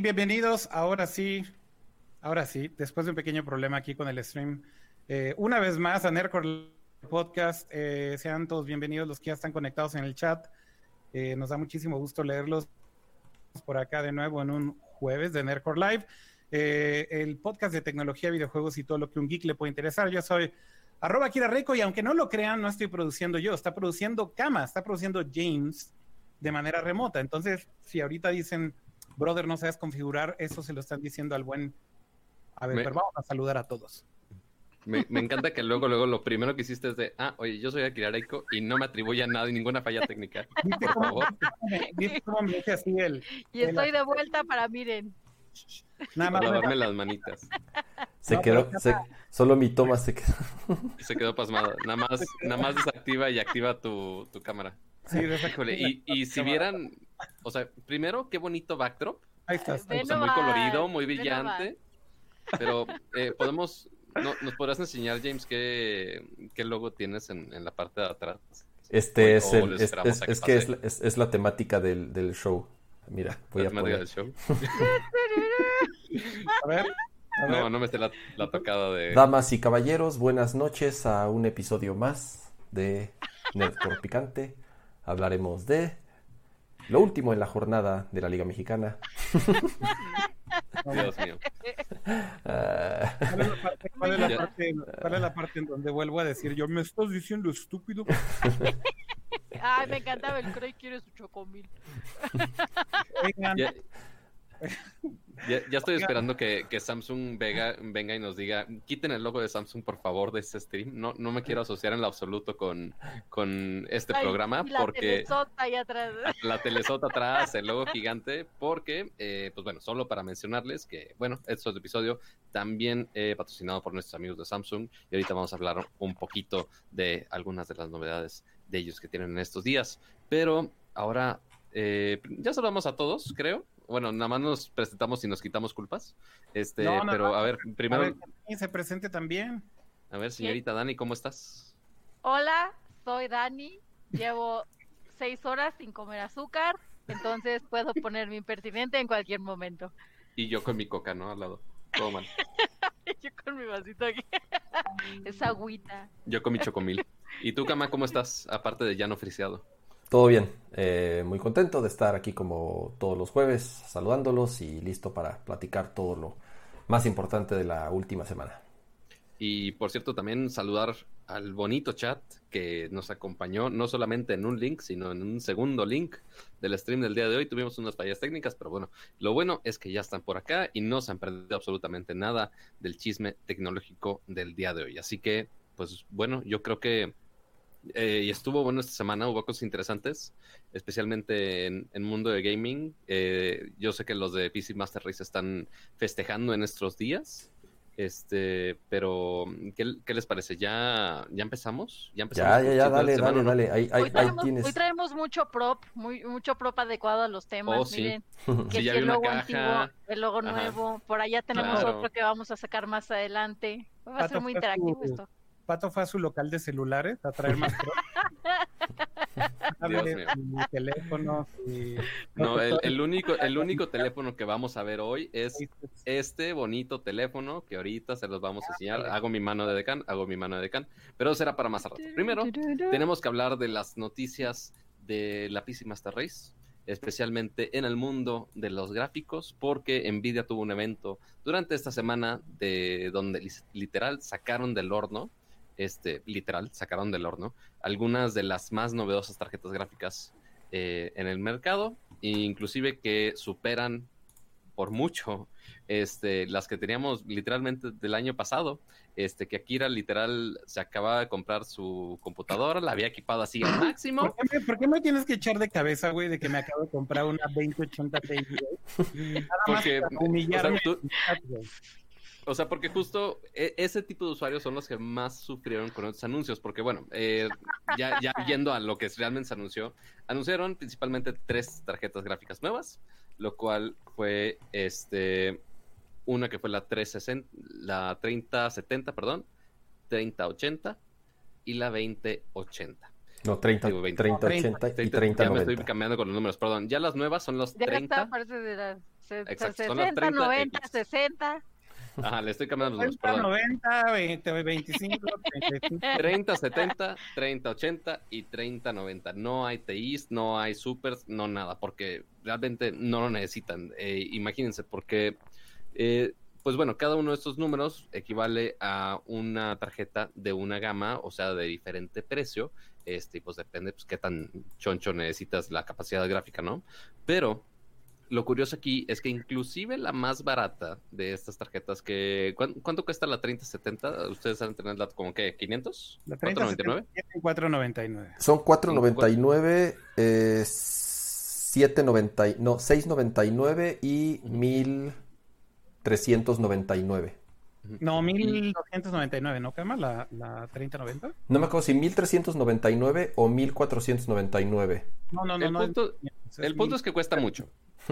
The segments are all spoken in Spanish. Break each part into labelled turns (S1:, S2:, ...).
S1: Bienvenidos. Ahora sí, ahora sí, después de un pequeño problema aquí con el stream, eh, una vez más a Nerdcore Podcast. Eh, sean todos bienvenidos los que ya están conectados en el chat. Eh, nos da muchísimo gusto leerlos por acá de nuevo en un jueves de Nerdcore Live. el podcast de tecnología, videojuegos y todo lo que un geek le puede interesar. Yo soy arroba Kira Rico y aunque no lo crean, no estoy produciendo yo, está produciendo Kama, está produciendo James de manera remota. Entonces, si ahorita dicen brother, no sabes configurar, eso se lo están diciendo al buen. A ver, pero vamos a saludar a todos.
S2: Me, encanta que luego, luego lo primero que hiciste es de, ah, oye, yo soy Akira Reiko y no me atribuya nada, ninguna falla técnica. Por favor.
S3: cómo me dice así el, y estoy de vuelta para miren.
S2: Nada más. Para darme las manitas.
S4: Se quedó, solo mi toma se quedó.
S2: Se quedó pasmada. Nada más, nada más desactiva y activa tu, tu cámara. Sí, y, y si vieran, o sea, primero, qué bonito backdrop. Ahí está. muy colorido, muy brillante. Pero eh, podemos, no, ¿nos podrás enseñar, James, qué, qué logo tienes en, en, la parte de atrás?
S4: Este es, el, es, es, que es, es, la temática del, del show. Mira, voy a poner. Del show?
S2: a ver. No, no me esté la, la, tocada de.
S4: Damas y caballeros, buenas noches a un episodio más de Nerdcore Picante. Hablaremos de lo último en la jornada de la Liga Mexicana.
S1: Dios mío. ¿Cuál es, la parte, en donde vuelvo a decir yo me estás diciendo estúpido?
S3: Ay, me encantaba el Craig quiere su chocomil.
S2: Ya, estoy esperando que, Samsung venga y nos diga, quiten el logo de Samsung por favor de este stream. No, no me quiero asociar en lo absoluto con, con este programa la porque...
S3: Telesota ahí atrás.
S2: La telesota atrás, el logo gigante, porque, eh, pues bueno, solo para mencionarles que, bueno, este episodio también eh, patrocinado por nuestros amigos de Samsung y ahorita vamos a hablar un poquito de algunas de las novedades de ellos que tienen en estos días. Pero ahora, eh, ya saludamos a todos, creo bueno, nada más nos presentamos y nos quitamos culpas. Este, pero a ver, primero. A
S1: ver, se presente también.
S2: A ver, señorita Dani, ¿cómo estás?
S3: Hola, soy Dani. Llevo seis horas sin comer azúcar, entonces puedo ponerme impertinente en cualquier momento.
S2: Y yo con mi coca, ¿no? Al lado. Todo mal.
S3: yo con mi vasito aquí. es agüita.
S2: Yo con mi chocomil. ¿Y tú, Cama, cómo estás? Aparte de ya no friseado.
S4: Todo bien, eh, muy contento de estar aquí como todos los jueves, saludándolos y listo para platicar todo lo más importante de la última semana.
S2: Y por cierto, también saludar al bonito chat que nos acompañó, no solamente en un link, sino en un segundo link del stream del día de hoy. Tuvimos unas fallas técnicas, pero bueno, lo bueno es que ya están por acá y no se han perdido absolutamente nada del chisme tecnológico del día de hoy. Así que, pues bueno, yo creo que eh, y estuvo bueno esta semana, hubo cosas interesantes, especialmente en el mundo de gaming. Eh, yo sé que los de PC Master Race están festejando en estos días. Este, pero ¿qué, les parece? ¿Ya, ya empezamos?
S4: Ya, ya, ya, dale, dale, dale. Ahí,
S3: hoy, traemos, hoy, traemos, mucho prop, muy, mucho prop adecuado a los temas. Oh, Miren, que el logo antiguo, el logo nuevo. Por allá tenemos otro que vamos a sacar más adelante. Va a ser muy interactivo esto.
S1: Pato fue a su local de celulares a traer más
S2: teléfono No, el, único, el único teléfono que vamos a ver hoy es este bonito teléfono que ahorita se los vamos a enseñar. Hago mi mano de decán, hago mi mano de decán, pero será para más rato. Primero, tenemos que hablar de las noticias de la PC Master Race especialmente en el mundo de los gráficos, porque Nvidia tuvo un evento durante esta semana de donde literal sacaron del horno este, literal, sacaron del horno algunas de las más novedosas tarjetas gráficas eh, en el mercado, inclusive que superan por mucho este, las que teníamos literalmente del año pasado. Este, que Akira literal se acaba de comprar su computadora, la había equipado así al máximo.
S1: ¿Por qué, me, tienes que echar de cabeza, güey, de que me acabo de comprar una 2080 Ti?
S2: Porque, humillarme. O sea, porque justo e, ese tipo de usuarios son los que más sufrieron con estos anuncios, porque bueno, eh, ya, ya yendo a lo que realmente se anunció, anunciaron principalmente tres tarjetas gráficas nuevas, lo cual fue este una que fue la 360, la 3070, perdón, 3080 y la 2080.
S4: No, 30, 30, 80 y 30,
S2: Ya me estoy cambiando con los números, perdón. Ya las nuevas son los 30.
S3: parte de la Exacto. 60, 90, 60.
S2: Ajá, le estoy cambiando los
S1: 90, 90, 20, 25,
S2: 35. 30, 70, 30, 80 y 30, 90. No hay TIs, no hay supers, no nada, porque realmente no lo necesitan. Eh, imagínense, porque, eh, pues bueno, cada uno de estos números equivale a una tarjeta de una gama, o sea, de diferente precio. Este, pues depende, pues, qué tan choncho necesitas la capacidad gráfica, ¿no? Pero lo curioso aquí es que inclusive la más barata de estas tarjetas que... ¿Cuánto, cuesta la 3070? ¿Ustedes saben tener como que 500?
S1: La 3099? 499.
S4: Son 499, eh, 790, no, 699 y 1399.
S1: No, 1299, ¿no, Cama? La, la 3090.
S4: No me acuerdo si 1399 o 1499.
S2: No, no, no. El, punto, el punto es que cuesta mucho.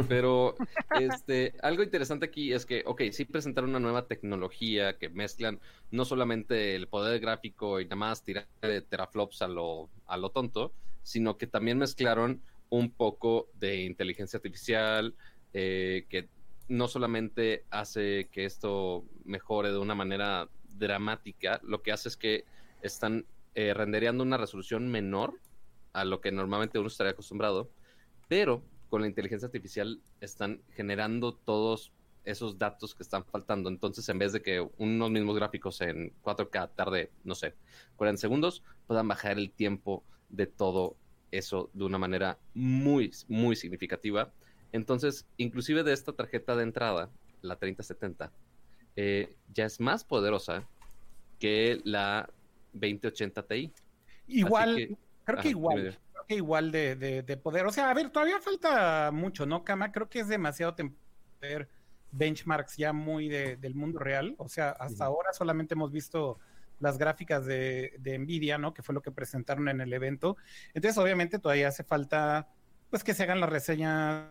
S2: Pero este, algo interesante aquí es que, ok, sí presentaron una nueva tecnología que mezclan no solamente el poder gráfico y nada más tirar de teraflops a lo, a lo tonto, sino que también mezclaron un poco de inteligencia artificial, eh, que no solamente hace que esto mejore de una manera dramática, lo que hace es que están eh, una resolución menor a lo que normalmente uno estaría acostumbrado, pero con la inteligencia artificial están generando todos esos datos que están faltando. Entonces, en vez de que unos mismos gráficos en 4K tarde, no sé, 40 segundos, puedan bajar el tiempo de todo eso de una manera muy, muy significativa. Entonces, inclusive de esta tarjeta de entrada, la 3070, eh, ya es más poderosa que la 2080 Ti.
S1: Igual, creo que igual igual de, de, poder. O sea, a ver, todavía falta mucho, ¿no, Kama? Creo que es demasiado ver benchmarks ya muy del mundo real. O sea, hasta ahora solamente hemos visto las gráficas de, de, Nvidia, ¿no? Que fue lo que presentaron en el evento. Entonces, obviamente, todavía hace falta, pues, que se hagan las reseñas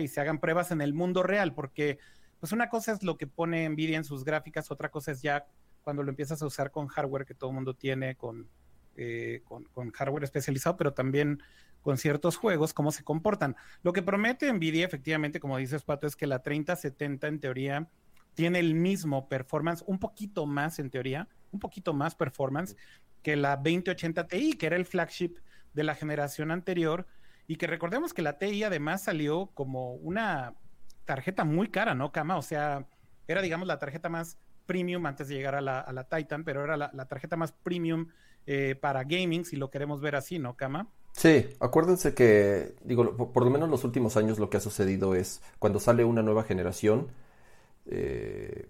S1: y se hagan pruebas en el mundo real, porque, pues, una cosa es lo que pone Nvidia en sus gráficas, otra cosa es ya cuando lo empiezas a usar con hardware que todo el mundo tiene, con eh, con, hardware especializado, pero también con ciertos juegos, cómo se comportan. Lo que promete Nvidia, efectivamente, como dices, Pato, es que la 3070 en teoría tiene el mismo performance, un poquito más en teoría, un poquito más performance que la 2080 Ti, que era el flagship de la generación anterior, y que recordemos que la TI además salió como una tarjeta muy cara, ¿no, Kama? O sea, era, digamos, la tarjeta más premium antes de llegar a la, Titan, pero era la tarjeta más premium eh, para gaming, si lo queremos ver así, ¿no, Kama?
S4: Sí, acuérdense que, digo, por, lo menos en los últimos años lo que ha sucedido es cuando sale una nueva generación, eh,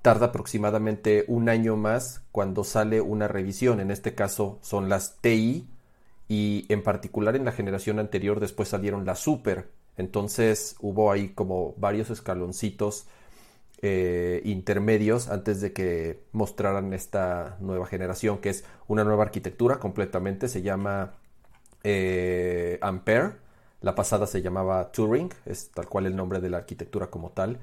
S4: tarda aproximadamente un año más cuando sale una revisión. En este caso son las TI y en particular en la generación anterior después salieron las Super. Entonces hubo ahí como varios escaloncitos eh, intermedios antes de que mostraran esta nueva generación, que es una nueva arquitectura completamente, se llama eh, Ampere, la pasada se llamaba Turing, es tal cual el nombre de la arquitectura como tal.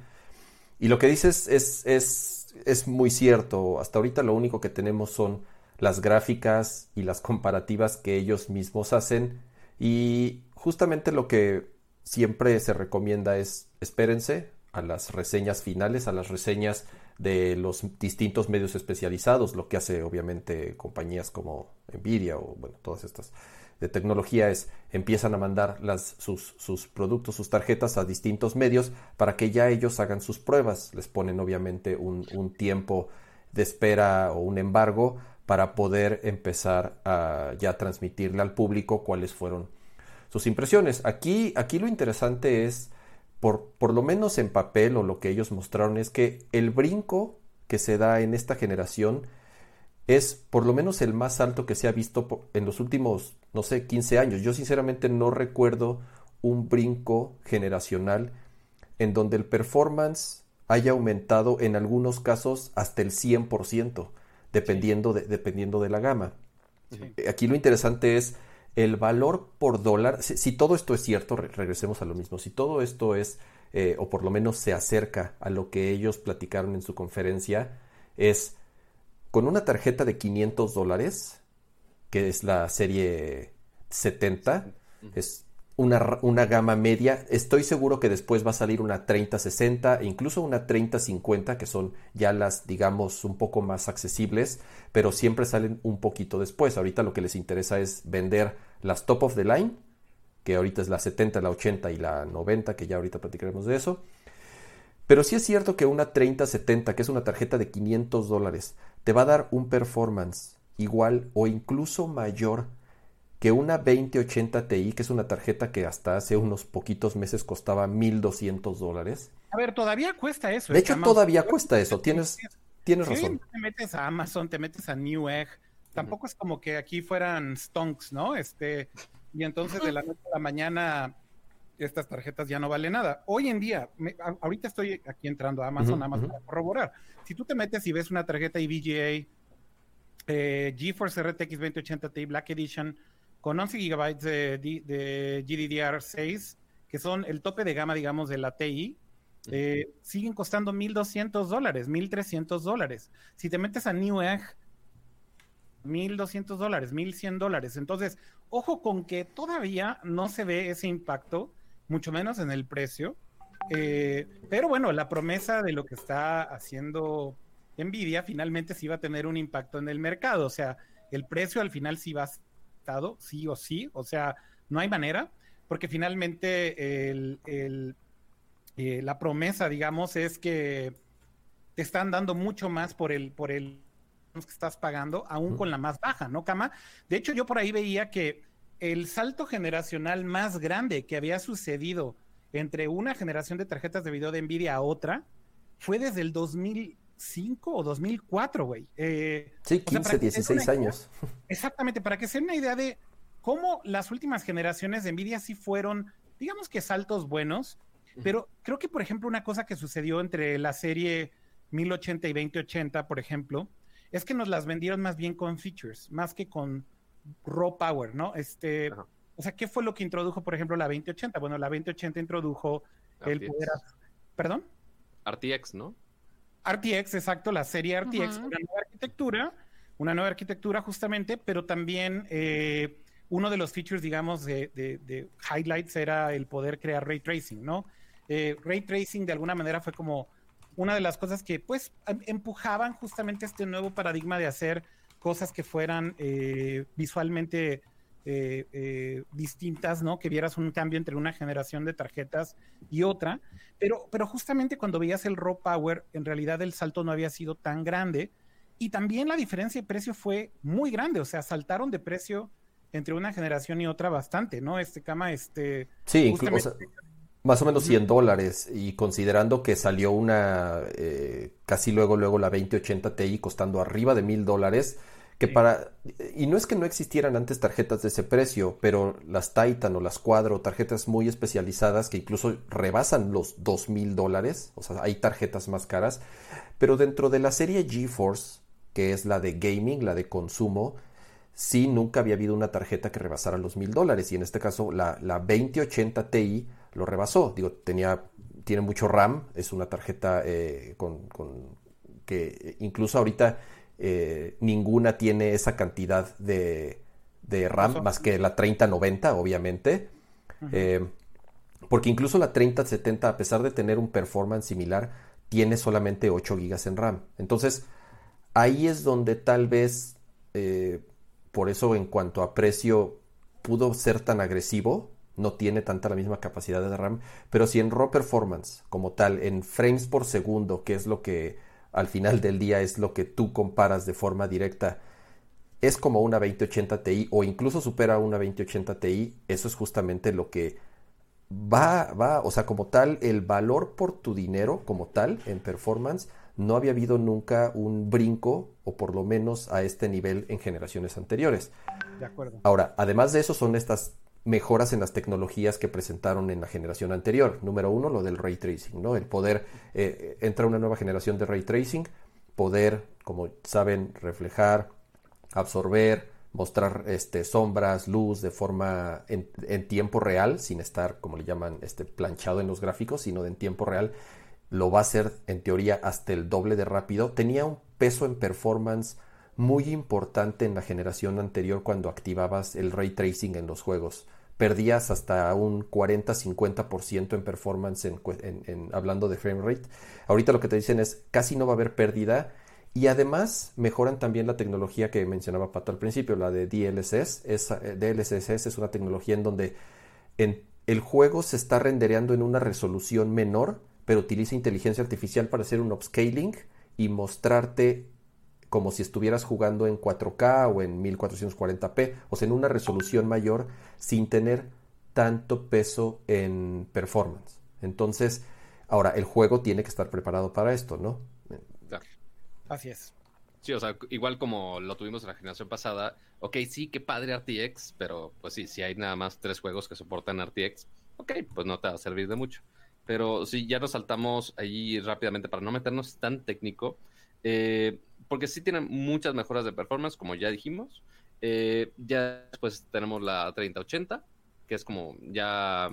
S4: Y lo que dices es, es, es muy cierto, hasta ahorita lo único que tenemos son las gráficas y las comparativas que ellos mismos hacen y justamente lo que siempre se recomienda es espérense, a las reseñas finales, a las reseñas de los distintos medios especializados, lo que hace obviamente compañías como Nvidia o bueno, todas estas de tecnología es empiezan a mandar sus, sus, productos, sus tarjetas a distintos medios para que ya ellos hagan sus pruebas. Les ponen obviamente un, un tiempo de espera o un embargo para poder empezar a ya transmitirle al público cuáles fueron sus impresiones. Aquí, aquí lo interesante es por, por lo menos en papel o lo que ellos mostraron es que el brinco que se da en esta generación es por lo menos el más alto que se ha visto en los últimos, no sé, 15 años. Yo sinceramente no recuerdo un brinco generacional en donde el performance haya aumentado en algunos casos hasta el 100%, dependiendo de, dependiendo de la gama. Aquí lo interesante es el valor por dólar, si, todo esto es cierto, regresemos a lo mismo, si todo esto es, eh, o por lo menos se acerca a lo que ellos platicaron en su conferencia, es con una tarjeta de 500 dólares, que es la serie 70, es una, una, gama media. Estoy seguro que después va a salir una 3060 e incluso una 3050, que son ya las, digamos, un poco más accesibles, pero siempre salen un poquito después. Ahorita lo que les interesa es vender las top of the line, que ahorita es la 70, la 80 y la 90, que ya ahorita platicaremos de eso. Pero sí es cierto que una 3070, que es una tarjeta de 500 dólares, te va a dar un performance igual o incluso mayor que una 2080 Ti, que es una tarjeta que hasta hace unos poquitos meses costaba 1200 dólares.
S1: A ver, todavía cuesta eso.
S4: De hecho, todavía cuesta eso. Tienes, tienes razón.
S1: Te metes a Amazon, te metes a Newegg. Tampoco es como que aquí fueran stonks, ¿no? Este, y entonces de la noche a la mañana estas tarjetas ya no valen nada. Hoy en día, ahorita estoy aquí entrando a Amazon, Amazon para corroborar. Si tú te metes y ves una tarjeta IBGA eh, GeForce RTX 2080 Ti Black Edition con 11 GB de, GDDR6, que son el tope de gama, digamos, de la TI, eh, siguen costando 1.200 dólares, 1.300 dólares. Si te metes a Newegg, 1.200 dólares, 1.100 dólares. Entonces, ojo con que todavía no se ve ese impacto, mucho menos en el precio. Eh, pero bueno, la promesa de lo que está haciendo Nvidia finalmente sí va a tener un impacto en el mercado. O sea, el precio al final sí va a sí o sí, o sea, no hay manera, porque finalmente el, eh, la promesa, digamos, es que te están dando mucho más por el, por el que estás pagando, aún con la más baja, ¿no, Cama? De hecho, yo por ahí veía que el salto generacional más grande que había sucedido entre una generación de tarjetas de video de Nvidia a otra fue desde el 2005 o 2004, güey.
S4: Eh, sí, 15, 16 años.
S1: exactamente, para que se den una idea de cómo las últimas generaciones de Nvidia sí fueron, digamos que saltos buenos, pero creo que, por ejemplo, una cosa que sucedió entre la serie 1080 y 2080, por ejemplo, es que nos las vendieron más bien con features, más que con raw power, ¿no? Este, o sea, ¿qué fue lo que introdujo, por ejemplo, la 2080? Bueno, la 2080 introdujo el poder. ¿Perdón?
S2: RTX, ¿no?
S1: RTX, exacto, la serie RTX, una nueva arquitectura, una nueva arquitectura justamente, pero también eh, uno de los features, digamos, de, highlights era el poder crear ray tracing, ¿no? Eh, ray tracing de alguna manera fue como una de las cosas que pues em, empujaban justamente este nuevo paradigma de hacer cosas que fueran eh, visualmente eh, eh, distintas, ¿no? Que vieras un cambio entre una generación de tarjetas y otra. Pero, pero justamente cuando veías el raw power, en realidad el salto no había sido tan grande. Y también la diferencia de precio fue muy grande. O sea, saltaron de precio entre una generación y otra bastante, ¿no? Este cama, este.
S4: Sí, incluso. más o menos 100 dólares y considerando que salió una eh, casi luego luego la 2080 Ti costando arriba de mil dólares que para y no es que no existieran antes tarjetas de ese precio, pero las Titan o las Cuadro, tarjetas muy especializadas que incluso rebasan los dos mil dólares, o sea, hay tarjetas más caras, pero dentro de la serie GeForce, que es la de gaming, la de consumo, sí nunca había habido una tarjeta que rebasara los mil dólares y en este caso la, la 2080 Ti lo rebasó, digo, tenía tiene mucho RAM, es una tarjeta eh, con, con que incluso ahorita eh, ninguna tiene esa cantidad de, RAM más que la 3090, obviamente. Eh, porque incluso la 3070, a pesar de tener un performance similar, tiene solamente 8 GB en RAM. Entonces, ahí es donde tal vez, eh, por eso en cuanto a precio, pudo ser tan agresivo. No tiene tanta la misma capacidad de RAM. Pero si en raw performance, como tal, en frames por segundo, que es lo que al final del día es lo que tú comparas de forma directa, es como una 2080 Ti o incluso supera una 2080 Ti, eso es justamente lo que va, va, o sea, como tal, el valor por tu dinero como tal en performance, no había habido nunca un brinco, o por lo menos a este nivel en generaciones anteriores.
S1: De acuerdo.
S4: Ahora, además de eso, son estas mejoras en las tecnologías que presentaron en la generación anterior. Número uno, lo del ray tracing, ¿no? El poder, eh, entra una nueva generación de ray tracing, poder, como saben, reflejar, absorber, mostrar este, sombras, luz de forma en, tiempo real, sin estar, como le llaman, este, planchado en los gráficos, sino en tiempo real. Lo va a hacer, en teoría, hasta el doble de rápido. Tenía un peso en performance muy importante en la generación anterior cuando activabas el ray tracing en los juegos perdías hasta un 40-50% en performance en, hablando de frame rate. Ahorita lo que te dicen es casi no va a haber pérdida y además mejoran también la tecnología que mencionaba Pato al principio, la de DLSS. Eh, DLSS es una tecnología en donde el juego se está rendereando en una resolución menor, pero utiliza inteligencia artificial para hacer un upscaling y mostrarte como si estuvieras jugando en 4K o en 1440p, o sea, en una resolución mayor sin tener tanto peso en performance. Entonces, ahora el juego tiene que estar preparado para esto, ¿no?
S1: Así es.
S2: Sí, o sea, igual como lo tuvimos en la generación pasada, ok, sí, qué padre RTX, pero pues sí, si hay nada más tres juegos que soportan RTX, ok, pues no te va a servir de mucho. Pero sí, ya nos saltamos ahí rápidamente para no meternos tan técnico. Eh, porque sí tienen muchas mejoras de performance, como ya dijimos. Eh, ya después tenemos la 3080, que es como ya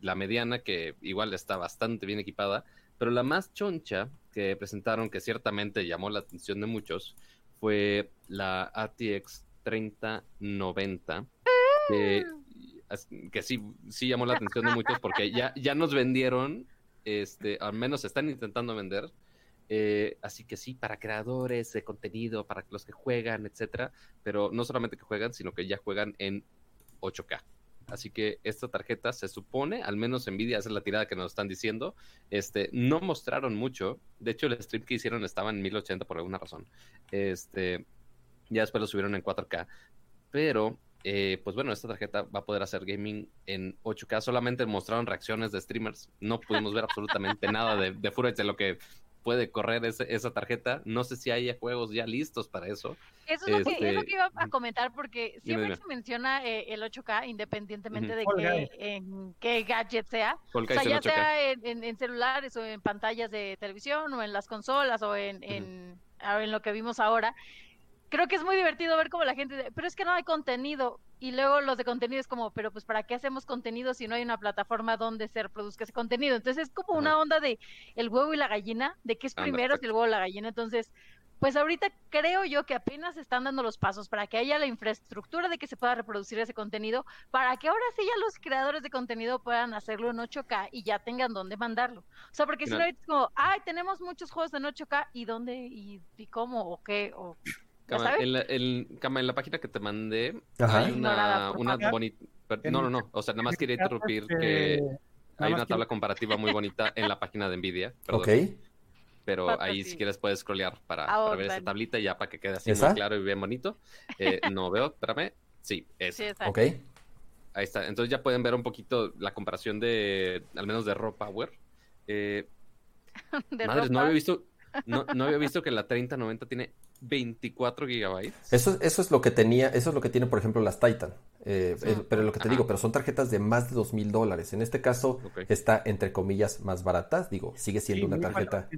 S2: la mediana, que igual está bastante bien equipada. Pero la más choncha que presentaron, que ciertamente llamó la atención de muchos, fue la RTX 3090, que, que sí, sí llamó la atención de muchos porque ya, ya nos vendieron, este, al menos están intentando vender eh, así que sí, para creadores de contenido, para los que juegan, etcétera, pero no solamente que juegan, sino que ya juegan en 8K. Así que esta tarjeta se supone, al menos Nvidia, esa es la tirada que nos están diciendo, este, no mostraron mucho. De hecho, el stream que hicieron estaba en 1080 por alguna razón. Este, ya después lo subieron en 4K. Pero, eh, pues bueno, esta tarjeta va a poder hacer gaming en 8K. Solamente mostraron reacciones de streamers. No pudimos ver absolutamente nada de, de de lo que puede correr esa tarjeta. No sé si hay juegos ya listos para eso.
S3: Eso es, lo, que, este, iba a comentar, porque siempre se menciona eh, el 8K independientemente de que, en qué gadget sea. o sea, ya sea en, celulares o en pantallas de televisión o en las consolas o en, en, en lo que vimos ahora creo que es muy divertido ver cómo la gente, pero es que no hay contenido. Y luego los de contenido es como, pero pues ¿para qué hacemos contenido si no hay una plataforma donde se reproduzca ese contenido? Entonces es como una onda de el huevo y la gallina, de qué es primero si el huevo o la gallina. Entonces, pues ahorita creo yo que apenas están dando los pasos para que haya la infraestructura de que se pueda reproducir ese contenido, para que ahora sí ya los creadores de contenido puedan hacerlo en 8K y ya tengan dónde mandarlo. O sea, porque si no, es como, ay, tenemos muchos juegos en 8K, ¿y dónde? ¿Y, y cómo? ¿O qué? ¿O
S2: en, la, en la página que te mandé hay una, una bonita... No, no, no. O sea, nada más quería interrumpir que hay una tabla comparativa muy bonita en la página de Nvidia.
S4: Ok.
S2: Pero ahí si quieres puedes scrollear para, ah, ver esa tablita y ya para que quede así muy claro y bien bonito. Eh, no veo, espérame. Sí, es. Sí,
S4: ok.
S2: Ahí está. Entonces ya pueden ver un poquito la comparación de, al menos de Raw Power. Eh, madres, no había visto, no, no había visto que la 3090 tiene 24 gigabytes.
S4: Eso, eso es lo que tenía, eso es lo que tiene, por ejemplo, las Titan. Eh, pero lo que te digo, pero son tarjetas de más de dos mil dólares. En este caso está entre comillas más baratas. Digo, sigue siendo una tarjeta.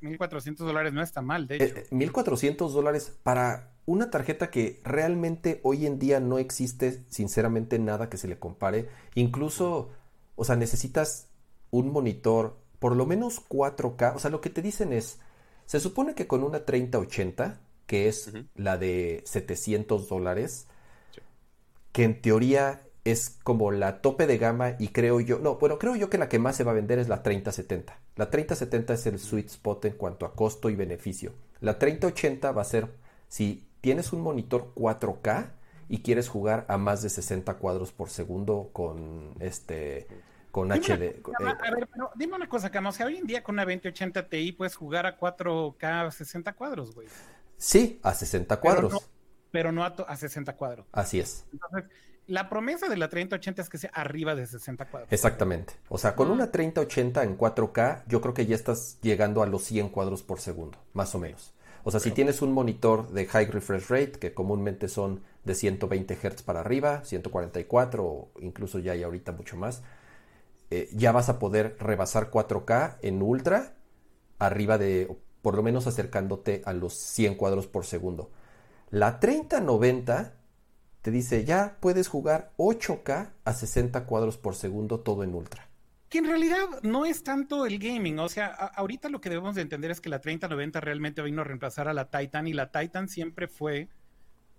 S1: 1.400 dólares no está mal, de hecho.
S4: 1.400 eh, dólares para una tarjeta que realmente hoy en día no existe, sinceramente, nada que se le compare. Incluso, o sea, necesitas un monitor, por lo menos 4K. O sea, lo que te dicen es se supone que con una 3080, que es la de 700 dólares, que en teoría es como la tope de gama y creo yo, no, bueno, creo yo que la que más se va a vender es la 3070. La 3070 es el sweet spot en cuanto a costo y beneficio. La 3080 va a ser si tienes un monitor 4K y quieres jugar a más de 60 cuadros por segundo con este con HD.
S1: Eh, a ver, pero dime una cosa, Cama, o sea, hoy en día con una 2080 Ti puedes jugar a 4K 60 cuadros, güey.
S4: Sí, a 60 cuadros.
S1: Pero no, a, 60 cuadros.
S4: Así es.
S1: Entonces, la promesa de la 3080 es que sea arriba de 60 cuadros.
S4: Exactamente. O sea, con una 3080 en 4K, yo creo que ya estás llegando a los 100 cuadros por segundo, más o menos. O sea, si tienes un monitor de high refresh rate, que comúnmente son de 120 Hz para arriba, 144 o incluso ya hay ahorita mucho más, eh, ya vas a poder rebasar 4K en ultra, arriba de, por lo menos acercándote a los 100 cuadros por segundo. La 3090 te dice, ya puedes jugar 8K a 60 cuadros por segundo, todo en ultra.
S1: Que en realidad no es tanto el gaming, o sea, ahorita lo que debemos de entender es que la 3090 realmente vino a reemplazar a la Titan y la Titan siempre fue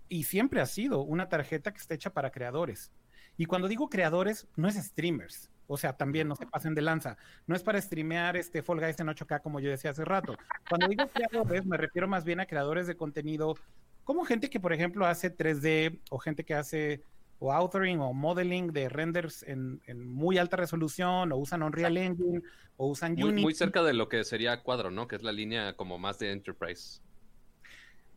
S1: y siempre ha sido una tarjeta que está hecha para creadores. Y cuando digo creadores, no es streamers. O sea, también no se pasen de lanza. No es para streamear este Fall Guys en 8K como yo decía hace rato. Cuando digo creadores, me refiero más bien a creadores de contenido como gente que, por ejemplo, hace 3D o gente que hace o authoring o modeling de renders en, muy alta resolución o usan Unreal Engine o usan
S2: muy, Muy cerca de lo que sería Cuadro, ¿no? Que es la línea como más de Enterprise.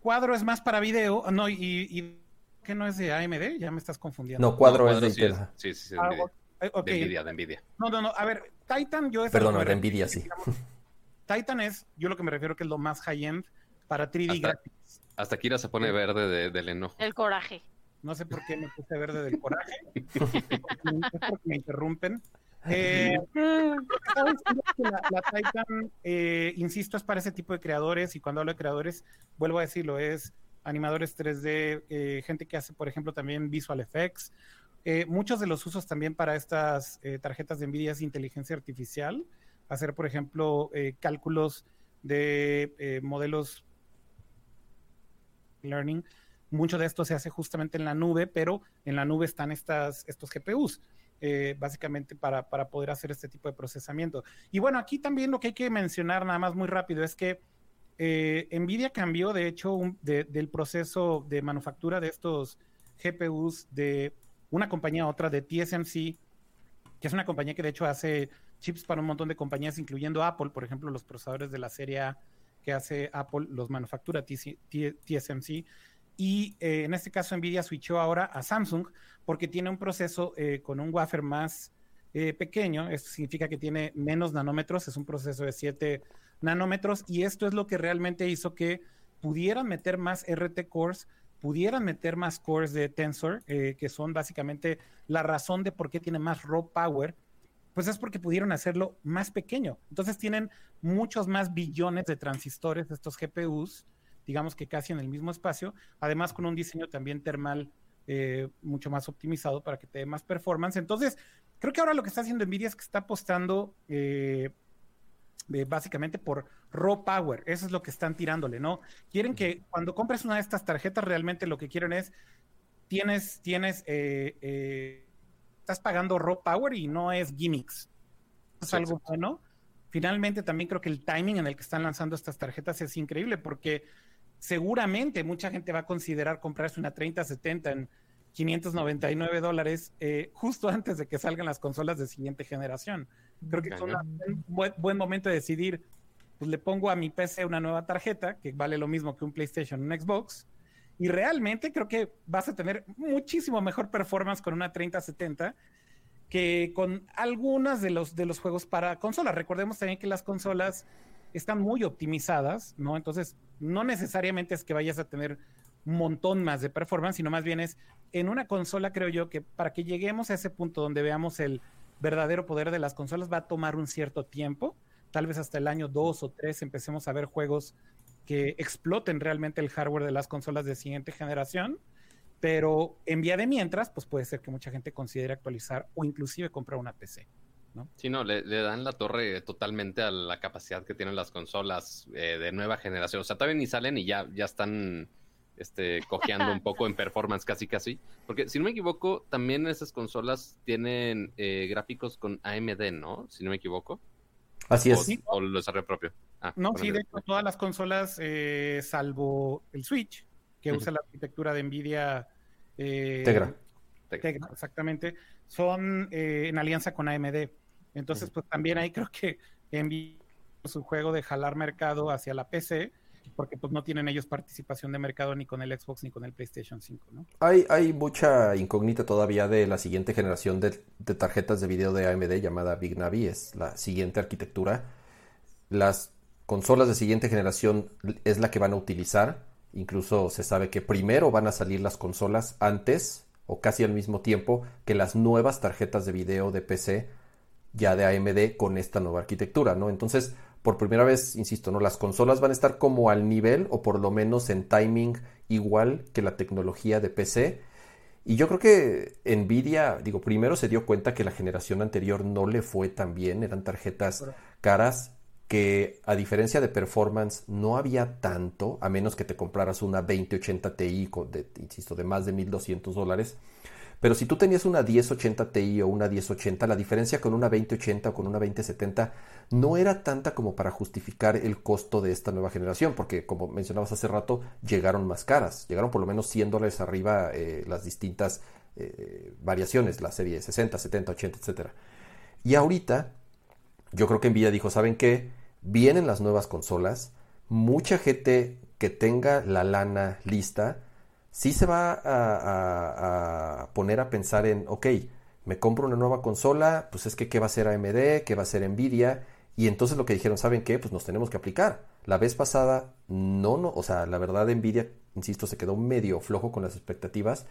S1: Cuadro es más para video, no, y, que no es de AMD, ya me estás confundiendo.
S4: No, Cuadro, es de Intel.
S2: Sí, sí, sí, ah, de, Nvidia, de Nvidia.
S1: No, no, no, a ver, Titan yo es...
S4: Perdón, de Nvidia, sí.
S1: Titan es, yo lo que me refiero que es lo más high-end para 3D
S2: graphics. Hasta Kira se pone verde de, del enojo.
S3: El coraje.
S1: No sé por qué me puse verde del coraje. es porque me interrumpen. Eh, la, Titan, eh, insisto, es para ese tipo de creadores y cuando hablo de creadores, vuelvo a decirlo, es animadores 3D, eh, gente que hace, por ejemplo, también visual effects. Muchos de los usos también para estas tarjetas de NVIDIA es inteligencia artificial, hacer, por ejemplo, cálculos de modelos learning mucho de esto se hace justamente en la nube, pero en la nube están estas, estos GPUs. Eh, básicamente para, para, poder hacer este tipo de procesamiento. Y bueno, aquí también lo que hay que mencionar nada más muy rápido es que eh, Nvidia cambió, de hecho, del proceso de manufactura de estos GPUs de una compañía otra, de TSMC, que es una compañía que de hecho hace chips para un montón de compañías, incluyendo Apple, por ejemplo, los procesadores de la serie A que hace Apple los manufactura TSMC. Y eh, en este caso Nvidia switchó ahora a Samsung porque tiene un proceso eh, con un wafer más eh, pequeño. Esto significa que tiene menos nanómetros, es un proceso de 7 nanómetros y esto es lo que realmente hizo que pudieran meter más RT cores, pudieran meter más cores de Tensor, que son básicamente la razón de por qué tiene más raw power, pues es porque pudieron hacerlo más pequeño. Entonces tienen muchos más billones de transistores estos GPUs digamos que casi en el mismo espacio, además con un diseño también termal eh, mucho más optimizado para que te dé más performance. Entonces, creo que ahora lo que está haciendo Nvidia es que está apostando eh, básicamente por raw power, eso es lo que están tirándole, ¿no? Quieren que cuando compres una de estas tarjetas, realmente lo que quieren es, tienes, tienes, eh, estás pagando raw power y no es gimmicks. Es algo bueno. Finalmente, también creo que el timing en el que están lanzando estas tarjetas es increíble porque seguramente mucha gente va a considerar comprarse una 3070 en 599 dólares eh, justo antes de que salgan las consolas de siguiente generación. Creo que es un buen, momento de decidir, pues le pongo a mi PC una nueva tarjeta que vale lo mismo que un PlayStation, un Xbox, y realmente creo que vas a tener muchísimo mejor performance con una 3070 que con algunas de los, de los juegos para consolas. Recordemos también que las consolas están muy optimizadas, ¿no? Entonces, no necesariamente es que vayas a tener un montón más de performance, sino más bien es en una consola, creo yo, que para que lleguemos a ese punto donde veamos el verdadero poder de las consolas va a tomar un cierto tiempo, tal vez hasta el año 2 o 3 empecemos a ver juegos que exploten realmente el hardware de las consolas de siguiente generación, pero en vía de mientras, pues puede ser que mucha gente considere actualizar o inclusive comprar una PC. ¿no?
S2: Sí, no, le, dan la torre totalmente a la capacidad que tienen las consolas eh, de nueva generación. O sea, todavía ni salen y ya, ya están este, cojeando un poco en performance casi casi. Porque si no me equivoco, también esas consolas tienen eh, gráficos con AMD, ¿no? Si no me equivoco.
S4: Así es.
S2: O, lo desarrollo propio.
S1: Ah, no, sí, de hecho, todas las consolas, eh, salvo el Switch, que usa la arquitectura de NVIDIA.
S4: Tegra.
S1: Tegra, exactamente. Son en alianza con AMD. Entonces, pues también ahí creo que envío su juego de jalar mercado hacia la PC, porque pues no tienen ellos participación de mercado ni con el Xbox ni con el PlayStation 5, ¿no?
S4: Hay, mucha incógnita todavía de la siguiente generación de, tarjetas de video de AMD llamada Big Navi, es la siguiente arquitectura. Las consolas de siguiente generación es la que van a utilizar, incluso se sabe que primero van a salir las consolas antes o casi al mismo tiempo que las nuevas tarjetas de video de PC ya de AMD con esta nueva arquitectura, ¿no? Entonces, por primera vez, insisto, ¿no? Las consolas van a estar como al nivel o por lo menos en timing igual que la tecnología de PC. Y yo creo que Nvidia, digo, primero se dio cuenta que la generación anterior no le fue tan bien, eran tarjetas caras que a diferencia de performance no había tanto, a menos que te compraras una 2080 Ti, de, insisto, de más de 1200 dólares Pero si tú tenías una 1080 Ti o una 1080, la diferencia con una 2080 o con una 2070 no era tanta como para justificar el costo de esta nueva generación, porque como mencionabas hace rato, llegaron más caras, llegaron por lo menos 100 dólares arriba eh, las distintas eh, variaciones, la serie 60, 70, 80, etc. Y ahorita, yo creo que Nvidia dijo, ¿saben qué? Vienen las nuevas consolas, mucha gente que tenga la lana lista, sí se va a, poner a pensar en, ok, me compro una nueva consola, pues es que qué va a ser AMD, qué va a ser Nvidia, y entonces lo que dijeron, ¿saben qué? Pues nos tenemos que aplicar. La vez pasada, no, no, o sea, la verdad Nvidia, insisto, se quedó medio flojo con las expectativas,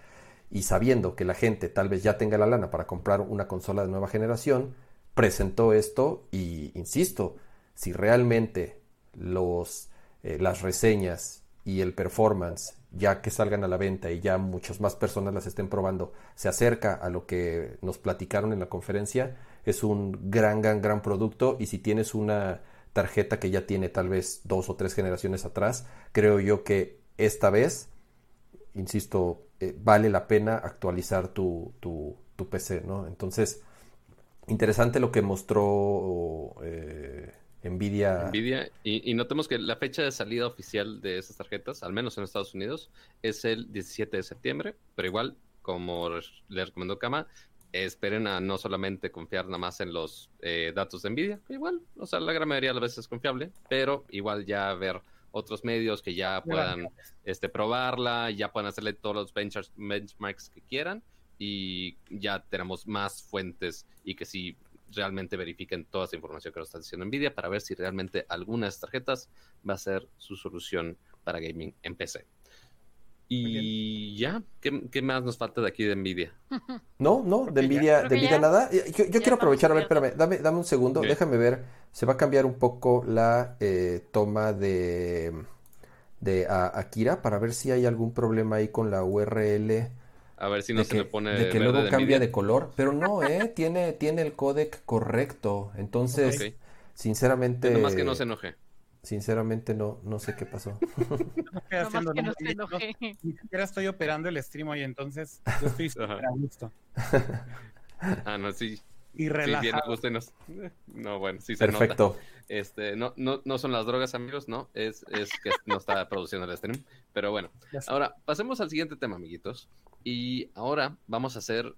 S4: y sabiendo que la gente tal vez ya tenga la lana para comprar una consola de nueva generación, presentó esto y, insisto, si realmente los eh, las reseñas y el performance, ya que salgan a la venta y ya muchas más personas las estén probando, se acerca a lo que nos platicaron en la conferencia, es un gran, gran, gran producto y si tienes una tarjeta que ya tiene tal vez dos o tres generaciones atrás, creo yo que esta vez, insisto, eh, vale la pena actualizar tu, tu, tu, PC, ¿no? Entonces, interesante lo que mostró eh, Nvidia.
S2: Nvidia. Y, notemos que la fecha de salida oficial de esas tarjetas, al menos en Estados Unidos, es el 17 de septiembre, pero igual, como le recomendó Kama, esperen a no solamente confiar nada más en los eh, datos de Nvidia, igual, o sea, la gran mayoría de las veces es confiable, pero igual ya ver otros medios que ya puedan este, probarla, ya puedan hacerle todos los benchmarks que quieran y ya tenemos más fuentes y que si realmente verifiquen toda esa información que nos está diciendo Nvidia para ver si realmente alguna de estas tarjetas va a ser su solución para gaming en PC. Y ya, ¿Qué, más nos falta de aquí de Nvidia?
S4: No, no, de Nvidia, de Nvidia nada. Yo, quiero aprovechar, a ver, espérame, dame, dame un segundo, déjame ver, se va a cambiar un poco la eh, toma de, de Akira para ver si hay algún problema ahí con la URL.
S2: A ver si no se le pone.
S4: De que luego cambia de color. Pero no, ¿eh? tiene, tiene el codec correcto. Entonces, sinceramente.
S2: Nada más que no se enoje.
S4: Sinceramente no, no sé qué pasó.
S1: no, que no se enoje. Ni siquiera estoy operando el stream hoy, entonces yo estoy a gusto.
S2: ah, no, sí.
S1: Y relajado.
S2: Sí, no, bueno, sí
S4: se Perfecto.
S2: Este, no, no, no son las drogas, amigos, no, es, es que no está produciendo el stream. Pero bueno, ahora pasemos al siguiente tema, amiguitos. Y ahora vamos a hacer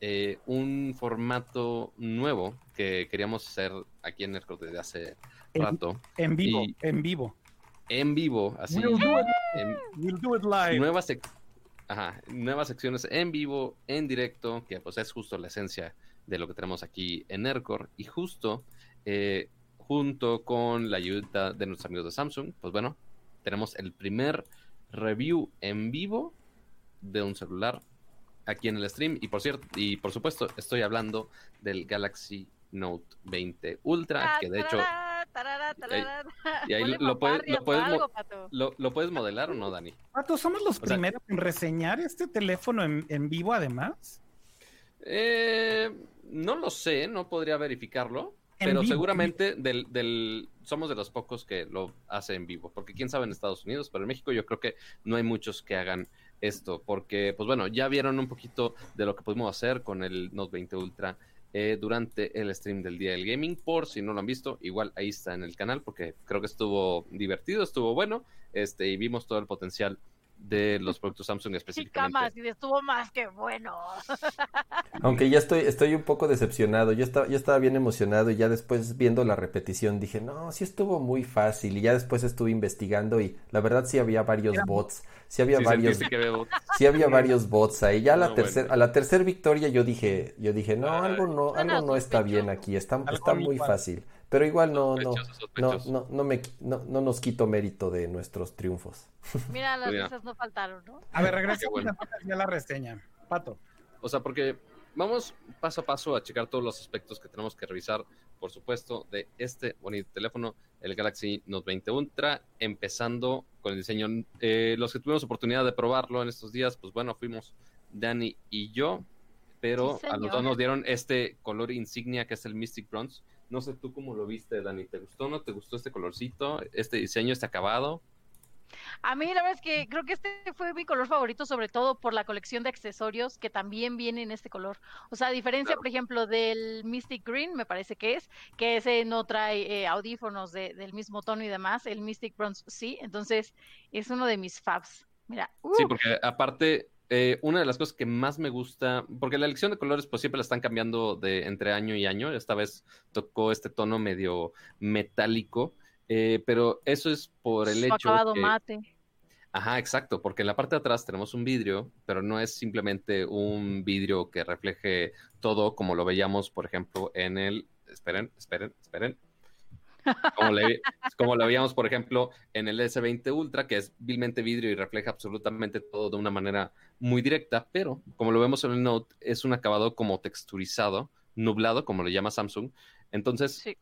S2: eh, un formato nuevo que queríamos hacer aquí en Nerdcore desde hace rato.
S1: En vivo, en vivo.
S2: En vivo, así.
S1: We'll do it, we'll do it live.
S2: Nuevas, nuevas secciones en vivo, en directo, que pues es justo la esencia de lo que tenemos aquí en Nerdcore. Y justo eh, junto con la ayuda de nuestros amigos de Samsung, pues bueno, tenemos el primer review en vivo de un celular aquí en el stream. Y por cierto, y por supuesto, estoy hablando del Galaxy Note 20 Ultra, que de hecho. Y ahí lo puedes, lo, puedes lo, puedes modelar o no, Dani?
S1: Pato, ¿somos los primeros en reseñar este teléfono en, en vivo además?
S2: Eh, no lo sé, no podría verificarlo. Pero seguramente del, del, somos de los pocos que lo hace en vivo, porque quién sabe en Estados Unidos, pero en México yo creo que no hay muchos que hagan esto, porque, pues bueno, ya vieron un poquito de lo que pudimos hacer con el Note 20 Ultra eh, durante el stream del Día del Gaming. Por si no lo han visto, igual ahí está en el canal, porque creo que estuvo divertido, estuvo bueno, este, y vimos todo el potencial de los productos Samsung específicamente.
S3: y estuvo más que bueno.
S4: Aunque ya estoy, estoy un poco decepcionado. Yo estaba, yo estaba bien emocionado y ya después viendo la repetición dije, no, sí estuvo muy fácil. Y ya después estuve investigando y la verdad sí había varios bots. Sí había varios. Sí había varios bots ahí. Ya a la tercera, a la tercera victoria yo dije, yo dije, no, algo no, algo no está bien aquí. Está, está muy fácil. Pero igual no, no, no, no, me, no, no nos quito mérito de nuestros triunfos.
S3: Mira, las risas no faltaron, ¿no?
S1: A ver, regresa a la reseña. Pato.
S2: O sea, porque vamos paso a paso a checar todos los aspectos que tenemos que revisar, por supuesto, de este bonito teléfono, el Galaxy Note 20 Ultra, empezando con el diseño. Eh, los que tuvimos oportunidad de probarlo en estos días, pues bueno, fuimos Dani y yo, pero a los dos nos dieron este color insignia que es el Mystic Bronze no sé tú cómo lo viste, Dani. ¿Te gustó o no te gustó este colorcito, este diseño, este acabado?
S3: A mí la verdad es que creo que este fue mi color favorito, sobre todo por la colección de accesorios que también viene en este color. O sea, a diferencia, por ejemplo, del Mystic Green, me parece que es, que ese no trae eh, audífonos del mismo tono y demás, el Mystic Bronze sí, entonces es uno de mis faves. Mira.
S2: Sí, porque aparte, eh, una de las cosas que más me gusta, porque la elección de colores pues siempre la están cambiando de entre año y año, esta vez tocó este tono medio metálico, eh, pero eso es por el hecho
S3: acabado mate.
S2: Ajá, exacto, porque en la parte de atrás tenemos un vidrio, pero no es simplemente un vidrio que refleje todo como lo veíamos, por ejemplo, en el... Esperen, esperen, esperen. Como, como lo veíamos, por ejemplo, en el S20 Ultra, que es vilmente vidrio y refleja absolutamente todo de una manera muy directa, pero como lo vemos en el Note, es un acabado como texturizado, nublado, como lo llama Samsung. Entonces, sí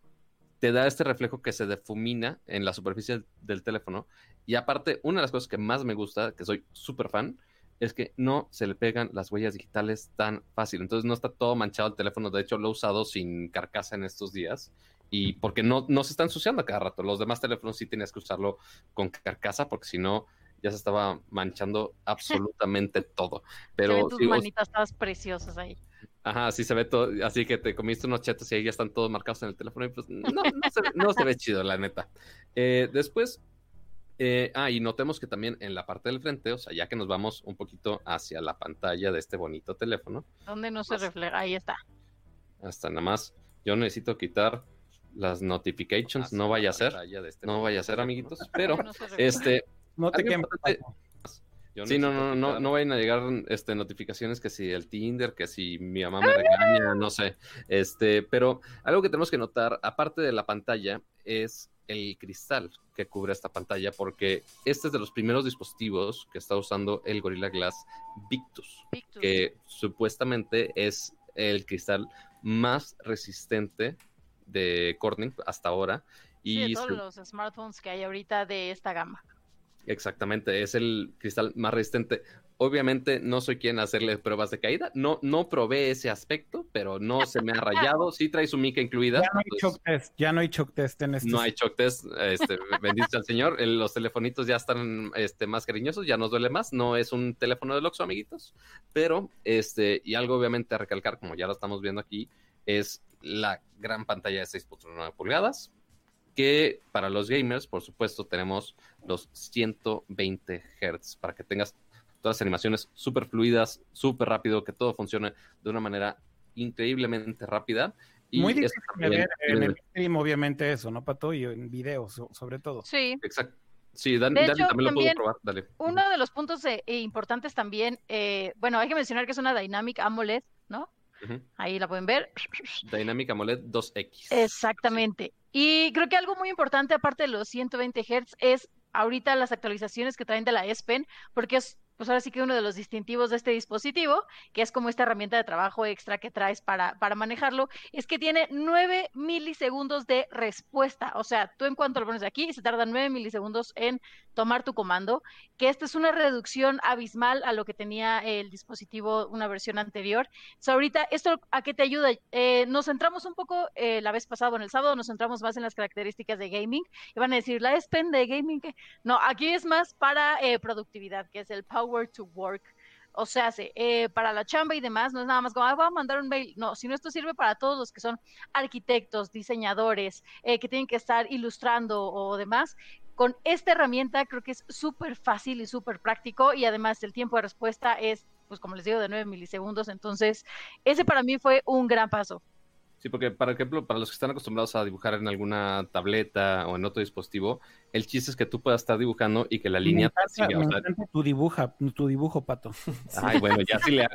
S2: te da este reflejo que se difumina en la superficie del teléfono. Y aparte, una de las cosas que más me gusta, que soy súper fan, es que no se le pegan las huellas digitales tan fácil. Entonces no está todo manchado el teléfono. De hecho, lo he usado sin carcasa en estos días. Y porque no, no se está ensuciando cada rato. Los demás teléfonos sí tenías que usarlo con carcasa, porque si no, ya se estaba manchando absolutamente todo. Pero
S3: tus manitas todas preciosas ahí.
S2: Ajá, sí se ve todo, así que te comiste unos chetos y ahí ya están todos marcados en el teléfono y pues no, no, se, ve chido, la neta. Eh, después, eh, ah, y notemos que también en la parte del frente, o sea, ya que nos vamos un poquito hacia la pantalla de este bonito teléfono.
S3: ¿Dónde no se pues refleja? Ahí está.
S2: Hasta nada más, yo necesito quitar las notifications, no vaya a ser, este no vaya a ser, amiguitos, pero este...
S1: No te
S2: sí, no, no, no, no vayan a llegar este, notificaciones que si el Tinder, que si mi mamá me regaña, no sé. Este, pero algo que tenemos que notar, aparte de la pantalla, es el cristal que cubre esta pantalla, porque este es de los primeros dispositivos que está usando el Gorilla Glass Victus, que supuestamente es el cristal más resistente de Corning hasta ahora.
S3: Y de todos los smartphones que hay ahorita de esta gama.
S2: Exactamente, es el cristal más resistente. Obviamente no soy quien hacerle pruebas de caída, no, no probé ese aspecto, pero no se me ha rayado, sí trae su mica incluida.
S1: Ya no hay shock test, ya no hay shock test en este.
S2: No hay shock test, este, bendito al Señor, los telefonitos ya están este, más cariñosos, ya nos duele más, no es un teléfono de Loxo, amiguitos, pero, este, y algo obviamente a recalcar, como ya lo estamos viendo aquí, es la gran pantalla de 6.9 pulgadas, que para los gamers, por supuesto, tenemos los 120 Hz para que tengas todas las animaciones súper fluidas, súper rápido, que todo funcione de una manera increíblemente rápida.
S1: Y Muy difícil de ver en el stream, obviamente, eso, ¿no, Pato? Y en videos, sobre todo.
S3: Sí.
S2: Exacto. Sí, Dani, también, lo puedo probar, dale.
S3: Uno de los puntos eh, importantes también, eh, bueno, hay que mencionar que es una Dynamic AMOLED, ¿no? Ahí la pueden ver.
S2: Dynamic AMOLED 2X.
S3: Exactamente. Y creo que algo muy importante, aparte de los 120 Hz, es ahorita las actualizaciones que traen de la S Pen, porque es pues ahora sí que uno de los distintivos de este dispositivo, que es como esta herramienta de trabajo extra que traes para, para manejarlo, es que tiene 9 milisegundos de respuesta. O sea, tú en cuanto lo pones aquí, se tarda 9 milisegundos en tomar tu comando, que esta es una reducción abismal a lo que tenía el dispositivo, una versión anterior. So, ahorita, ¿esto a qué te ayuda? Eh, nos centramos un poco, eh, la vez pasada, en el sábado, nos centramos más en las características de gaming, y van a decir, la S de gaming, no, aquí es más para eh, productividad, que es el Power to work. O sea, eh, para la chamba y demás, no es nada más como, ah, voy a mandar un mail. No, sino esto sirve para todos los que son arquitectos, diseñadores, eh, que tienen que estar ilustrando o demás. Con esta herramienta creo que es súper fácil y súper práctico y además el tiempo de respuesta es, pues como les digo, de 9 milisegundos. Entonces, ese para mí fue un gran paso.
S2: Sí, porque, por ejemplo, para los que están acostumbrados a dibujar en alguna tableta o en otro dispositivo, el chiste es que tú puedas estar dibujando y que la línea
S1: siga. tu, dibuja, tu dibujo, Pato.
S2: Ay, bueno, ya sí le...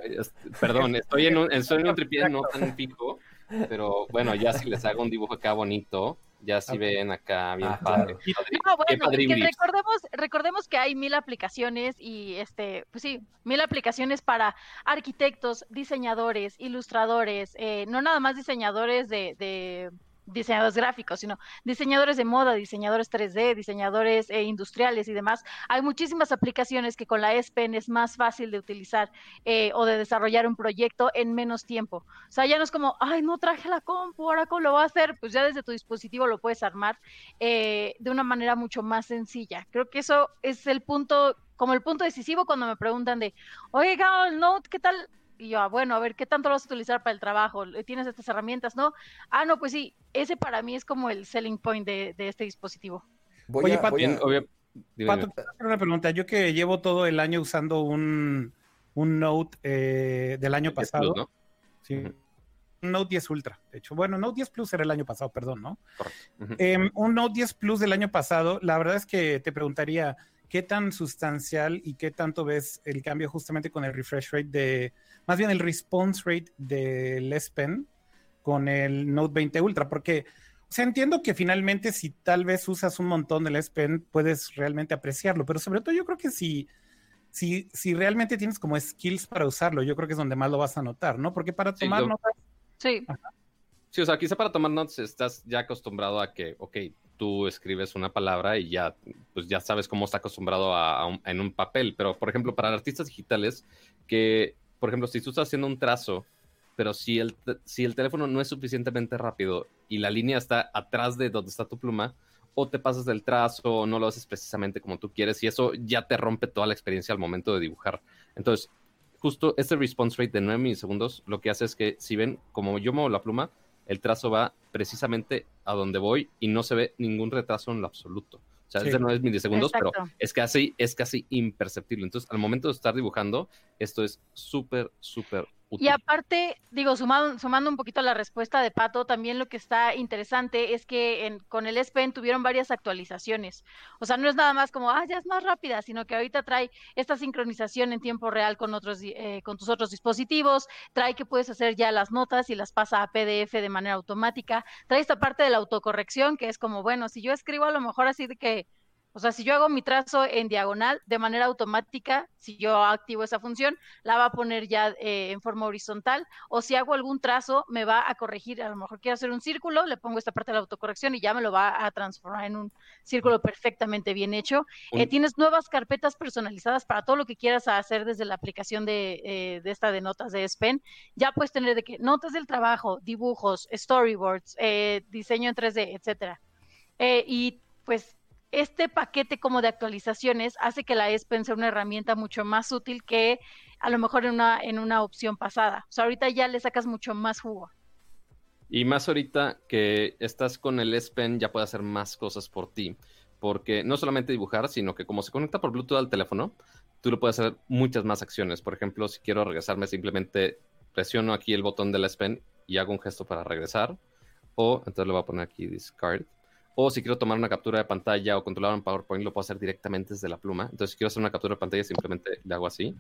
S2: Perdón, estoy en un, estoy en un tripié no tan fijo, pero bueno, ya si les hago un dibujo acá bonito, ya si ven acá bien ah, padre.
S3: recordemos, recordemos que hay mil aplicaciones y este, pues sí, mil aplicaciones para arquitectos, diseñadores, ilustradores, eh, no nada más diseñadores de, diseñadores gráficos, sino diseñadores de moda, diseñadores 3D, diseñadores eh, industriales y demás. Hay muchísimas aplicaciones que con la S Pen es más fácil de utilizar eh, o de desarrollar un proyecto en menos tiempo. O sea, ya no es como, ay, no traje la compu, ahora cómo lo va a hacer, pues ya desde tu dispositivo lo puedes armar eh, de una manera mucho más sencilla. Creo que eso es el punto, como el punto decisivo cuando me preguntan de, oye, el Note, ¿qué tal? Y yo, ah, bueno, a ver, ¿qué tanto lo vas a utilizar para el trabajo? ¿Tienes estas herramientas? ¿No? Ah, no, pues sí, ese para mí es como el selling point de, este dispositivo.
S1: Oye, Pato, una pregunta. Yo que llevo todo el año usando un, un Note eh, del año pasado. ¿no? Sí. Un Note 10 Ultra, de hecho. Bueno, Note 10 Plus era el año pasado, perdón, ¿no? Em, un Note 10 Plus del año pasado, la verdad es que te preguntaría, ¿qué tan sustancial y qué tanto ves el cambio justamente con el refresh rate de, más bien el response rate del S Pen con el Note 20 Ultra? Porque, o sea, entiendo que finalmente si tal vez usas un montón del S Pen, puedes realmente apreciarlo, pero sobre todo yo creo que si, si, si realmente tienes como skills para usarlo, yo creo que es donde más lo vas a notar, ¿no? Porque para tomar notas...
S3: Sí.
S2: Sí, o sea, quizá para tomar notas estás ya acostumbrado a que, ok, tú escribes una palabra y ya, pues ya sabes cómo está acostumbrado a, en un papel. Pero, por ejemplo, para artistas digitales, que, por ejemplo, si tú estás haciendo un trazo, pero si el, si el teléfono no es suficientemente rápido y la línea está atrás de donde está tu pluma, o te pasas del trazo o no lo haces precisamente como tú quieres y eso ya te rompe toda la experiencia al momento de dibujar. Entonces, justo este response rate de 9 milisegundos lo que hace es que si ven como yo muevo la pluma, el trazo va precisamente a donde voy y no se ve ningún retraso en lo absoluto. O sea, es de milisegundos, pero es casi, es casi imperceptible. Entonces, al momento de estar dibujando, esto es súper, súper
S3: y aparte, digo, sumando, un poquito a la respuesta de Pato, también lo que está interesante es que con el S Pen tuvieron varias actualizaciones. O sea, no es nada más como, ah, ya es más rápida, sino que ahorita trae esta sincronización en tiempo real con otros, eh, con tus otros dispositivos, trae que puedes hacer ya las notas y las pasa a PDF de manera automática, trae esta parte de la autocorrección que es como, bueno, si yo escribo a lo mejor así de que o sea, si yo hago mi trazo en diagonal de manera automática, si yo activo esa función, la va a poner ya eh, en forma horizontal. O si hago algún trazo, me va a corregir. A lo mejor quiero hacer un círculo, le pongo esta parte de la autocorrección y ya me lo va a transformar en un círculo perfectamente bien hecho. Eh, tienes nuevas carpetas personalizadas para todo lo que quieras hacer desde la aplicación de, eh, de esta de notas de SPEN. Ya puedes tener de que notas del trabajo, dibujos, storyboards, diseño en 3D, etcétera. y pues este paquete como de actualizaciones hace que la S sea una herramienta mucho más útil que a lo mejor en una, en una opción pasada. O sea, ahorita ya le sacas mucho más jugo.
S2: Y más ahorita que estás con el S Pen ya puede hacer más cosas por ti. Porque no solamente dibujar, sino que como se conecta por Bluetooth al teléfono, tú lo puedes hacer muchas más acciones. Por ejemplo, si quiero regresarme, simplemente presiono aquí el botón del S Pen y hago un gesto para regresar. O entonces le voy a poner aquí discard o si quiero tomar una captura de pantalla o controlar un PowerPoint, lo puedo hacer directamente desde la pluma. Entonces, si quiero hacer una captura de pantalla, simplemente le hago así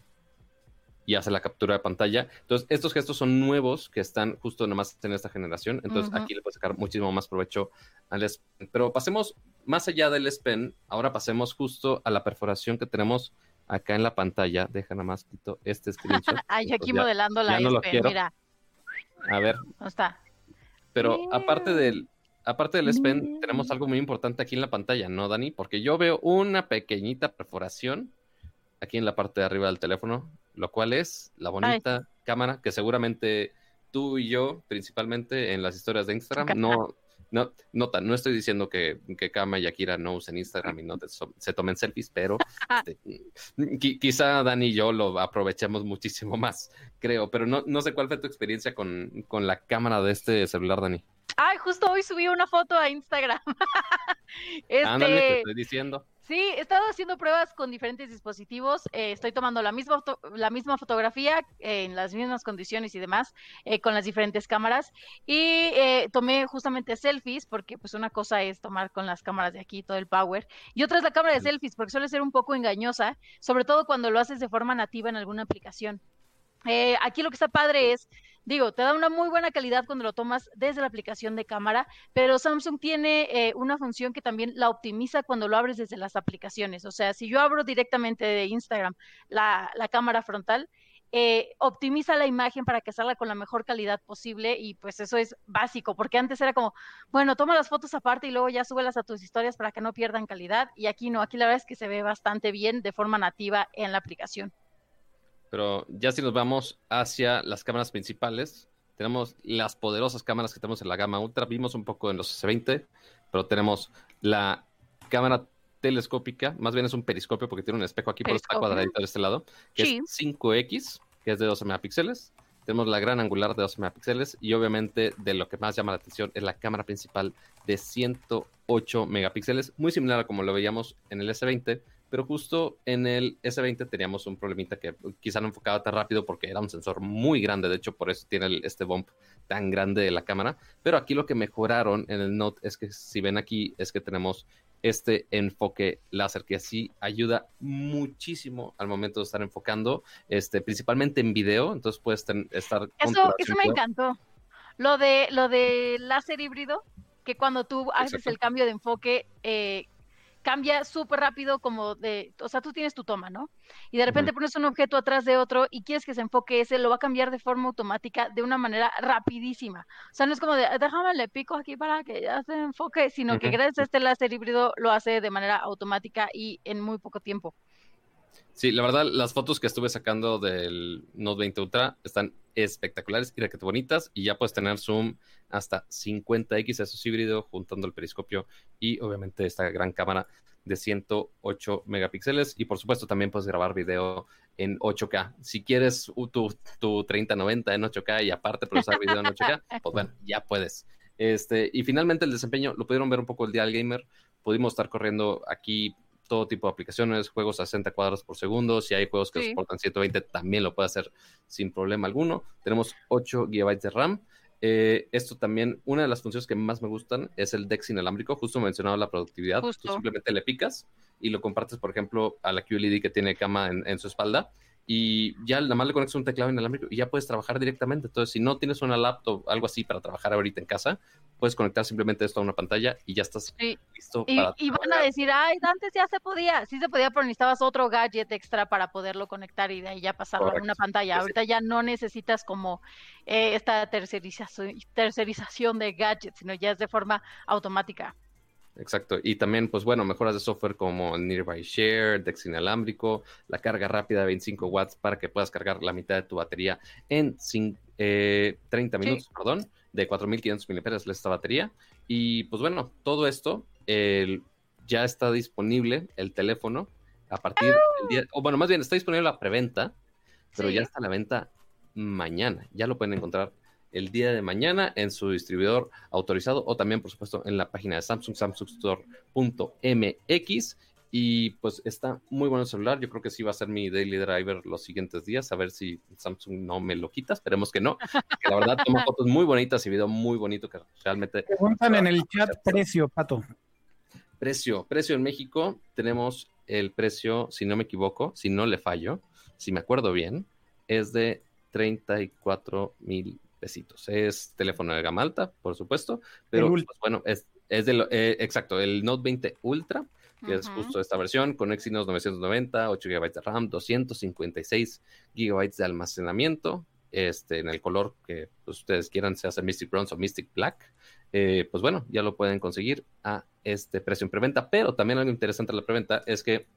S2: y hace la captura de pantalla. Entonces, estos gestos son nuevos que están justo nomás en esta generación. Entonces, aquí le puedo sacar muchísimo más provecho al S Pen. Pero pasemos más allá del S Pen, ahora pasemos justo a la perforación que tenemos acá en la pantalla. Deja nada más quito este screenshot.
S3: Ay, aquí modelando la S Pen, mira.
S2: A ver.
S3: ¿Dónde está?
S2: Pero aparte del, aparte del S Pen, tenemos mm. algo muy importante aquí en la pantalla, ¿no, Dani? Porque yo veo una pequeñita perforación aquí en la parte de arriba del teléfono, lo cual es la bonita cámara que seguramente tú y yo, principalmente en las historias de Instagram, no, no, nota, no estoy diciendo que, que Kama y Akira no usen Instagram y no se tomen selfies, pero este, quizá Dani y yo lo aprovechemos muchísimo más, creo, pero no, no sé cuál fue tu experiencia con, con la cámara de este celular, Dani.
S3: Ay, justo hoy subí una foto a Instagram.
S2: este... te estoy diciendo.
S3: Sí, he estado haciendo pruebas con diferentes dispositivos. Eh, estoy tomando la misma, la misma fotografía eh, en las mismas condiciones y demás eh, con las diferentes cámaras. Y tomé justamente selfies porque pues una cosa es tomar con las cámaras de aquí todo el power y otra es la cámara de selfies porque suele ser un poco engañosa, sobre todo cuando lo haces de forma nativa en alguna aplicación. Aquí lo que está padre es Digo, te da una muy buena calidad cuando lo tomas desde la aplicación de cámara, pero Samsung tiene eh, una función que también la optimiza cuando lo abres desde las aplicaciones. O sea, si yo abro directamente de Instagram la, cámara frontal, eh, optimiza la imagen para que salga con la mejor calidad posible y pues eso es básico, porque antes era como, bueno, toma las fotos aparte y luego ya súbelas a tus historias para que no pierdan calidad y aquí no, aquí la verdad es que se ve bastante bien de forma nativa en la aplicación.
S2: Pero ya si nos vamos hacia las cámaras principales, tenemos las poderosas cámaras que tenemos en la gama ultra, vimos un poco en los S20, pero tenemos la cámara telescópica, más bien es un periscopio porque tiene un espejo aquí, por esta cuadradito de este lado, que es 5X, que es de 12 megapíxeles. Tenemos la gran angular de 12 megapíxeles y obviamente de lo que más llama la atención es la cámara principal de 108 megapíxeles, muy similar a como lo veíamos en el S20, pero justo en el S20 teníamos un problemita que quizá no enfocaba tan rápido porque era un sensor muy grande, de hecho por eso tiene este bump tan grande de la cámara, pero aquí lo que mejoraron en el Note es que si ven aquí es que tenemos este enfoque láser que así ayuda muchísimo al momento de estar enfocando, este, principalmente en video, entonces puedes estar...
S3: Eso, eso me encantó. Lo de, lo de láser híbrido, que cuando tú haces el cambio de enfoque, eh, cambia súper rápido como de, o sea, tú tienes tu toma, ¿no? Y de repente pones un objeto atrás de otro y quieres que se enfoque ese, lo va a cambiar de forma automática de una manera rapidísima. O sea, no es como de, déjame le pico aquí para que ya se enfoque, sino que gracias a este láser híbrido lo hace de manera automática y en muy poco tiempo.
S2: Sí, la verdad, las fotos que estuve sacando del Note 20 Ultra están espectaculares y requete bonitas y ya puedes tener zoom hasta 50x, eso es híbrido, juntando el periscopio y obviamente esta gran cámara de 108 megapíxeles y por supuesto también puedes grabar video en 8K. Si quieres tu, tu 3090 en 8K y aparte procesar video en 8K, pues bueno, ya puedes. Este, y finalmente el desempeño, lo pudieron ver un poco el Dial Gamer, pudimos estar corriendo aquí todo tipo de aplicaciones, juegos a 60 cuadros por segundo. Si hay juegos que soportan 120, también lo puede hacer sin problema alguno. Tenemos 8 GB de RAM. Eh, esto también, una de las funciones que más me gustan es el DeX inalámbrico. Justo mencionado la productividad. Tú simplemente le picas y lo compartes, por ejemplo, a la QLED que tiene cama en su espalda y ya nada más le conectas un teclado inalámbrico y ya puedes trabajar directamente. Entonces, si no tienes una laptop o algo así para trabajar ahorita en casa, puedes conectar simplemente esto a una pantalla y ya estás listo.
S3: Y, para y van a decir, ay, antes ya se podía, sí se podía, pero necesitabas otro gadget extra para poderlo conectar y de ahí ya pasarlo a una pantalla. Ahorita ya no necesitas como eh, esta tercerización, tercerización de gadgets, sino ya es de forma automática.
S2: Exacto. Y también, pues bueno, mejoras de software como Nearby Share, Dex inalámbrico, la carga rápida de 25 watts para que puedas cargar la mitad de tu batería en 30 eh, minutos, perdón, de 4500 miliamperios esta batería. Y pues bueno, todo esto ya está disponible el teléfono a partir del día, o bueno, más bien está disponible la preventa, pero ya está la venta mañana. Ya lo pueden encontrar el día de mañana en su distribuidor autorizado o también, por supuesto, en la página de Samsung, samsungstore.mx. Y pues está muy bueno el celular. Yo creo que sí va a ser mi daily driver los siguientes días. A ver si Samsung no me lo quita. Esperemos que no. Que la verdad, toma fotos muy bonitas y video muy bonito que realmente.
S1: Preguntan en el chat precio, Pato.
S2: Precio, precio en México. Tenemos el precio, si no me equivoco, si no le fallo, si me acuerdo bien, es de 34 mil pesitos. Es teléfono de gama alta, por supuesto, pero pues, bueno, es, es de lo, eh, exacto, el Note 20 Ultra, que es justo esta versión, con Exynos 990, 8 GB de RAM, 256 GB de almacenamiento, este, en el color que pues, ustedes quieran, sea Mystic Bronze o Mystic Black. Eh, pues bueno, ya lo pueden conseguir a este precio en preventa, pero también algo interesante de la preventa es que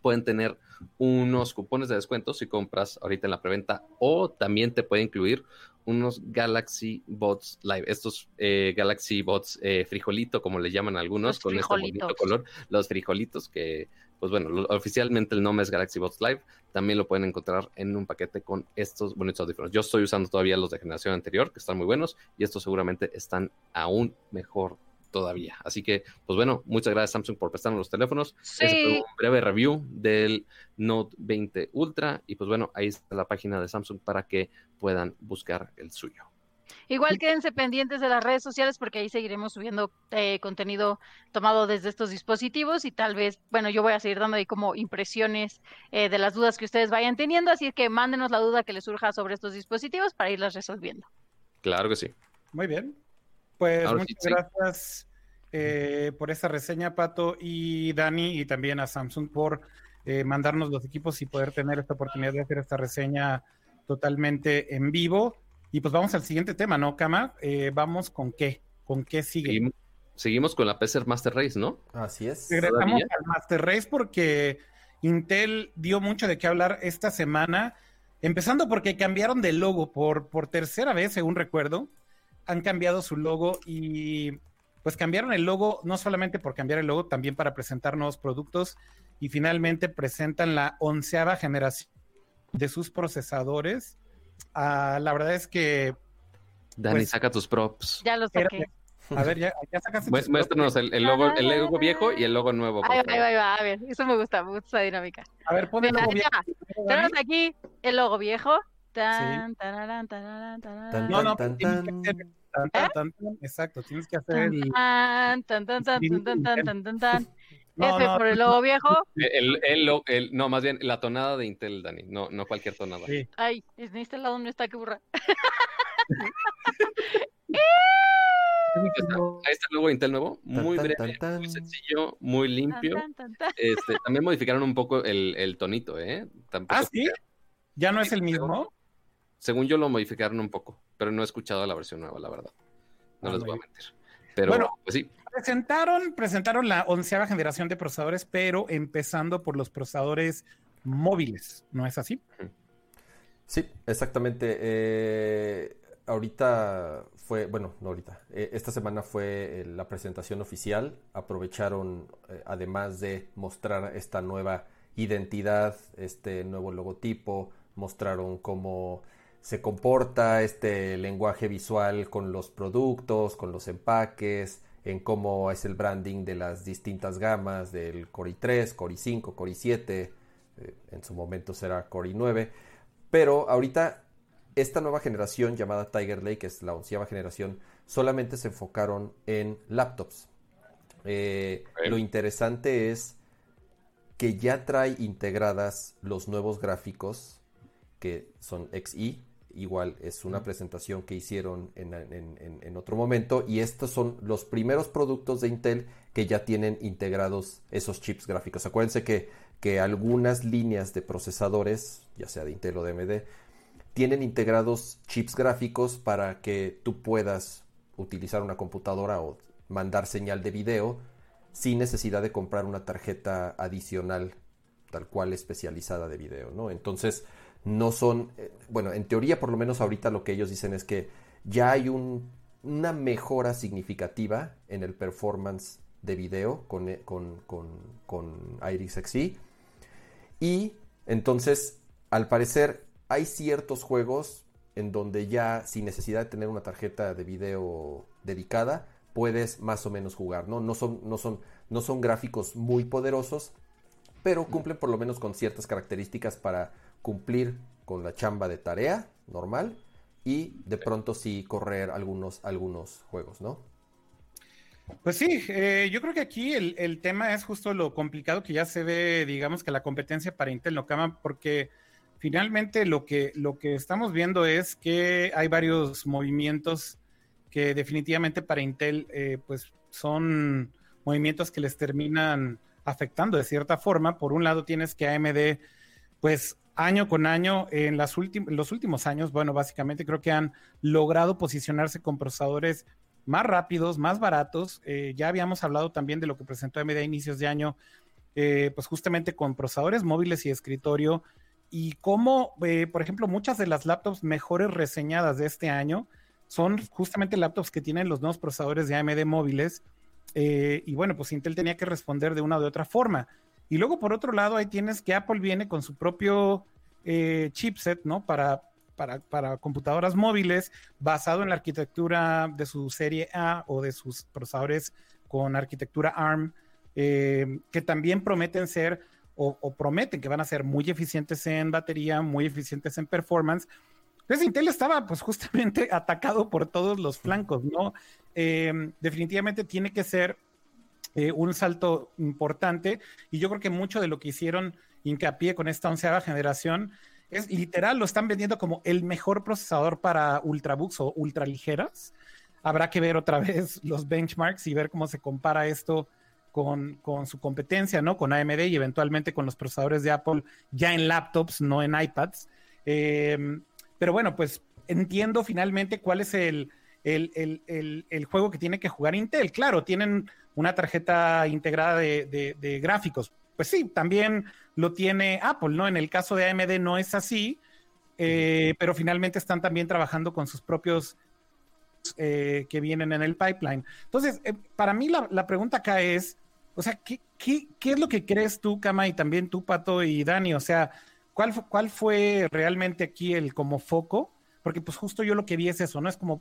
S2: pueden tener unos cupones de descuento si compras ahorita en la preventa o también te puede incluir unos Galaxy Bots Live, estos eh, Galaxy Bots eh, frijolito, como le llaman algunos, con este bonito color, los frijolitos que, pues bueno, oficialmente el nombre es Galaxy Bots Live, también lo pueden encontrar en un paquete con estos bonitos audífonos. Yo estoy usando todavía los de generación anterior, que están muy buenos, y estos seguramente están aún mejor todavía. Así que, pues bueno, muchas gracias Samsung por prestarnos los teléfonos. Sí. un breve review del Note 20 Ultra y pues bueno, ahí está la página de Samsung para que puedan buscar el suyo.
S3: Igual quédense pendientes de las redes sociales porque ahí seguiremos subiendo eh, contenido tomado desde estos dispositivos y tal vez, bueno, yo voy a seguir dando ahí como impresiones eh, de las dudas que ustedes vayan teniendo, así que mándenos la duda que les surja sobre estos dispositivos para irlas resolviendo.
S2: Claro que sí.
S1: Muy bien. Pues muchas gracias eh, por esa reseña, Pato y Dani, y también a Samsung por eh, mandarnos los equipos y poder tener esta oportunidad de hacer esta reseña totalmente en vivo. Y pues vamos al siguiente tema, ¿no, Kama? Eh, vamos con qué, con qué sigue.
S2: Seguimos, con la PC Master Race, ¿no?
S4: Así es.
S1: Regresamos al Master Race porque Intel dio mucho de qué hablar esta semana, empezando porque cambiaron de logo por, por tercera vez, según recuerdo. Han cambiado su logo y pues cambiaron el logo no solamente por cambiar el logo, también para presentar nuevos productos y finalmente presentan la onceava generación de sus procesadores. Ah, la verdad es que...
S2: Dani, pues, saca tus props.
S3: Ya los saqué.
S1: A ver, ya, ya sacaste.
S2: Muéstranos el, el, logo, el logo viejo y el logo nuevo.
S3: Ahí va, ahí va, a ver, eso me gusta, me gusta esa dinámica.
S1: A ver, pon el logo viejo.
S3: Tenemos aquí el logo viejo.
S1: Tan, no, no, tan, tan, tan, exacto, tienes que hacer el...
S3: Tan, tan, tan, tan, tan, tan, tan, tan, tan. F por el logo viejo.
S2: El, el, el, no, más bien la tonada de Intel, Dani, no, no cualquier tonada.
S3: Sí. Ay, en este lado no está, que burra.
S2: Ahí está el logo de Intel nuevo, muy breve, muy sencillo, muy limpio. Este, también modificaron un poco el, el tonito, ¿eh?
S1: ah, sí, ya no es el mismo.
S2: Según yo lo modificaron un poco, pero no he escuchado la versión nueva, la verdad. No ah, les voy a mentir. Pero bueno, pues sí.
S1: Presentaron, presentaron la onceava generación de procesadores, pero empezando por los procesadores móviles, ¿no es así?
S4: Sí, exactamente. Eh, ahorita fue, bueno, no ahorita, eh, esta semana fue eh, la presentación oficial. Aprovecharon, además de mostrar esta nueva identidad, este nuevo logotipo, mostraron cómo se comporta este lenguaje visual con los productos, con los empaques, en cómo es el branding de las distintas gamas del Core i3, Core i5, Core i7, eh, en su momento será Core i9, pero ahorita esta nueva generación llamada Tiger Lake, que es la onceava generación, solamente se enfocaron en laptops. Eh, lo interesante es que ya trae integradas los nuevos gráficos que son XE, igual es una presentación que hicieron en, otro momento y estos son los primeros productos de Intel que ya tienen integrados esos chips gráficos. Acuérdense que, que algunas líneas de procesadores, ya sea de Intel o de AMD, tienen integrados chips gráficos para que tú puedas utilizar una computadora o mandar señal de video sin necesidad de comprar una tarjeta adicional tal cual especializada de video, ¿no? Entonces, no son, eh, bueno, en teoría por lo menos ahorita lo que ellos dicen es que ya hay una mejora significativa en el performance de video con, eh, con, con, Iris XE. Y entonces, al parecer, hay ciertos juegos en donde ya sin necesidad de tener una tarjeta de video dedicada, puedes más o menos jugar, ¿no? No son, no son, no son gráficos muy poderosos, pero cumplen por lo menos con ciertas características para cumplir con la chamba de tarea normal y de pronto sí correr algunos, algunos juegos, ¿no?
S1: Pues sí, eh, yo creo que aquí el, tema es justo lo complicado que ya se ve, digamos que la competencia para Intel no cama, porque finalmente lo que, lo que estamos viendo es que hay varios movimientos que definitivamente para Intel eh, pues son movimientos que les terminan afectando de cierta forma. Por un lado tienes que AMD pues año con año, en, las los últimos años, bueno, básicamente creo que han logrado posicionarse con procesadores más rápidos, más baratos. Eh, ya habíamos hablado también de lo que presentó AMD a inicios de año, eh, pues justamente con procesadores móviles y escritorio, y cómo, eh, por ejemplo, muchas de las laptops mejores reseñadas de este año son justamente laptops que tienen los nuevos procesadores de AMD móviles. y bueno, pues Intel tenía que responder de una u otra forma. Y luego, por otro lado, ahí tienes que Apple viene con su propio eh, chipset, ¿no? Para, para, computadoras móviles, basado en la arquitectura de su serie A o de sus procesadores con arquitectura ARM, eh, que también prometen ser o, prometen que van a ser muy eficientes en batería, muy eficientes en performance. Entonces Intel estaba pues justamente atacado por todos los flancos, ¿no? Eh, definitivamente tiene que ser eh, un salto importante y yo creo que mucho de lo que hicieron hincapié con esta onceava generación es literal, lo están vendiendo como el mejor procesador para ultrabooks o ultraligeras. Habrá que ver otra vez los benchmarks y ver cómo se compara esto con, con, su competencia, ¿no? Con AMD y eventualmente con los procesadores de Apple ya en laptops, no en iPads. Em, pero bueno, pues entiendo finalmente cuál es el, el, juego que tiene que jugar Intel. Claro, tienen una tarjeta integrada de, gráficos. Pues sí, también lo tiene Apple, ¿no? En el caso de AMD no es así, eh, pero finalmente están también trabajando con sus propios eh, que vienen en el pipeline. Entonces, eh, para mí la, pregunta acá es, o sea, ¿qué, ¿qué, es lo que crees tú, Kama, y también tú, Pato y Dani? O sea, ¿cuál, cuál fue realmente aquí el como foco? Porque pues justo yo lo que vi es eso, ¿no? Es como,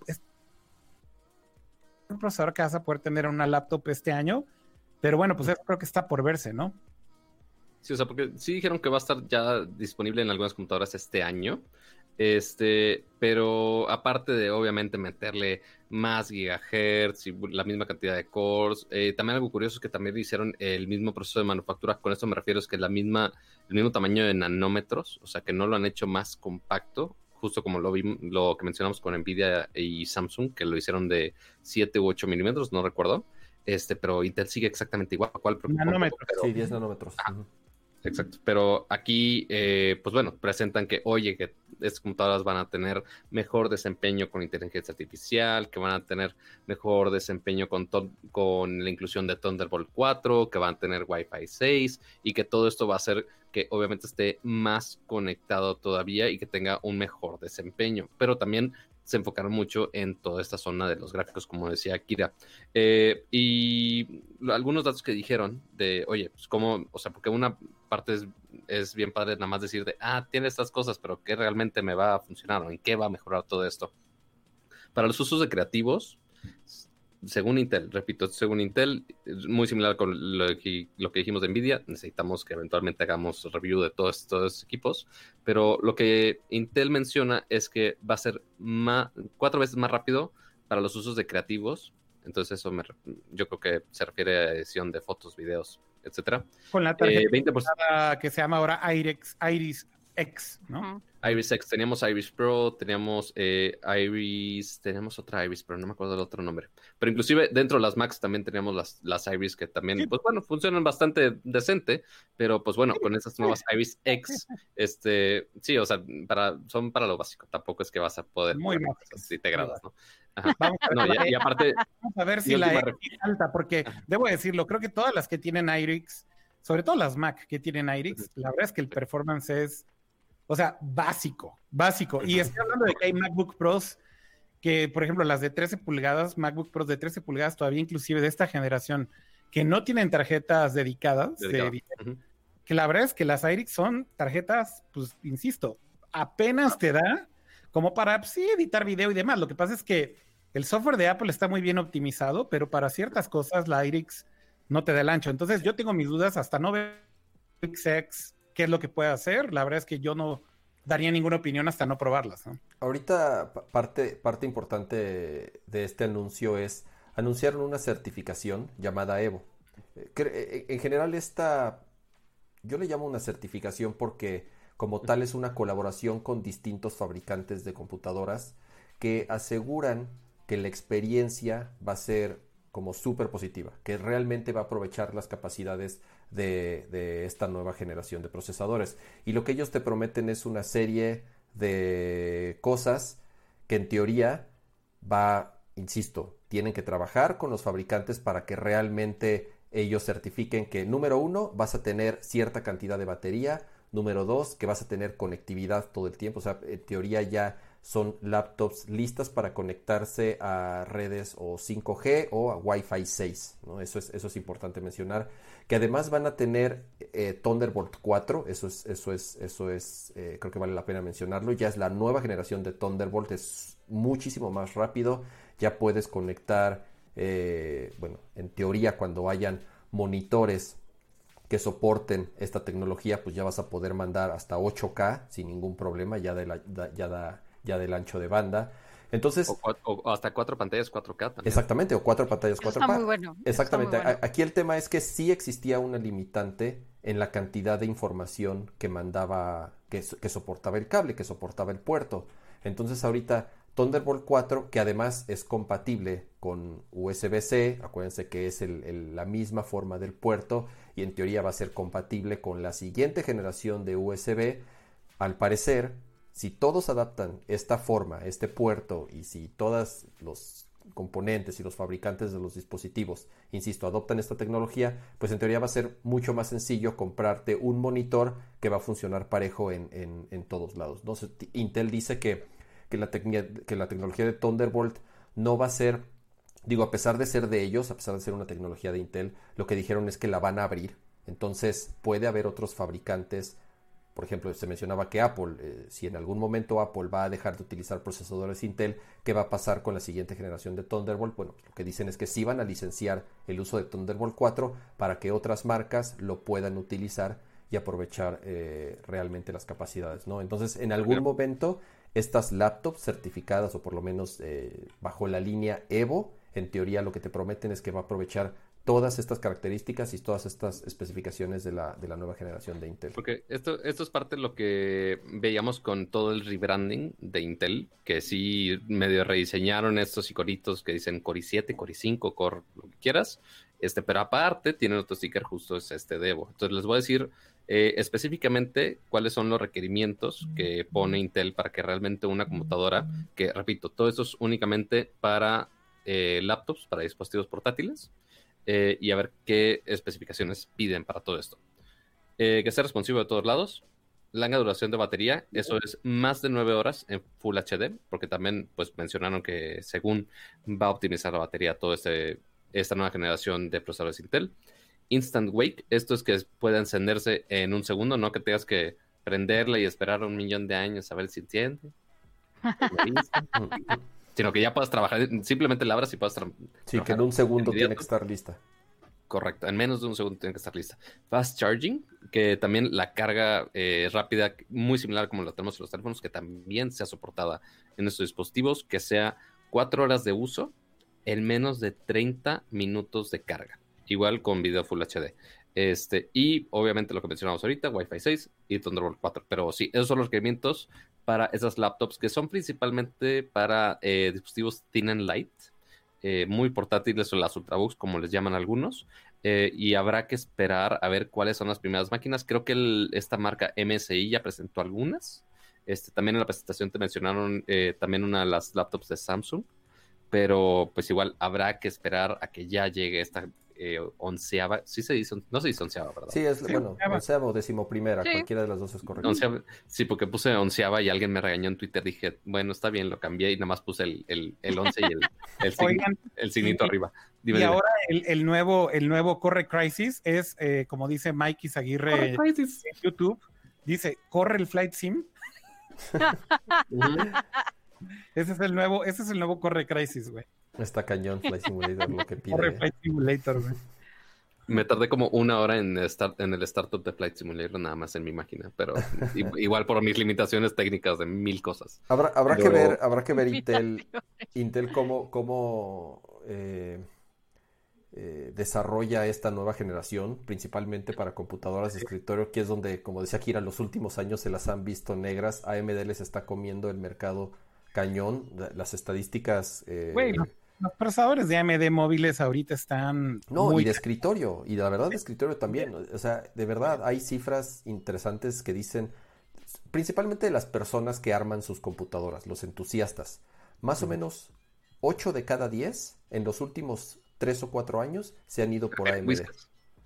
S1: un procesador que vas a poder tener en una laptop este año, pero bueno, pues eso creo que está por verse, ¿no?
S2: Sí, o sea, porque sí dijeron que va a estar ya disponible en algunas computadoras este año. Este, pero aparte de obviamente meterle más gigahertz y la misma cantidad de cores, eh, también algo curioso es que también hicieron el mismo proceso de manufactura. Con esto me refiero es que la misma, el mismo tamaño de nanómetros, o sea que no lo han hecho más compacto, justo como lo, vi, lo que mencionamos con Nvidia y Samsung, que lo hicieron de 7 u 8 milímetros, no recuerdo. Este, pero Intel sigue exactamente igual. ¿Cuál
S4: nanómetros. Sí, 10 nanómetros.
S2: Exacto. Pero aquí, eh, pues bueno, presentan que, oye, que estas computadoras van a tener mejor desempeño con inteligencia artificial, que van a tener mejor desempeño con, con la inclusión de Thunderbolt 4, que van a tener Wi-Fi 6 y que todo esto va a hacer que obviamente esté más conectado todavía y que tenga un mejor desempeño. Pero también se enfocaron mucho en toda esta zona de los gráficos, como decía Kira. Eh, y algunos datos que dijeron de, oye, pues cómo, o sea, porque una parte es, bien padre nada más decir de, ah, tiene estas cosas, pero ¿qué realmente me va a funcionar o en qué va a mejorar todo esto? Para los usos de creativos, según Intel, repito, según Intel, muy similar con lo que, lo que dijimos de Nvidia, necesitamos que eventualmente hagamos review de todos estos equipos, pero lo que Intel menciona es que va a ser más, cuatro veces más rápido para los usos de creativos, entonces eso me, yo creo que se refiere a edición de fotos, videos, etcétera.
S1: Con la tarjeta eh, que se llama ahora Iris, Iris X, ¿no?
S2: Iris X, teníamos Iris Pro, teníamos eh, Iris, tenemos otra Iris, pero no me acuerdo del otro nombre. Pero inclusive dentro de las Macs también teníamos las, las Iris que también, pues bueno, funcionan bastante decente, pero pues bueno, con esas nuevas Iris X, este, sí, o sea, para, son para lo básico, tampoco es que vas a poder
S1: muy
S2: integradas, ¿no?
S1: Vamos a ver, y, aparte, vamos a ver si la X alta, porque debo decirlo, creo que todas las que tienen Iris, sobre todo las Mac que tienen Iris, la verdad es que el performance es o sea, básico, básico. Y estoy hablando de que hay MacBook Pros que, por ejemplo, las de 13 pulgadas, MacBook Pros de 13 pulgadas, todavía inclusive de esta generación, que no tienen tarjetas dedicadas, que la verdad es que las iRix son tarjetas, pues, insisto, apenas te da como para, pues, sí, editar video y demás. Lo que pasa es que el software de Apple está muy bien optimizado, pero para ciertas cosas la iRix no te da el ancho. Entonces yo tengo mis dudas hasta no ver XX qué es lo que puede hacer. La verdad es que yo no daría ninguna opinión hasta no probarlas.
S4: Ahorita parte, parte importante de este anuncio es anunciaron una certificación llamada Evo. Eh, eh, en general esta, yo le llamo una certificación porque como tal es una colaboración con distintos fabricantes de computadoras que aseguran que la experiencia va a ser como súper positiva, que realmente va a aprovechar las capacidades de, esta nueva generación de procesadores. Y lo que ellos te prometen es una serie de cosas que en teoría va, insisto, tienen que trabajar con los fabricantes para que realmente ellos certifiquen que número uno vas a tener cierta cantidad de batería, número dos que vas a tener conectividad todo el tiempo, o sea, en teoría ya son laptops listas para conectarse a redes o 5G o a Wi-Fi 6. ¿no? Eso, es, eso es importante mencionar. Que además van a tener eh, Thunderbolt 4. Eso es, eso es, eso es eh, creo que vale la pena mencionarlo. Ya es la nueva generación de Thunderbolt. Es muchísimo más rápido. Ya puedes conectar, eh, bueno, en teoría cuando hayan monitores que soporten esta tecnología, pues ya vas a poder mandar hasta 8K sin ningún problema. Ya, de la, ya da ya del ancho de banda. Entonces,
S2: o, hasta cuatro pantallas 4K también.
S4: Exactamente, o cuatro pantallas 4K.
S3: Está muy bueno.
S4: Exactamente. Aquí el tema es que sí existía una limitante en la cantidad de información que mandaba, que, que soportaba el cable, que soportaba el puerto. Entonces ahorita Thunderbolt 4, que además es compatible con USB-C, acuérdense que es la misma forma del puerto y en teoría va a ser compatible con la siguiente generación de USB, al parecer Si todos adaptan esta forma, este puerto, y si todos los componentes y los fabricantes de los dispositivos, insisto, adoptan esta tecnología, pues en teoría va a ser mucho más sencillo comprarte un monitor que va a funcionar parejo en, todos lados. Intel dice que, que, la que la tecnología de Thunderbolt no va a ser, digo, a pesar de ser de ellos, a pesar de ser una tecnología de Intel, lo que dijeron es que la van a abrir. Entonces puede haber otros fabricantes por ejemplo, se mencionaba que Apple, eh, si en algún momento Apple va a dejar de utilizar procesadores Intel, ¿qué va a pasar con la siguiente generación de Thunderbolt? Bueno, lo que dicen es que sí van a licenciar el uso de Thunderbolt 4 para que otras marcas lo puedan utilizar y aprovechar eh, realmente las capacidades, ¿no? Entonces, en algún momento, estas laptops certificadas o por lo menos eh, bajo la línea Evo, en teoría lo que te prometen es que va a aprovechar todas estas características y todas estas especificaciones de la, de la nueva generación de Intel.
S2: Porque esto, esto es parte de lo que veíamos con todo el rebranding de Intel, que sí medio rediseñaron estos iconitos que dicen Core i7, Core i5, Core lo que quieras, este, pero aparte tienen otro sticker justo es este Devo. Entonces les voy a decir eh, específicamente cuáles son los requerimientos que pone Intel para que realmente una computadora, que repito, todo esto es únicamente para eh, laptops, para dispositivos portátiles, eh, y a ver qué especificaciones piden para todo esto. Eh, que sea responsivo de todos lados, larga duración de batería, eso es más de 9 horas en Full HD, porque también pues mencionaron que según va a optimizar la batería toda este, esta nueva generación de procesadores Intel. Instant Wake, esto es que puede encenderse en un segundo, no que tengas que prenderla y esperar un millón de años a ver si enciende. sino que ya puedas trabajar, simplemente la abras y puedas trabajar.
S4: Sí, que en un segundo tiene que estar lista.
S2: Correcto, en menos de un segundo tiene que estar lista. Fast charging, que también la carga eh, rápida, muy similar como la tenemos en los teléfonos, que también sea soportada en estos dispositivos, que sea cuatro horas de uso en menos de 30 minutos de carga. Igual con video Full HD. Este, y obviamente lo que mencionamos ahorita, Wi-Fi 6 y Thunderbolt 4. Pero sí, esos son los requerimientos para esas laptops que son principalmente para eh, dispositivos thin and light, eh, muy portátiles o las ultrabooks como les llaman algunos. Eh, y habrá que esperar a ver cuáles son las primeras máquinas. Creo que esta marca MSI ya presentó algunas. Este, también en la presentación te mencionaron también una de las laptops de Samsung. Pero pues igual habrá que esperar a que ya llegue esta eh, onceava, sí se dice, no se dice onceava, ¿verdad?
S4: Sí, es, bueno, onceava o decimoprimera, cualquiera de las dos es correcto.
S2: sí, porque puse onceava y alguien me regañó en Twitter, dije, bueno, está bien, lo cambié y nada más puse el, el, el once y el, el, el signito arriba.
S1: y ahora el, nuevo, el nuevo Corre Crisis es, eh, como dice Mikey Aguirre en YouTube, dice, corre el Flight Sim. ese es el nuevo, ese es el nuevo Corre Crisis, güey.
S4: Está cañón Flight Simulator lo que pide.
S1: Flight Simulator, güey.
S2: Me tardé como una hora en, en el startup de Flight Simulator nada más en mi máquina, pero igual por mis limitaciones técnicas de mil cosas.
S4: Habrá, habrá que ver, habrá que ver Intel, Intel cómo, cómo eh, eh, desarrolla esta nueva generación, principalmente para computadoras de escritorio, que es donde, como decía Kira, los últimos años se las han visto negras. AMD les está comiendo el mercado cañón. Las estadísticas. Eh,
S1: los procesadores de AMD móviles ahorita están.
S4: No, y de escritorio. Y la verdad, de escritorio también. O sea, de verdad, hay cifras interesantes que dicen, principalmente de las personas que arman sus computadoras, los entusiastas. Más o menos 8 de cada 10 en los últimos 3 o 4 años se han ido por AMD.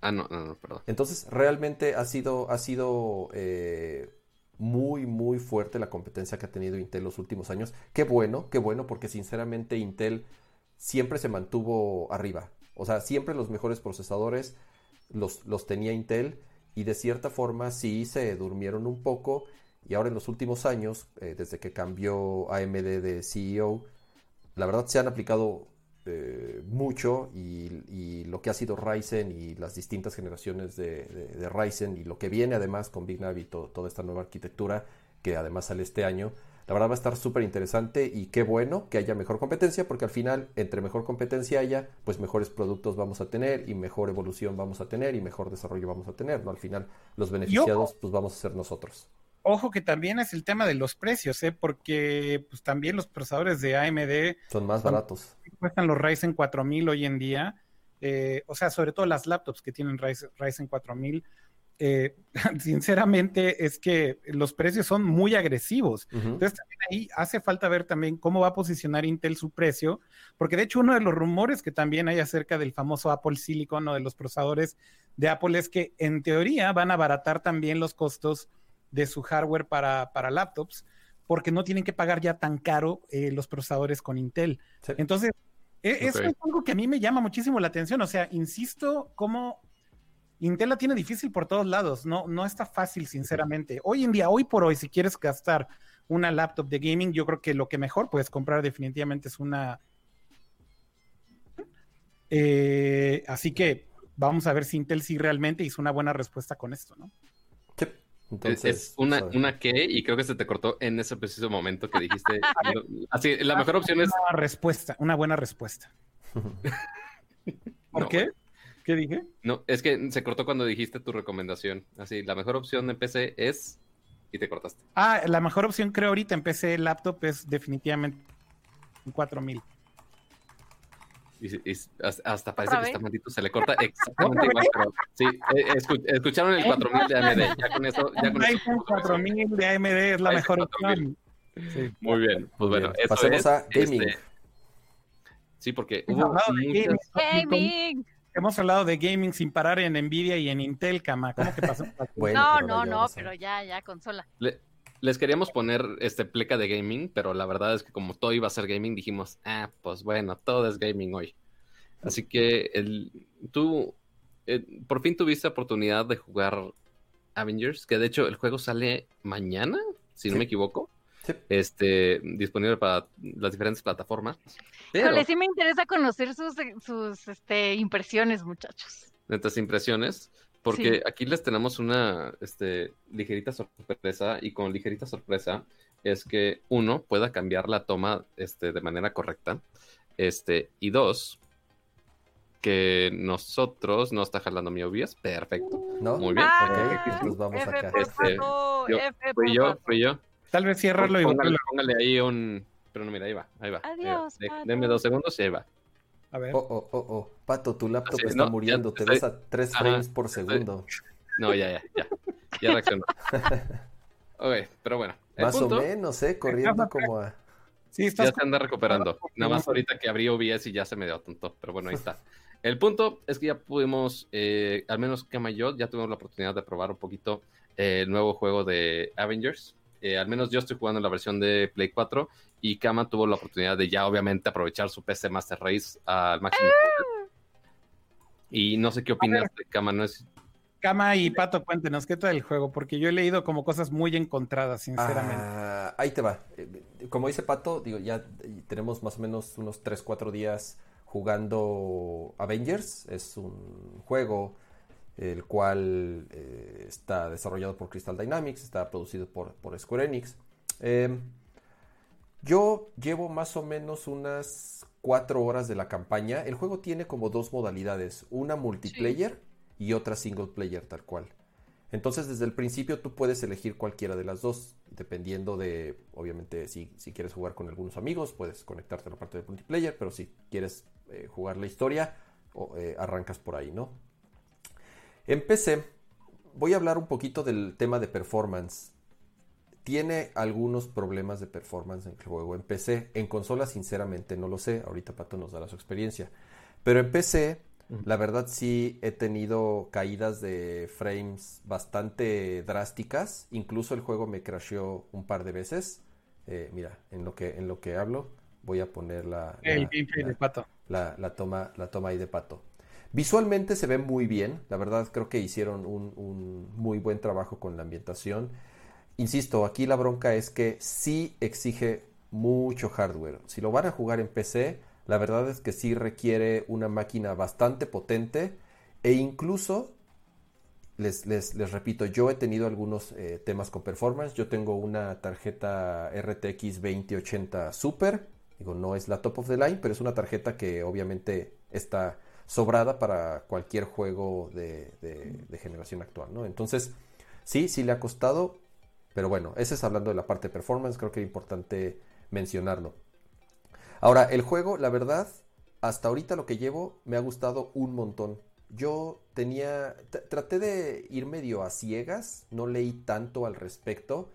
S2: Ah, no, no, no, perdón.
S4: Entonces, realmente ha sido, ha sido eh, muy, muy fuerte la competencia que ha tenido Intel los últimos años. Qué bueno, qué bueno, porque sinceramente Intel siempre se mantuvo arriba. O sea, siempre los mejores procesadores los, los tenía Intel y de cierta forma sí se durmieron un poco y ahora en los últimos años, eh, desde que cambió AMD de CEO, la verdad se han aplicado eh, mucho y, lo que ha sido Ryzen y las distintas generaciones de, Ryzen y lo que viene además con Big Navi, toda esta nueva arquitectura que además sale este año, la verdad va a estar súper interesante y qué bueno que haya mejor competencia, porque al final, entre mejor competencia haya, pues mejores productos vamos a tener y mejor evolución vamos a tener y mejor desarrollo vamos a tener, ¿no? Al final, los beneficiados, pues vamos a ser nosotros.
S1: Ojo que también es el tema de los precios, ¿eh? Porque pues también los procesadores de AMD...
S4: Son más baratos.
S1: Cuestan los Ryzen 4000 hoy en día. Eh, o sea, sobre todo las laptops que tienen Ryzen, Ryzen 4000 eh, sinceramente es que los precios son muy agresivos. Entonces también ahí hace falta ver también cómo va a posicionar Intel su precio, porque de hecho uno de los rumores que también hay acerca del famoso Apple Silicon o de los procesadores de Apple es que en teoría van a abaratar también los costos de su hardware para, para laptops, porque no tienen que pagar ya tan caro eh, los procesadores con Intel. Entonces, e, eso es algo que a mí me llama muchísimo la atención. O sea, insisto, cómo Intel la tiene difícil por todos lados, no, no está fácil, sinceramente. Hoy en día, hoy por hoy, si quieres gastar una laptop de gaming, yo creo que lo que mejor puedes comprar definitivamente es una... Eh, así que vamos a ver si Intel sí realmente hizo una buena respuesta con esto, ¿no?
S2: Entonces, es una, una que, y creo que se te cortó en ese preciso momento que dijiste. así, la mejor opción es.
S1: Una respuesta, una buena respuesta. ¿Por qué? ¿Qué dije?
S2: No, es que se cortó cuando dijiste tu recomendación. Así, la mejor opción en PC es. Y te cortaste.
S1: Ah, la mejor opción creo ahorita en PC laptop es definitivamente 4000.
S2: Y, y, hasta parece que está maldito, se le corta exactamente igual, pero sí, eh, escucharon el 4000 de AMD, ya con eso, ya con
S1: eso. 4000 de AMD es la mejor opción.
S2: Sí. Muy bien, pues bueno,
S4: eso pasemos es, a gaming. Este,
S2: sí, porque hubo muchas...
S3: gaming.
S1: Hemos hablado de gaming sin parar en Nvidia y en Intel, Cama. ¿Cómo que pasó?
S3: bueno, no, no, no, pero ya, ya, consola.
S2: Le, les queríamos poner este pleca de gaming, pero la verdad es que como todo iba a ser gaming, dijimos, ah, pues bueno, todo es gaming hoy. Así que el, tú eh, por fin tuviste oportunidad de jugar Avengers, que de hecho el juego sale mañana, si no me equivoco. Este, disponible para las diferentes plataformas.
S3: Pero... sí me interesa conocer sus, sus este, impresiones, muchachos.
S2: Nuestras impresiones, porque aquí les tenemos una este, ligerita sorpresa, y con ligerita sorpresa es que uno pueda cambiar la toma este, de manera correcta, este, y dos, que nosotros no está jalando mi OBS, perfecto. Muy bien.
S4: Ah, nos vamos acá.
S2: Este, fui yo, fui yo.
S1: Tal vez cierrarlo y
S2: póngale, póngale ahí un. Pero no, mira, ahí va, ahí va.
S3: Adiós.
S2: Deme dos segundos y ahí va.
S4: A ver. Oh, oh, oh, oh. Pato, tu laptop está muriendo. Te ves a 3 frames por segundo.
S2: No, ya, ya, ya. Ya reaccionó. ok, pero bueno.
S4: Más o menos, ¿eh? Corriendo como a.
S2: Sí, estás... Ya se anda recuperando. Nada más ahorita que abrí OBS y ya se me dio tonto. Pero bueno, ahí está. El punto es que ya pudimos, eh, al menos Kama y yo, ya tuvimos la oportunidad de probar un poquito eh, el nuevo juego de Avengers. Eh, al menos yo estoy jugando en la versión de Play 4 y Kama tuvo la oportunidad de ya obviamente aprovechar su PC Master Race al máximo. Y no sé qué opinas de Kama, ¿no es?
S1: Kama y Pato, cuéntenos qué tal el juego, porque yo he leído como cosas muy encontradas, sinceramente.
S4: Ah, ahí te va. Como dice Pato, digo, ya tenemos más o menos unos 3, 4 días jugando Avengers. Es un juego el cual eh, está desarrollado por Crystal Dynamics, está producido por, Square Enix. Em, yo llevo más o menos unas cuatro horas de la campaña. El juego tiene como dos modalidades, una multiplayer y otra single player tal cual. Entonces desde el principio tú puedes elegir cualquiera de las dos, dependiendo de, obviamente, si, si quieres jugar con algunos amigos, puedes conectarte a la parte de multiplayer, pero si quieres eh, jugar la historia, o, eh, arrancas por ahí, ¿no? En PC, voy a hablar un poquito del tema de performance. Tiene algunos problemas de performance en el juego en PC. En consola, sinceramente, no lo sé. Ahorita Pato nos dará su experiencia. Pero en PC, la verdad sí he tenido caídas de frames bastante drásticas. Incluso el juego me crasheó un par de veces. Eh, mira, en lo que, en lo que hablo, voy a poner la,
S1: el pato
S4: la, toma, la toma ahí de pato. Visualmente se ve muy bien, la verdad creo que hicieron un, muy buen trabajo con la ambientación. Insisto, aquí la bronca es que sí exige mucho hardware. Si lo van a jugar en PC, la verdad es que sí requiere una máquina bastante potente e incluso, les, repito, yo he tenido algunos eh, temas con performance. Yo tengo una tarjeta RTX 2080 Super Digo, no es la top of the line, pero es una tarjeta que obviamente está sobrada para cualquier juego de, generación actual, ¿no? Entonces, sí, sí le ha costado, pero bueno, ese es hablando de la parte de performance, creo que es importante mencionarlo. Ahora, el juego, la verdad, hasta ahorita lo que llevo me ha gustado un montón. yo tenía, traté de ir medio a ciegas, no leí tanto al respecto,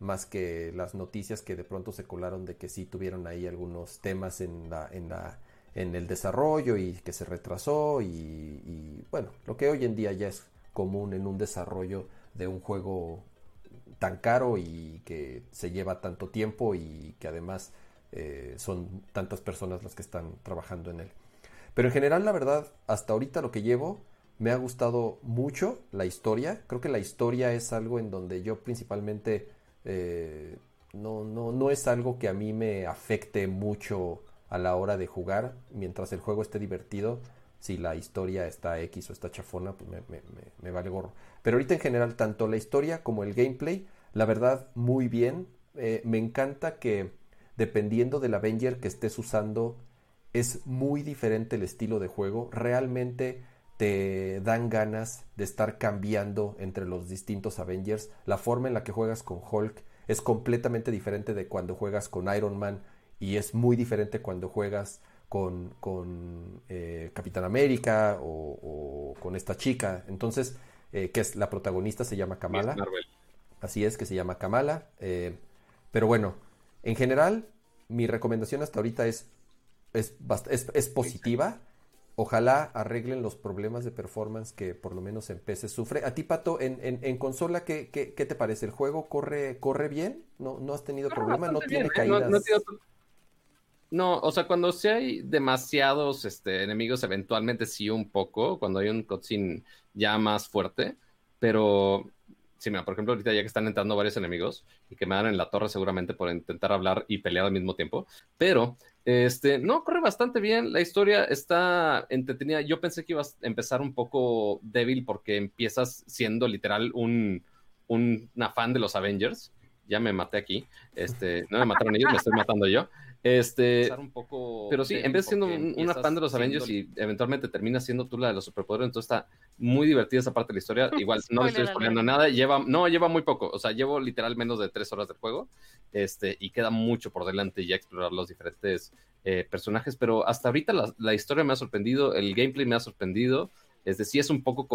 S4: más que las noticias que de pronto se colaron de que sí tuvieron ahí algunos temas en la, en la, en el desarrollo y que se retrasó y, bueno, lo que hoy en día ya es común en un desarrollo de un juego tan caro y que se lleva tanto tiempo y que además eh, son tantas personas las que están trabajando en él. Pero en general, la verdad, hasta ahorita lo que llevo me ha gustado mucho la historia. Creo que la historia es algo en donde yo principalmente eh, no, no, no es algo que a mí me afecte mucho a la hora de jugar. Mientras el juego esté divertido, si la historia está X o está chafona, pues me, vale gorro. Pero ahorita en general, tanto la historia como el gameplay, la verdad, muy bien. Eh, me encanta que dependiendo del Avenger que estés usando, es muy diferente el estilo de juego. Realmente te dan ganas de estar cambiando entre los distintos Avengers. La forma en la que juegas con Hulk es completamente diferente de cuando juegas con Iron Man y es muy diferente cuando juegas con, con eh, Capitán América o, con esta chica. Entonces, eh, que es la protagonista, se llama Kamala. Así es, que se llama Kamala. Eh, pero bueno, en general, mi recomendación hasta ahorita es, es, es, positiva. Ojalá arreglen los problemas de performance que por lo menos en PC sufre. A ti, Pato, en, en, consola, ¿qué, ¿qué, qué, te parece? ¿El juego corre, corre bien? ¿No, no has tenido problemas? ¿No tiene caídas?
S2: No, o sea, cuando sí hay demasiados este, enemigos, eventualmente sí un poco, cuando hay un cutscene ya más fuerte, pero sí, mira, por ejemplo, ahorita ya que están entrando varios enemigos y que me dan en la torre seguramente por intentar hablar y pelear al mismo tiempo, pero este, no, corre bastante bien, la historia está entretenida, yo pensé que iba a empezar un poco débil porque empiezas siendo literal un, un, fan de los Avengers, ya me maté aquí, este, no me mataron ellos, me estoy matando yo, este, un poco pero sí, en vez de siendo una fan de los Avengers y eventualmente termina siendo tú la de los superpoderes, entonces está muy divertida esa parte de la historia. Igual no le estoy exponiendo nada, lleva, no, lleva muy poco, o sea, llevo literal menos de tres horas del juego, este, y queda mucho por delante ya explorar los diferentes eh, personajes, pero hasta ahorita la, la historia me ha sorprendido, el gameplay me ha sorprendido, es decir, es un poco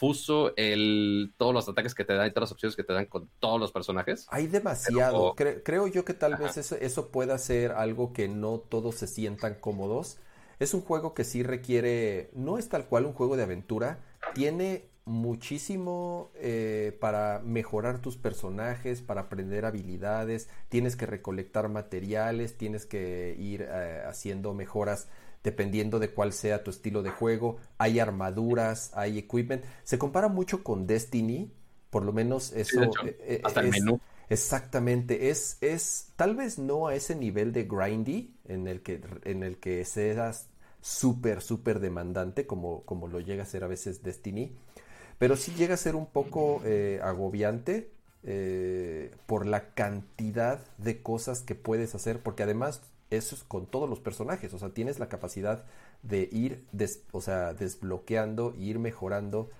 S2: confuso el, todos los ataques que te dan y todas las opciones que te dan con todos los personajes.
S4: Hay demasiado. creo yo que tal vez eso, eso, pueda ser algo que no todos se sientan cómodos. Es un juego que sí requiere, no es tal cual un juego de aventura, tiene muchísimo eh, para mejorar tus personajes, para aprender habilidades, tienes que recolectar materiales, tienes que ir eh, haciendo mejoras dependiendo de cuál sea tu estilo de juego. Hay armaduras, hay equipment. Se compara mucho con Destiny, por lo menos eso.
S2: Eh, eh, hasta el menú.
S4: Exactamente, es, es tal vez no a ese nivel de grindy en el que, en el que seas súper, súper demandante como, como lo llega a ser a veces Destiny, pero sí llega a ser un poco eh, agobiante por la cantidad de cosas que puedes hacer, porque además eso es con todos los personajes, o sea, tienes la capacidad de ir, o sea, desbloqueando ir mejorando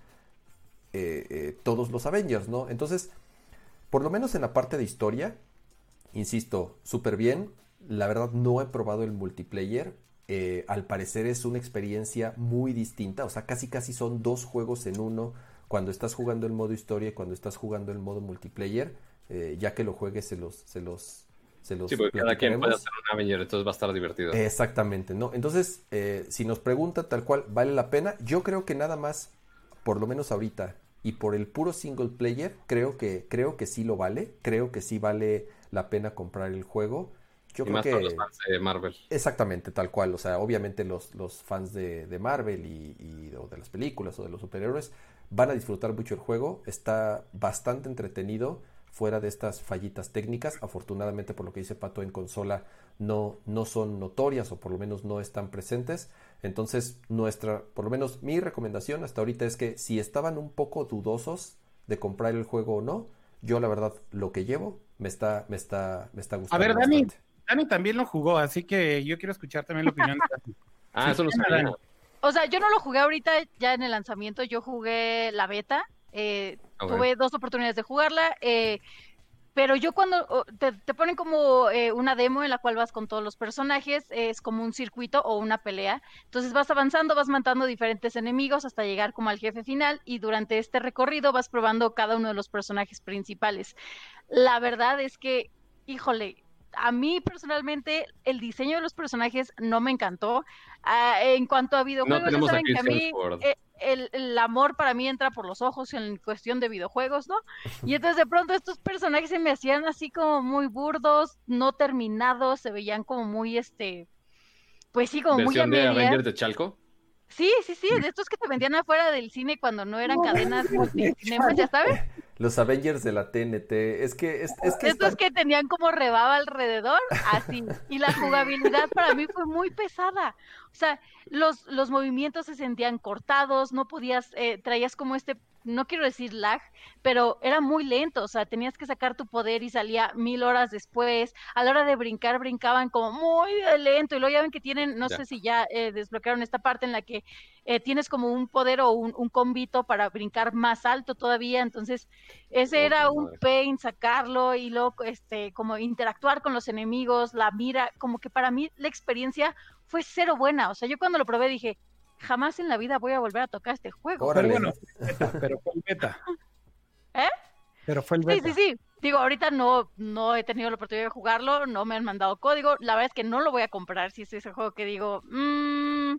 S4: eh, eh, todos los Avengers, ¿no? Entonces, por lo menos en la parte de historia, insisto, súper bien. La verdad no he probado el multiplayer. Eh, al parecer es una experiencia muy distinta, o sea, casi casi son dos juegos en uno cuando estás jugando el modo historia y cuando estás jugando el modo multiplayer. ya que lo juegues se los, se los
S2: sí, porque cada quien puede hacer un Avenger, entonces va a estar divertido.
S4: Exactamente, ¿no? Entonces, eh, si nos pregunta tal cual, ¿vale la pena? Yo creo que nada más, por lo menos ahorita, y por el puro single player, creo que, creo que sí lo vale. Creo que sí vale la pena comprar el juego. Yo creo
S2: más
S4: que...
S2: los fans de Marvel.
S4: Exactamente, tal cual. O sea, obviamente los, los fans de, de Marvel y, y, o de las películas o de los superhéroes van a disfrutar mucho el juego. Está bastante entretenido fuera de estas fallitas técnicas. Afortunadamente, por lo que dice Pato en consola, no, no son notorias o por lo menos no están presentes. Entonces, nuestra, por lo menos mi recomendación hasta ahorita es que si estaban un poco dudosos de comprar el juego o no, yo la verdad lo que llevo me está, me está, me está gustando.
S1: A ver, Dani, Dani también lo jugó, así que yo quiero escuchar también la opinión de Dani.
S2: ah, eso lo sabía.
S3: O sea, yo no lo jugué ahorita ya en el lanzamiento, yo jugué la beta eh, tuve dos oportunidades de jugarla. Eh, pero yo cuando te, ponen como eh, una demo en la cual vas con todos los personajes, es como un circuito o una pelea. Entonces vas avanzando, vas matando diferentes enemigos hasta llegar como al jefe final y durante este recorrido vas probando cada uno de los personajes principales. La verdad es que, híjole, a mí personalmente el diseño de los personajes no me encantó. Ah, en cuanto a videojuegos, ya saben que a mí el, amor para mí entra por los ojos en cuestión de videojuegos, ¿no? Y entonces de pronto estos personajes se me hacían así como muy burdos, no terminados, se veían como muy, este, pues sí, como muy
S2: a de Avengers de Chalco?
S3: Sí, sí, sí, de estos que te vendían afuera del cine cuando no eran cadenas multicinemas, ya sabes.
S4: Los Avengers de la TNT, es que... Es, es que
S3: Estos que tenían como rebaba alrededor, así. Y la jugabilidad para mí fue muy pesada. O sea, los, los movimientos se sentían cortados, no podías, eh, traías como este no quiero decir lag, pero era muy lento, o sea, tenías que sacar tu poder y salía mil horas después. A la hora de brincar, brincaban como muy lento. Y luego ya ven que tienen, no sé si ya eh, desbloquearon esta parte en la que eh, tienes como un poder o un, un, convito para brincar más alto todavía. Entonces, ese era un pain sacarlo y luego, este, como interactuar con los enemigos, la mira, como que para mí la experiencia fue cero buena. O sea, yo cuando lo probé dije, jamás en la vida voy a volver a tocar este juego.
S1: Pero bueno, pero fue el beta.
S3: ¿Eh?
S1: Pero fue el beta.
S3: Sí, sí, sí. Digo, ahorita no, no he tenido la oportunidad de jugarlo, no me han mandado código. La verdad es que no lo voy a comprar si es ese juego que digo, mmm,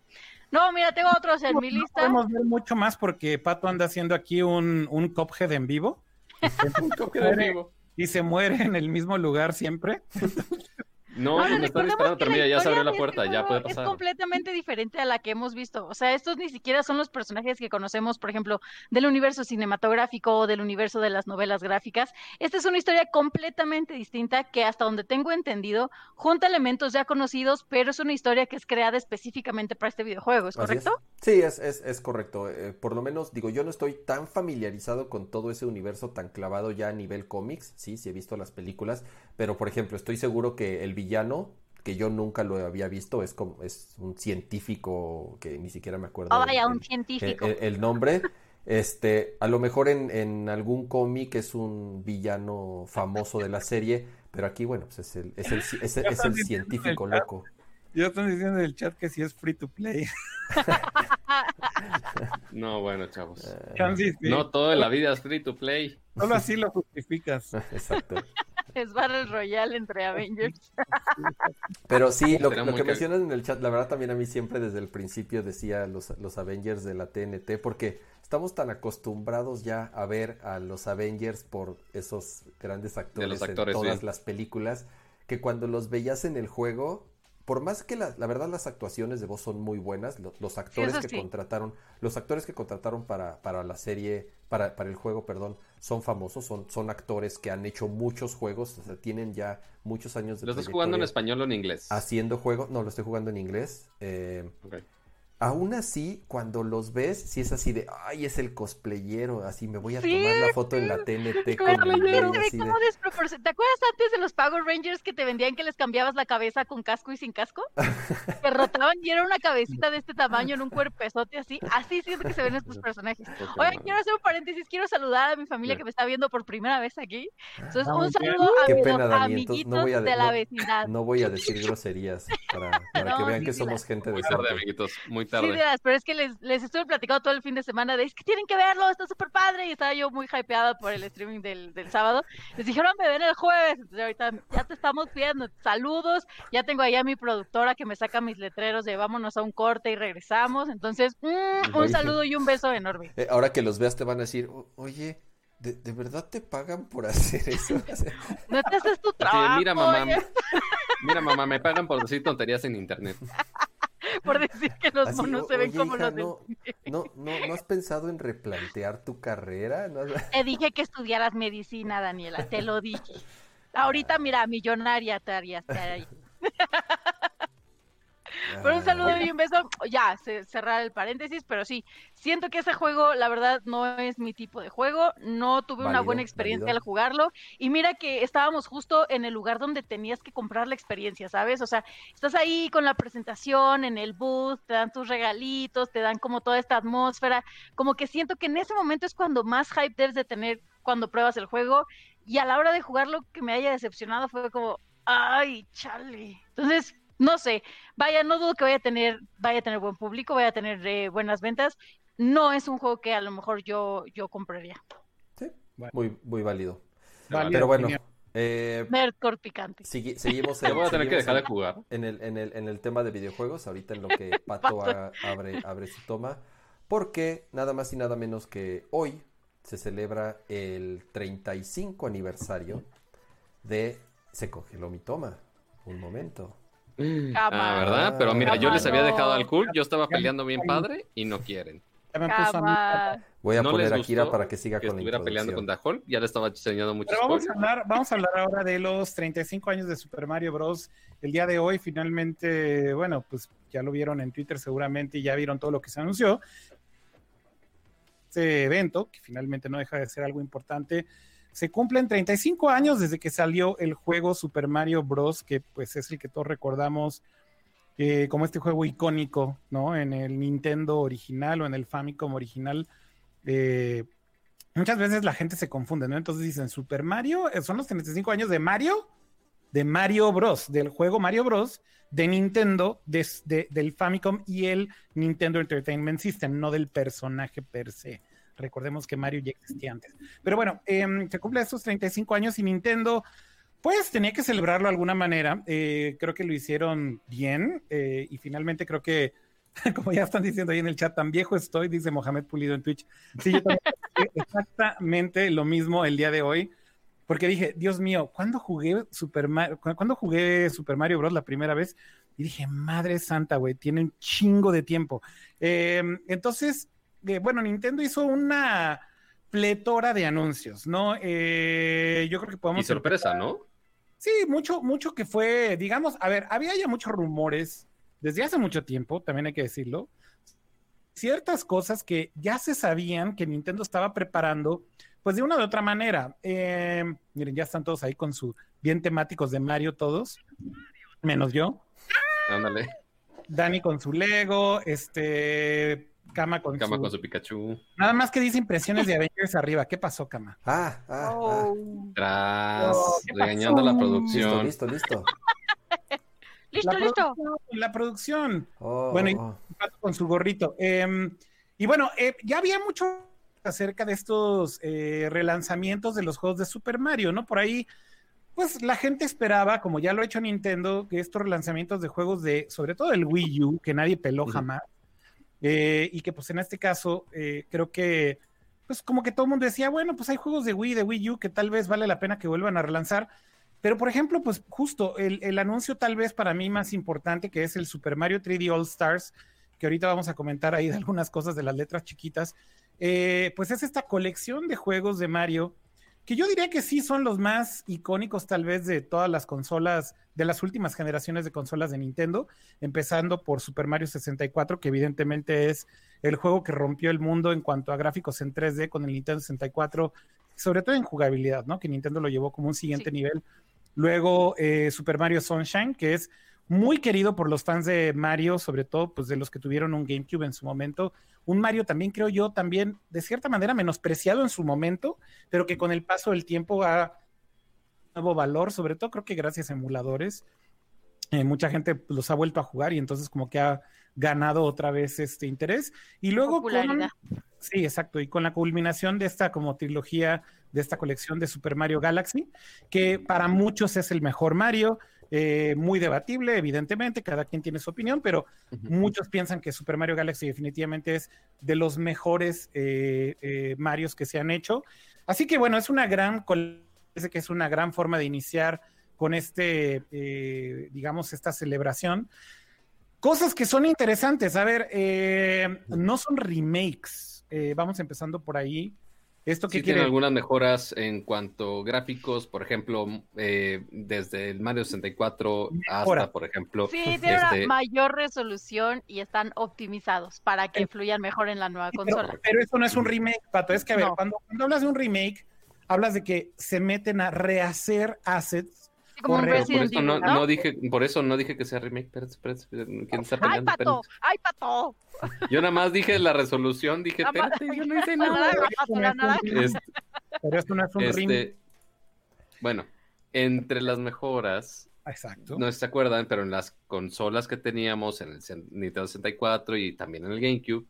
S3: no, mira, tengo otros en mi lista.
S1: podemos ver mucho más porque Pato anda haciendo aquí un, un Cophead en vivo. un Cophead en vivo. Y se muere en el mismo lugar siempre.
S2: No, me están disparando, pero mira, ya se abrió la puerta, ya puede pasar.
S3: Es completamente diferente a la que hemos visto. O sea, estos ni siquiera son los personajes que conocemos, por ejemplo, del universo cinematográfico o del universo de las novelas gráficas. Esta es una historia completamente distinta que hasta donde tengo entendido, junta elementos ya conocidos, pero es una historia que es creada específicamente para este videojuego, ¿es correcto?
S4: Sí, es, es, es correcto. Eh, por lo menos, digo, yo no estoy tan familiarizado con todo ese universo tan clavado ya a nivel cómics, sí, sí he visto las películas, pero por ejemplo, estoy seguro que el villano, que yo nunca lo había visto, es como es un científico que ni siquiera me acuerdo.
S3: Oh, vaya, un científico.
S4: El, nombre. Este, a lo mejor en, en algún cómic es un villano famoso de la serie, pero aquí, bueno, pues es el, es el, es el, científico loco.
S1: Ya están diciendo en el chat que sí es free to play.
S2: no, bueno, chavos. Eh, no todo en la vida es free to play.
S1: Solo así lo justificas.
S4: Exacto.
S3: Es Battle Royale entre Avengers.
S4: Pero sí, lo, que mencionan en el chat, la verdad también a mí siempre desde el principio decía los, los Avengers de la TNT, porque estamos tan acostumbrados ya a ver a los Avengers por esos grandes actores, en todas las películas, que cuando los veías en el juego, por más que la, la, verdad las actuaciones de voz son muy buenas, los, actores que contrataron, los actores que contrataron para, para la serie, para, para el juego, perdón, son famosos, son, son actores que han hecho muchos juegos, o sea, tienen ya muchos años de
S2: ¿Lo estás jugando en español o en inglés?
S4: Haciendo juegos, no, lo estoy jugando en inglés. Eh, Aún así, cuando los ves, si es así de, ay, es el cosplayero, así me voy a tomar la foto en la TNT con el
S3: ¿Te acuerdas antes de los Power Rangers que te vendían que les cambiabas la cabeza con casco y sin casco? que rotaban y era una cabecita de este tamaño en un cuerpezote así. Así siento que se ven estos personajes. Oye, quiero hacer un paréntesis, quiero saludar a mi familia que me está viendo por primera vez aquí. Entonces, ah, un saludo a mis amiguitos de la vecindad.
S4: No voy a decir groserías para, que vean que somos gente de
S2: amiguitos. Muy
S3: Sí, pero es que les, les estuve platicando todo el fin de semana de es que tienen que verlo, está súper padre. Y estaba yo muy hypeada por el streaming del, del sábado. Les dijeron, me ven el jueves. Entonces, ahorita ya te estamos pidiendo saludos. Ya tengo ahí a mi productora que me saca mis letreros de vámonos a un corte y regresamos. Entonces, mm, un saludo y un beso enorme.
S4: Eh, ahora que los veas, te van a decir, oye. ¿De, ¿De, verdad te pagan por hacer eso?
S3: no te haces tu trabajo.
S2: mira, mamá. Mira, mamá, me pagan por decir tonterías en internet.
S3: por decir que los monos se ven como los
S4: no, no, no, has pensado en replantear tu carrera?
S3: Te dije que estudiaras medicina, Daniela, te lo dije. Ahorita, mira, millonaria te harías. Pero un saludo y un beso. Ya, cerrar el paréntesis, pero sí, siento que ese juego, la verdad, no es mi tipo de juego. No tuve una buena experiencia al jugarlo. Y mira que estábamos justo en el lugar donde tenías que comprar la experiencia, ¿sabes? O sea, estás ahí con la presentación, en el booth, te dan tus regalitos, te dan como toda esta atmósfera. Como que siento que en ese momento es cuando más hype debes de tener cuando pruebas el juego. Y a la hora de jugarlo, que me haya decepcionado fue como, ay, chale. Entonces, no sé, vaya, no dudo que vaya a tener, vaya a tener buen público, vaya a tener eh, buenas ventas. No es un juego que a lo mejor yo, yo compraría.
S4: Sí, muy, muy válido. Pero bueno,
S3: eh, picante.
S4: seguimos
S2: en, voy a tener que dejar de jugar.
S4: En el, en, el, en el tema de videojuegos, ahorita en lo que Pato abre, abre su toma, porque nada más y nada menos que hoy se celebra el 35 aniversario de Se congeló mi toma. Un momento.
S2: Ah, ¿verdad? Pero mira, yo les había dejado al cool, yo estaba peleando bien padre y no quieren.
S4: Voy a poner a Kira para que siga con la
S2: estuviera peleando con Dajol, ya le estaba enseñando mucho
S1: vamos a, hablar, vamos a hablar ahora de los 35 años de Super Mario Bros. El día de hoy, finalmente, bueno, pues ya lo vieron en Twitter seguramente y ya vieron todo lo que se anunció. Este evento, que finalmente no deja de ser algo importante, se cumplen 35 años desde que salió el juego Super Mario Bros., que pues es el que todos recordamos eh, como este juego icónico, ¿no? En el Nintendo original o en el Famicom original. Eh, muchas veces la gente se confunde, ¿no? Entonces dicen, Super Mario, eh, son los 35 años de Mario, de Mario Bros., del juego Mario Bros., de Nintendo, del Famicom y el Nintendo Entertainment System, no del personaje per se. Recordemos que Mario ya existía antes. Pero bueno, em, se cumple estos 35 años y Nintendo, pues tenía que celebrarlo de alguna manera. Eh, creo que lo hicieron bien eh, y finalmente creo que, como ya están diciendo ahí en el chat, tan viejo estoy, dice Mohamed Pulido en Twitch. Sí, yo también exactamente lo mismo el día de hoy. Porque dije, Dios mío, ¿cuándo jugué Super Mario, ¿cuándo jugué Super Mario Bros. la primera vez? Y dije, madre santa, güey, tiene un chingo de tiempo. Em, entonces, bueno, Nintendo hizo una pletora de anuncios, ¿no? Eh, yo creo que podemos...
S2: Y sorpresa, ¿no?
S1: Sí, mucho, mucho que fue, digamos, a ver, había ya muchos rumores desde hace mucho tiempo, también hay que decirlo, ciertas cosas que ya se sabían que Nintendo estaba preparando, pues de una u otra manera. Eh, miren, ya están todos ahí con su bien temáticos de Mario todos, menos yo.
S2: Ándale.
S1: Dani con su Lego, este Cama con,
S2: Cama su... con su Pikachu.
S1: Nada más que dice impresiones de Avengers arriba. ¿Qué pasó, Cama?
S4: Ah, ah, ah. oh.
S2: Tras, regañando la producción.
S4: Listo, listo,
S3: listo. listo, listo.
S1: la producción. Oh, bueno, y oh. con su gorrito. Em, y bueno, eh, ya había mucho acerca de estos eh, relanzamientos de los juegos de Super Mario, ¿no? Por ahí, pues la gente esperaba, como ya lo ha hecho Nintendo, que estos relanzamientos de juegos de, sobre todo el Wii U, que nadie peló jamás, eh, y que pues en este caso eh, creo que pues como que todo el mundo decía, bueno, pues hay juegos de Wii, de Wii U que tal vez vale la pena que vuelvan a relanzar. Pero por ejemplo, pues justo el, el anuncio tal vez para mí más importante que es el Super Mario 3D All Stars, que ahorita vamos a comentar ahí de algunas cosas de las letras chiquitas, eh, pues es esta colección de juegos de Mario que yo diría que sí son los más icónicos tal vez de todas las consolas, de las últimas generaciones de consolas de Nintendo, empezando por Super Mario 64, que evidentemente es el juego que rompió el mundo en cuanto a gráficos en 3D con el Nintendo 64, sobre todo en jugabilidad, ¿no? Que Nintendo lo llevó como un siguiente nivel. Luego eh, Super Mario Sunshine, que es muy querido por los fans de Mario, sobre todo pues de los que tuvieron un GameCube en su momento. Un Mario también creo yo, también de cierta manera menospreciado en su momento, pero que con el paso del tiempo ha nuevo valor, sobre todo creo que gracias a emuladores. Eh, mucha gente los ha vuelto a jugar y entonces como que ha ganado otra vez este interés. Y luego con, sí, exacto, y con la culminación de esta como trilogía, de esta colección de Super Mario Galaxy, que para muchos es el mejor Mario, eh, muy debatible, evidentemente, cada quien tiene su opinión, pero muchos piensan que Super Mario Galaxy definitivamente es de los mejores eh, eh, Marios que se han hecho. Así que bueno, es una gran, parece que es una gran forma de iniciar con este, digamos, esta celebración. Cosas que son interesantes, a ver, no son remakes, vamos empezando por ahí. ¿Esto
S2: sí tiene algunas mejoras en cuanto gráficos, por ejemplo, eh, desde el Mario 64 hasta, por ejemplo...
S3: Sí, tiene una este mayor resolución y están optimizados para que fluyan mejor en la nueva consola.
S1: Pero, eso no es un remake, Pato. Es que, a ver, cuando, cuando hablas de un remake, hablas de que se meten a rehacer assets
S3: como un Resident
S2: por eso no, dije, por eso no dije que sea remake. Espérate, espérate, ¿quién está peleando?
S3: ¡Ay, pato! ¡Ay, pato!
S2: Yo nada más dije la resolución, dije, espérate, yo no hice nada.
S1: Este, pero esto no es un este, remake.
S2: Bueno, entre las mejoras,
S1: Exacto.
S2: No se acuerdan, pero en las consolas que teníamos, en el Nintendo 64 y también en el GameCube,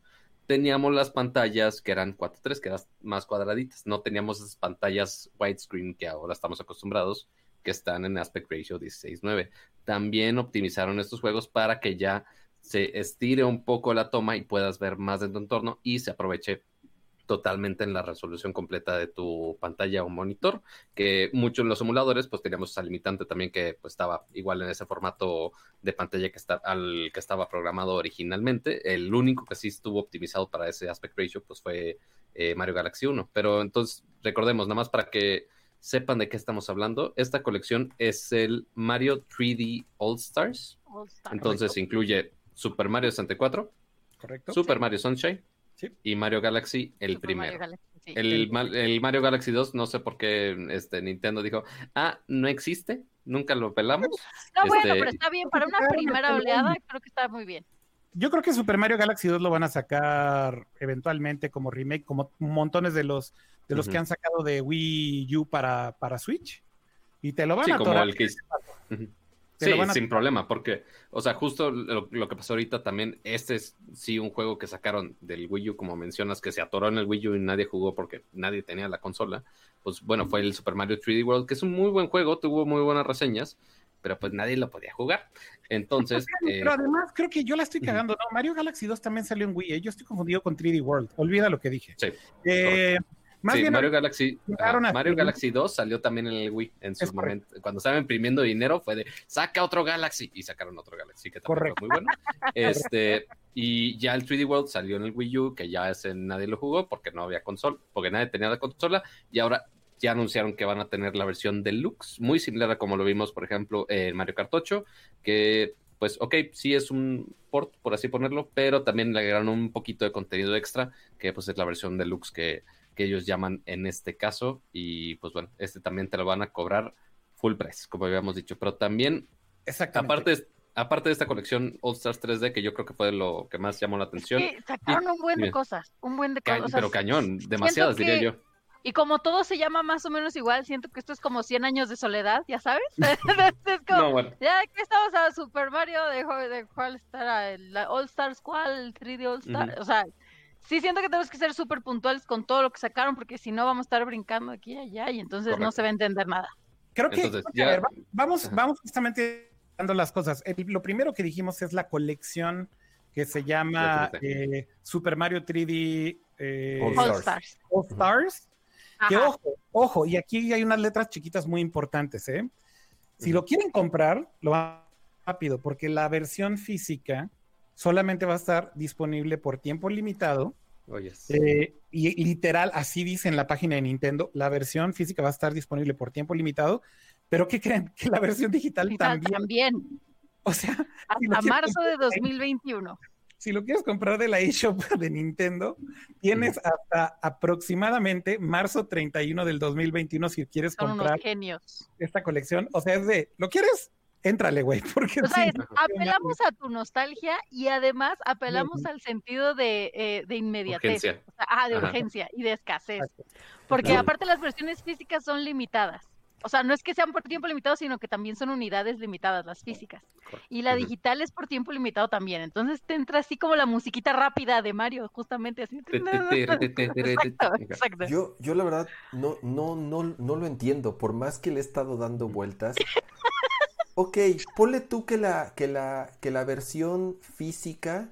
S2: teníamos las pantallas que eran 4.3, que eran más cuadraditas. No teníamos esas pantallas widescreen que ahora estamos acostumbrados que están en aspect ratio 16.9. También optimizaron estos juegos para que ya se estire un poco la toma y puedas ver más de tu entorno y se aproveche totalmente en la resolución completa de tu pantalla o monitor, que muchos en los emuladores pues teníamos esa limitante también que pues estaba igual en ese formato de pantalla que está, al que estaba programado originalmente. El único que sí estuvo optimizado para ese aspect ratio pues fue eh, Mario Galaxy 1, pero entonces recordemos nada más para que sepan de qué estamos hablando, esta colección es el Mario 3D All Stars. Entonces incluye Super Mario 64,
S1: Correcto.
S2: Super Mario Sunshine y Mario Galaxy el primero. el, Mario Galaxy 2, no sé por qué este, Nintendo dijo, ah, no existe, nunca lo pelamos.
S3: No, bueno, este, pero está bien, para una primera oleada creo que está muy bien.
S1: Yo creo que Super Mario Galaxy 2 lo van a sacar eventualmente como remake, como montones de los de los que han sacado de Wii U para, para Switch. Y te lo van a como el que...
S2: Sí, sin problema, porque, o sea, justo lo, que pasó ahorita también, este es sí un juego que sacaron del Wii U, como mencionas, que se atoró en el Wii U y nadie jugó porque nadie tenía la consola. Pues bueno, fue el Super Mario 3D World, que es un muy buen juego, tuvo muy buenas reseñas, pero pues nadie lo podía jugar. Entonces.
S1: Pero, eh, además, creo que yo la estoy cagando, ¿no? Mario Galaxy 2 también salió en Wii, ¿eh? yo estoy confundido con 3D World, olvida lo que dije.
S2: Sí.
S1: Eh,
S2: sí, Mario Galaxy, Mario Galaxy 2 salió también en el Wii en su momento. Cuando estaban imprimiendo dinero fue de saca otro Galaxy y sacaron otro Galaxy que también fue muy bueno. Este, y ya el 3D World salió en el Wii U, que ya ese nadie lo jugó porque no había consola, porque nadie tenía la consola y ahora ya anunciaron que van a tener la versión deluxe, muy similar a como lo vimos, por ejemplo, en Mario Kart 8, que pues ok, sí es un port, por así ponerlo, pero también le agregaron un poquito de contenido extra, que pues es la versión deluxe que que ellos llaman en este caso. Y pues bueno, este también te lo van a cobrar full price, como habíamos dicho. Pero también, aparte, aparte de esta colección All Stars 3D, que yo creo que fue lo que más llamó la atención.
S3: Sacaron un buen de cosas, un buen de cosas.
S2: pero cañón, demasiadas diría yo.
S3: Y como todo se llama más o menos igual, siento que esto es como 100 años de soledad, ¿ya sabes? no, bueno. Ya que estamos a Super Mario, de, de cuál estará, el All Stars, ¿cuál? 3D All Stars, o sea, sí siento que tenemos que ser súper puntuales con todo lo que sacaron, porque si no vamos a estar brincando aquí y allá y entonces no se va a entender nada.
S1: Creo que, vamos, vamos justamente dando las cosas. lo primero que dijimos es la colección que se llama eh, Super Mario 3D
S3: eh, All, Stars.
S1: All Stars. Que ojo, ojo, y aquí hay unas letras chiquitas muy importantes, ¿eh? Si lo quieren comprar, lo van rápido, porque la versión física solamente va a estar disponible por tiempo limitado.
S2: Oh,
S1: eh, y literal, así dice en la página de Nintendo, la versión física va a estar disponible por tiempo limitado, pero ¿qué creen? Que la versión digital, también.
S3: también.
S1: O sea,
S3: hasta marzo de 2021.
S1: Si lo quieres comprar de la eShop de Nintendo, tienes hasta aproximadamente marzo 31 del 2021 si quieres comprar esta colección. O sea, es de, ¿lo quieres? Éntrale, güey, porque
S3: o sea, apelamos a tu nostalgia y además apelamos al sentido de, eh, de inmediatez, ah, de urgencia y de escasez, porque aparte las versiones físicas son limitadas. O sea, no es que sean por tiempo limitado, sino que también son unidades limitadas, las físicas. Y la digital es por tiempo limitado también. Entonces te entra así como la musiquita rápida de Mario, justamente así.
S4: Yo, yo la verdad no, no, no, no lo entiendo. Por más que le he estado dando vueltas, Ok, ponle tú que la, que la, que la versión física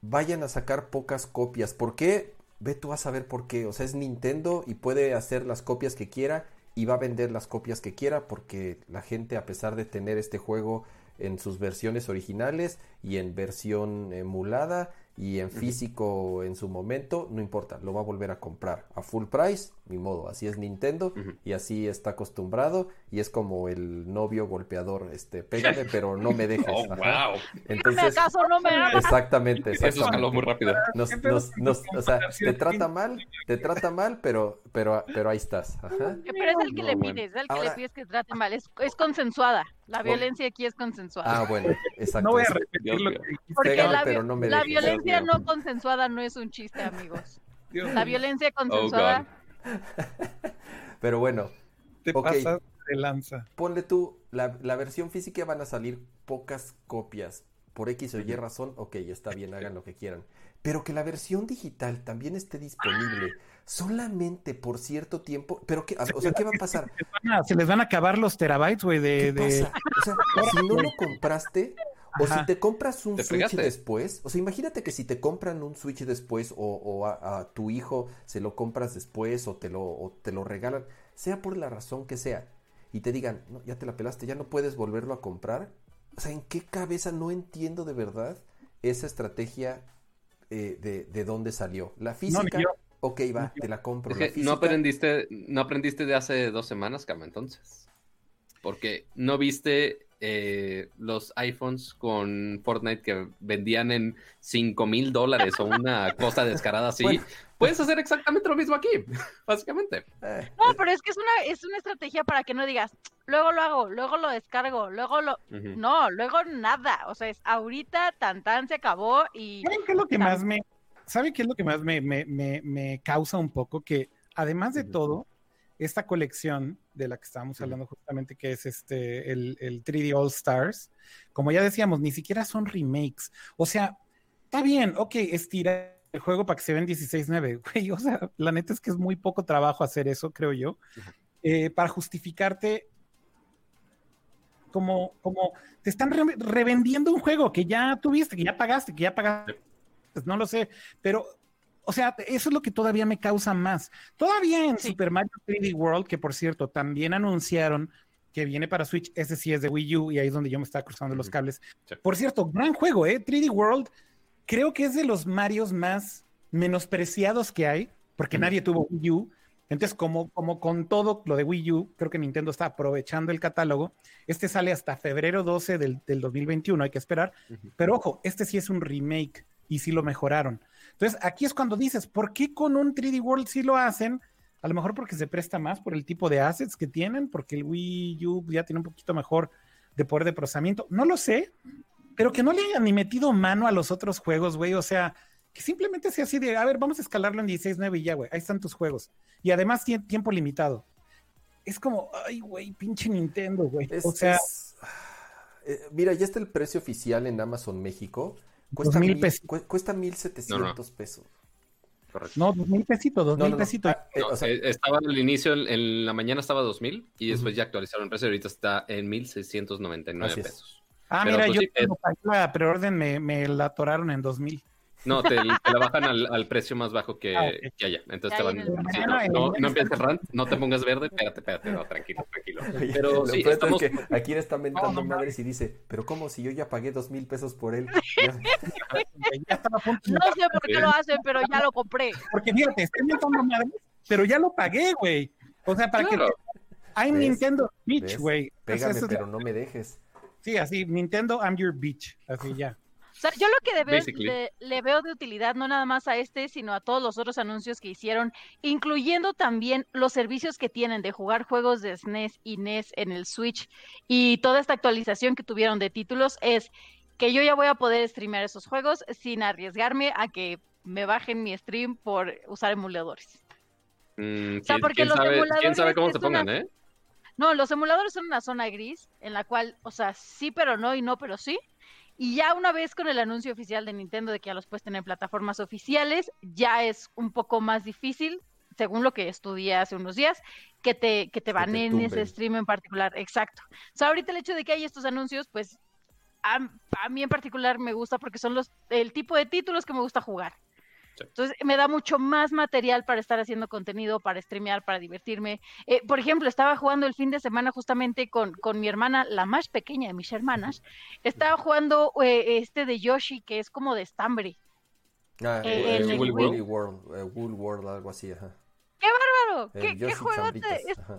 S4: vayan a sacar pocas copias. ¿Por qué? Ve tú a saber por qué. O sea, es Nintendo y puede hacer las copias que quiera y va a vender las copias que quiera porque la gente, a pesar de tener este juego en sus versiones originales y en versión emulada y en físico en su momento, no importa, lo va a volver a comprar a full price, ni modo, así es Nintendo y así está acostumbrado y es como el novio golpeador, este, pégame pero no me dejes.
S2: Oh, wow.
S4: Entonces,
S3: acaso no me
S4: Exactamente, exactamente. Eso
S2: escaló muy rápido.
S4: Nos, nos, nos, o sea, te trata mal, te trata mal, pero, pero, pero ahí estás. Ajá.
S3: Pero es el que le pides, es el que le pides que trate mal, es, es consensuada. La violencia aquí es consensuada.
S4: Ah, bueno, exacto.
S1: No voy a repetir lo que
S3: Porque la, pero no me la violencia no consensuada no es un chiste, amigos. la violencia oh, consensuada.
S4: pero bueno.
S1: Te pasas de lanza.
S4: Ponle tú, la, la versión física van a salir pocas copias. Por X o Y razón, ok, está bien, hagan lo que quieran. Pero que la versión digital también esté disponible solamente por cierto tiempo. Pero, qué, o sea, ¿qué va a pasar?
S1: Se les van a, acabar los terabytes, güey, de, de...
S4: O sea, si no lo compraste, o si te compras un Switch después, o sea, imagínate que si te compran un Switch después o, a, tu hijo se lo compras después o te lo, o te lo regalan, sea por la razón que sea, y te digan, no, ya te la pelaste, ya no puedes volverlo a comprar. O sea, ¿en qué cabeza no entiendo de verdad esa estrategia eh, de, de dónde salió? La física ok, va, te la compro.
S2: no aprendiste, no aprendiste de hace dos semanas, Cama, entonces. Porque no viste eh, los iPhones con Fortnite que vendían en 5 mil dólares o una cosa descarada así. Puedes hacer exactamente lo mismo aquí, básicamente.
S3: Eh, no, pero es que es una, es una estrategia para que no digas, luego lo hago, luego lo descargo, luego lo... No, luego nada. O sea, es ahorita, tan tan, se acabó y...
S1: qué es lo que más me ¿sabe qué es lo que más me, causa un poco? Que además de todo, esta colección de la que estábamos hablando justamente, que es este, el, 3D All Stars, como ya decíamos, ni siquiera son remakes. O sea, está bien, ok, estira el juego para que se vean 16.9, güey. O sea, la neta es que es muy poco trabajo hacer eso, creo yo, eh, para justificarte como, como te están revendiendo un juego que ya tuviste, que ya pagaste, que ya pagaste pues, no lo sé, pero, o sea, eso es lo que todavía me causa más. Todavía en Super Mario 3D World, que por cierto, también anunciaron que viene para Switch, ese sí es de Wii U y ahí es donde yo me estaba cruzando los cables. Por cierto, gran juego, ¿eh? 3D World, creo que es de los Marios más menospreciados que hay, porque nadie tuvo Wii U. Entonces, como, como con todo lo de Wii U, creo que Nintendo está aprovechando el catálogo. Este sale hasta febrero 12 del, 2021, hay que esperar. Pero ojo, este sí es un remake y sí lo mejoraron. Entonces, aquí es cuando dices, ¿por qué con un 3D World sí lo hacen? A lo mejor porque se presta más por el tipo de assets que tienen, porque el Wii U ya tiene un poquito mejor de poder de procesamiento. No lo sé, pero que no le hayan ni metido mano a los otros juegos, güey. O sea, que simplemente sea así de, a ver, vamos a escalarlo en 16.9 y ya, güey. Ahí están tus juegos. Y además tiene tiempo limitado. Es como, ay, güey, pinche Nintendo, güey. o sea.
S4: Eh, mira, ya está el precio oficial en Amazon México. Cuesta mil, Cuesta mil setecientos pesos.
S1: Correcto. No, dos mil pesitos, dos mil pesitos. Ah,
S2: eh, eh, estaba al inicio, en, la mañana estaba dos mil y después ya actualizaron el precio. Ahorita está en mil seiscientos noventa y nueve pesos.
S1: Ah, mira, pues yo cuando la preorden me, me la atoraron en dos mil.
S2: No, te, la bajan al, precio más bajo que, ah, que haya. Entonces te van. no, no, empieces rant, no te pongas verde, espérate, espérate, no, tranquilo, tranquilo. Pero sí, estamos...
S4: que aquí le está mentando madres y dice, pero ¿cómo si yo ya pagué dos mil pesos por él?
S3: no sé por qué lo hacen, pero ya lo compré.
S1: Porque fíjate, estoy mentando madres, pero ya lo pagué, güey. O sea, para que. I'm Nintendo Beach, güey.
S4: Pégame, pero no me dejes.
S1: Sí, así, Nintendo, I'm your beach. Así ya.
S3: O sea, yo lo que le veo de utilidad no nada más a este, sino a todos los otros anuncios que hicieron, incluyendo también los servicios que tienen de jugar juegos de SNES y NES en el Switch y toda esta actualización que tuvieron de títulos, es que yo ya voy a poder streamear esos juegos sin arriesgarme a que me bajen mi stream por usar emuladores.
S2: Mm, o sea, porque los emuladores. ¿Quién sabe cómo se pongan, eh?
S3: No, los emuladores son una zona gris en la cual, o sea, sí, pero no y no, pero sí. Y ya una vez con el anuncio oficial de Nintendo de que ya los puedes tener en plataformas oficiales, ya es un poco más difícil, según lo que estudié hace unos días, que te, que te baneen ese stream en particular. Exacto. O sea, ahorita el hecho de que hay estos anuncios, pues a, a, mí en particular me gusta porque son los el tipo de títulos que me gusta jugar. Entonces me da mucho más material para estar haciendo contenido, para streamear, para divertirme. Eh, por ejemplo, estaba jugando el fin de semana justamente con, con, mi hermana, la más pequeña de mis hermanas. Estaba jugando eh, este de Yoshi, que es como de estambre.
S4: Ah, eh, Wool World, Wool World, algo así, ajá.
S3: ¡Qué bárbaro! ¿Qué, qué juego?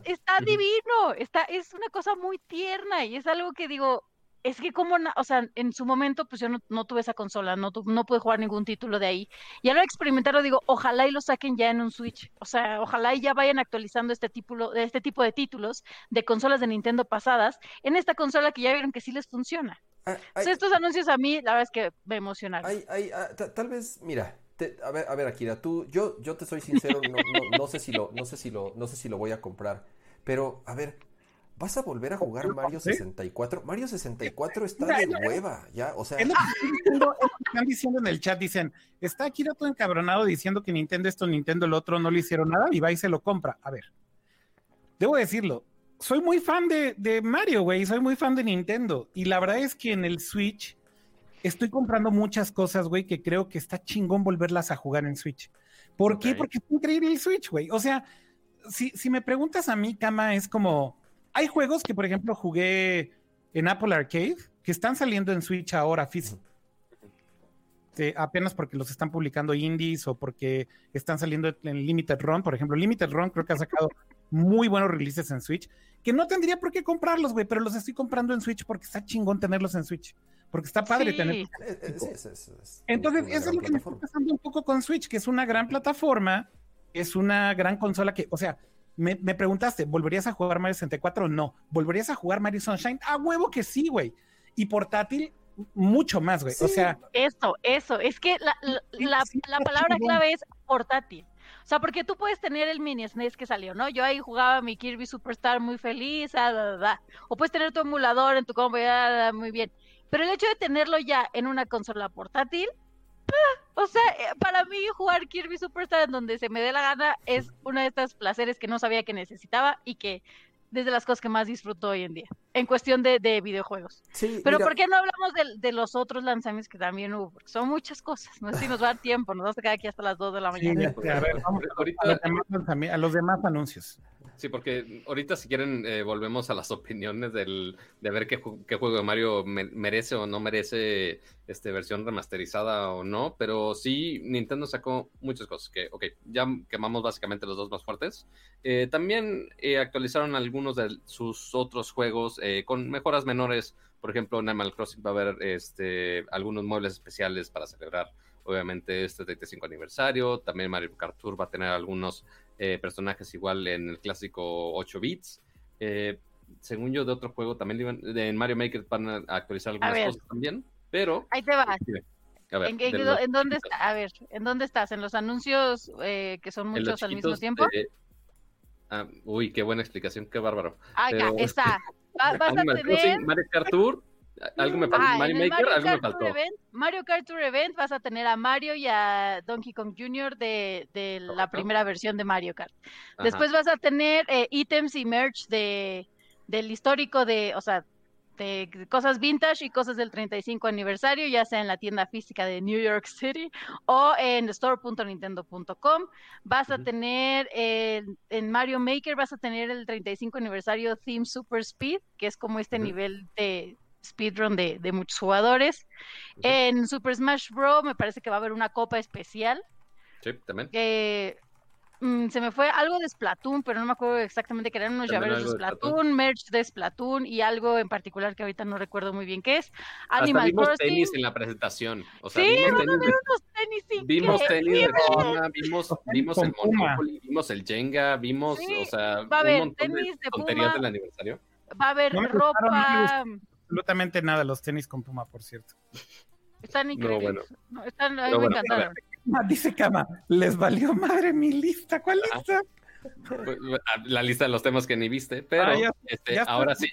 S3: está divino. Está, es una cosa muy tierna y es algo que digo, es que como, o sea, en su momento, pues yo no, tuve esa consola, no, no pude jugar ningún título de ahí. Y ahora experimentarlo, digo, ojalá y lo saquen ya en un Switch. O sea, ojalá y ya vayan actualizando este tipo, este tipo de títulos de consolas de Nintendo pasadas en esta consola que ya vieron que sí les funciona. Ah, estos anuncios a mí, la verdad es que me emocionaron.
S4: Ah, tal vez, mira, a ver, a ver, Akira, tú, yo, yo te soy sincero, no, no, sé si lo, no sé si lo, no sé si lo voy a comprar, pero a ver, ¿vas a volver a jugar Mario 64? Mario 64 está de hueva, ya, o sea. Es lo
S1: que están diciendo en el chat, dicen, está Akira todo encabronado diciendo que Nintendo esto, Nintendo el otro, no le hicieron nada, y va y se lo compra. A ver, debo decirlo, soy muy fan de, de Mario, güey, soy muy fan de Nintendo, y la verdad es que en el Switch estoy comprando muchas cosas, güey, que creo que está chingón volverlas a jugar en Switch. ¿Por qué? Porque es increíble el Switch, güey. O sea, si, si me preguntas a mí, Kama, es como, hay juegos que, por ejemplo, jugué en Apple Arcade que están saliendo en Switch ahora físico. apenas porque los están publicando indies o porque están saliendo en Limited Run, por ejemplo. Limited Run creo que ha sacado muy buenos releases en Switch, que no tendría por qué comprarlos, güey, pero los estoy comprando en Switch porque está chingón tenerlos en Switch porque está padre tener. Eh, eh, Entonces, eso es lo que me está pasando un poco con Switch, que es una gran plataforma, es una gran consola que, o sea, me, preguntaste, ¿volverías a jugar Mario 64? No. ¿Volverías a jugar Mario Sunshine? A huevo que sí, güey. Y portátil, mucho más, güey. o sea.
S3: Eso, eso. Es que la, la, palabra clave es portátil. O sea, porque tú puedes tener el mini SNES que salió, ¿no? Yo ahí jugaba mi Kirby Superstar muy feliz, ah, o puedes tener tu emulador en tu combo, ah, muy bien. Pero el hecho de tenerlo ya en una consola portátil, o sea, eh, para mí jugar Kirby Superstar en donde se me dé la gana es uno de estos placeres que no sabía que necesitaba y que desde las cosas que más disfruto hoy en día, en cuestión de, videojuegos. Sí, Pero ¿por qué no hablamos de, los otros lanzamientos que también hubo? Porque son muchas cosas, no sé si nos va a dar tiempo, nos vamos a quedar aquí hasta las 2 de la mañana.
S1: Sí, a ver, vamos a los demás anuncios.
S2: Sí, porque ahorita si quieren eh, volvemos a las opiniones del, de ver qué, juego de Mario merece o no merece este, versión remasterizada o no, pero sí Nintendo sacó muchas cosas que, ok, ya quemamos básicamente los dos más fuertes. Eh, también eh, actualizaron algunos de sus otros juegos con mejoras menores, por ejemplo en Animal Crossing va a haber este, algunos muebles especiales para celebrar obviamente este 35 aniversario, también Mario Kart Tour va a tener algunos eh, personajes igual en el clásico 8 bits. Eh, según yo, de otro juego también en Mario Maker van a actualizar algunas cosas también, pero...
S3: Ahí te vas. ¿En, dónde está? A ver, ¿en dónde estás? ¿En los anuncios eh, que son muchos al mismo tiempo?
S2: Ah, uy, qué buena explicación, qué bárbaro.
S3: Está. vas a tener...
S2: Mario Kart Tour algo me faltó. Mario Maker, algo me faltó.
S3: Mario Kart Tour Event vas a tener a Mario y a Donkey Kong Jr. de, de la primera versión de Mario Kart. Después vas a tener eh, ítems y merch de, del histórico de, o sea, de cosas vintage y cosas del 35 aniversario, ya sea en la tienda física de New York City o en store.nintendo.com. Vas a tener en Mario Maker, vas a tener el 35 aniversario Theme Super Speed, que es como este nivel de speedrun de, de muchos jugadores. En Super Smash Bros. me parece que va a haber una copa especial.
S2: Sí, también.
S3: Mm, se me fue algo de Splatoon, pero no me acuerdo exactamente que eran unos llaveros de Splatoon, merch de Splatoon y algo en particular que ahorita no recuerdo muy bien qué es.
S2: Animal Hasta vimos tenis en la presentación. O sea,
S3: sí, vimos tenis, unos tenis
S2: Vimos tenis de Puma, vimos, vimos el Monopoly, vimos el Jenga, vimos, o sea,
S3: va a haber un montón tenis de, tonterías
S2: del aniversario.
S3: Va a haber ropa
S1: absolutamente nada los tenis con Puma, por cierto.
S3: Están increíbles. No, están, no, me encantaron.
S1: Dice Cama, les valió madre mi lista. ¿Cuál ah. lista?
S2: Pues, la lista de los temas que ni viste, pero ah, este, ahora sí,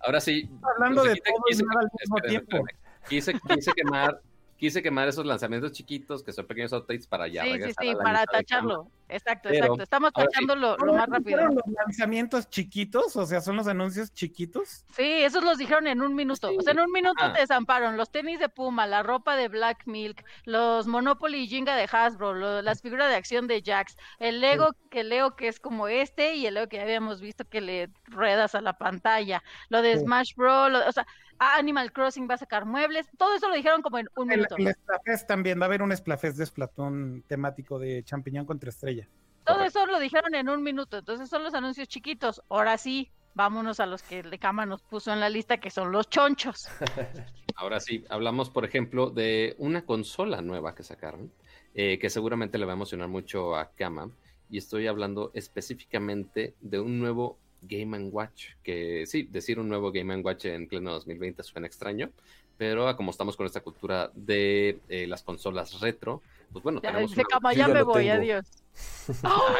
S2: ahora sí.
S1: Hablando de todo y nada al mismo tiempo.
S2: Quise, quise quemar quise quemar esos lanzamientos chiquitos que son pequeños updates para ya.
S3: Sí, sí, sí, para tacharlo. Exacto, exacto. Estamos tachando lo, más rápido.
S1: ¿Fueron los lanzamientos chiquitos? O sea, ¿son los anuncios chiquitos?
S3: Sí, esos los dijeron en un minuto. O sea, en un minuto ah. te desamparon los tenis de Puma, la ropa de Black Milk, los Monopoly y Jinga de Hasbro, las figuras de acción de Jax, el Lego que leo que es como este y el Lego que ya habíamos visto que le ruedas a la pantalla, lo de Smash Bros. o sea, Animal Crossing va a sacar muebles, todo eso lo dijeron como en un minuto.
S1: El, el también, va a haber un Splafest de Splatoon temático de champiñón contra estrella.
S3: Todo eso lo dijeron en un minuto, entonces son los anuncios chiquitos. Ahora sí, vámonos a los que le cama nos puso en la lista, que son los chonchos.
S2: Ahora sí, hablamos, por ejemplo, de una consola nueva que sacaron, eh, que seguramente le va a emocionar mucho a Kama. Y estoy hablando específicamente de un nuevo Game Watch, que sí, decir un nuevo Game Watch en pleno 2020 suena extraño, pero como estamos con esta cultura de eh, las consolas retro, pues bueno,
S3: ya, tenemos ya me voy, adiós.
S2: Ah,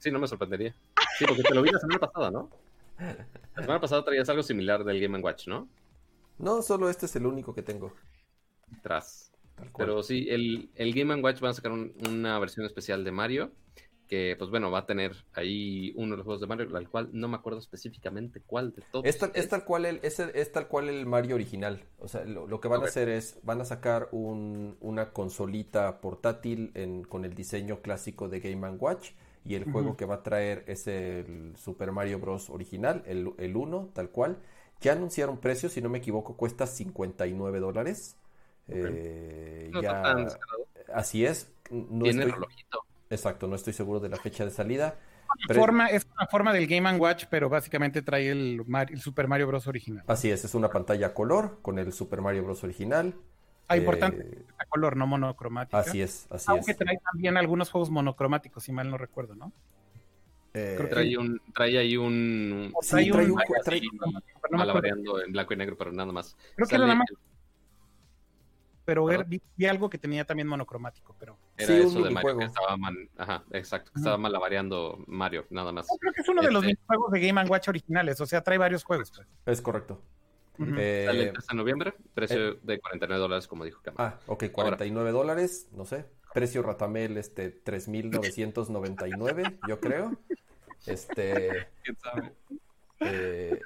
S2: sí, no me sorprendería. Sí, porque te lo vi la semana pasada, ¿no? La semana pasada traías algo similar del Game Watch, ¿no?
S4: No, solo este es el único que tengo.
S2: Tras. Pero sí, el, el Game Watch va a sacar una versión especial de Mario que pues bueno, va a tener ahí uno de los juegos de Mario, al cual no me acuerdo específicamente cuál de todos.
S4: Es tal, cual el, es, es, tal cual el Mario original. O sea, lo, que van a hacer es, van a sacar un, una consolita portátil en, con el diseño clásico de Game Watch. Y el juego que va a traer es el Super Mario Bros. original, el, el 1, tal cual. Ya anunciaron precios, si no me equivoco, cuesta 59 dólares. Eh, ya, así es.
S2: No Tiene estoy... relojito.
S4: Exacto, no estoy seguro de la fecha de salida.
S1: Forma, es una forma del Game Watch, pero básicamente trae el, Super Mario Bros. original.
S4: Así es, es una pantalla color con el Super Mario Bros. original.
S1: Ah, importante, eh, color, no monocromática.
S4: Así es, así
S1: Aunque trae también algunos juegos monocromáticos, si mal no recuerdo, ¿no?
S2: Eh, Creo que trae, un, trae ahí un... trae, un, en blanco y negro, pero nada más.
S1: Creo que era nada más pero vi, algo que tenía también monocromático, pero...
S2: Era eso de Mario que estaba, Ajá, exacto, que estaba malabareando Mario, nada más.
S1: creo que es uno de los este juegos de Game Watch originales, o sea, trae varios juegos. Pues.
S4: Es correcto.
S2: Eh, Sale el de noviembre, precio eh, de 49 dólares, como dijo
S4: Cam. Ah, ok, 49 dólares, no sé. Precio Ratamel, este, 3.999, yo creo. Este... ¿Quién sabe? Eh,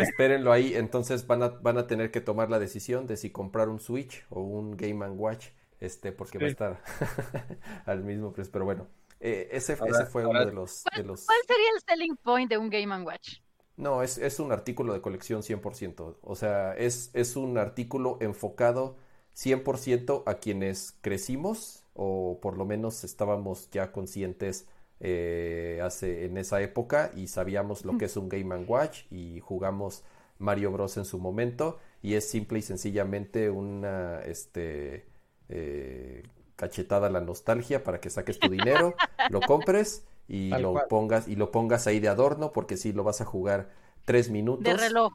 S4: espérenlo ahí, entonces van a, van a tener que tomar la decisión de si comprar un Switch o un Game Watch, este, porque va a estar al mismo precio, pero bueno, eh, ese, ese, fue uno de los, de los,
S3: ¿Cuál sería el selling point de un Game Watch?
S4: No, es, es un artículo de colección 100%, o sea, es, es un artículo enfocado 100% a quienes crecimos o por lo menos estábamos ya conscientes eh, hace, en esa época y sabíamos lo que es un Game Watch y jugamos Mario Bros. en su momento y es simple y sencillamente una este eh, cachetada a la nostalgia para que saques tu dinero, lo compres y lo pongas y lo pongas ahí de adorno porque si lo vas a jugar tres minutos.
S3: De reloj.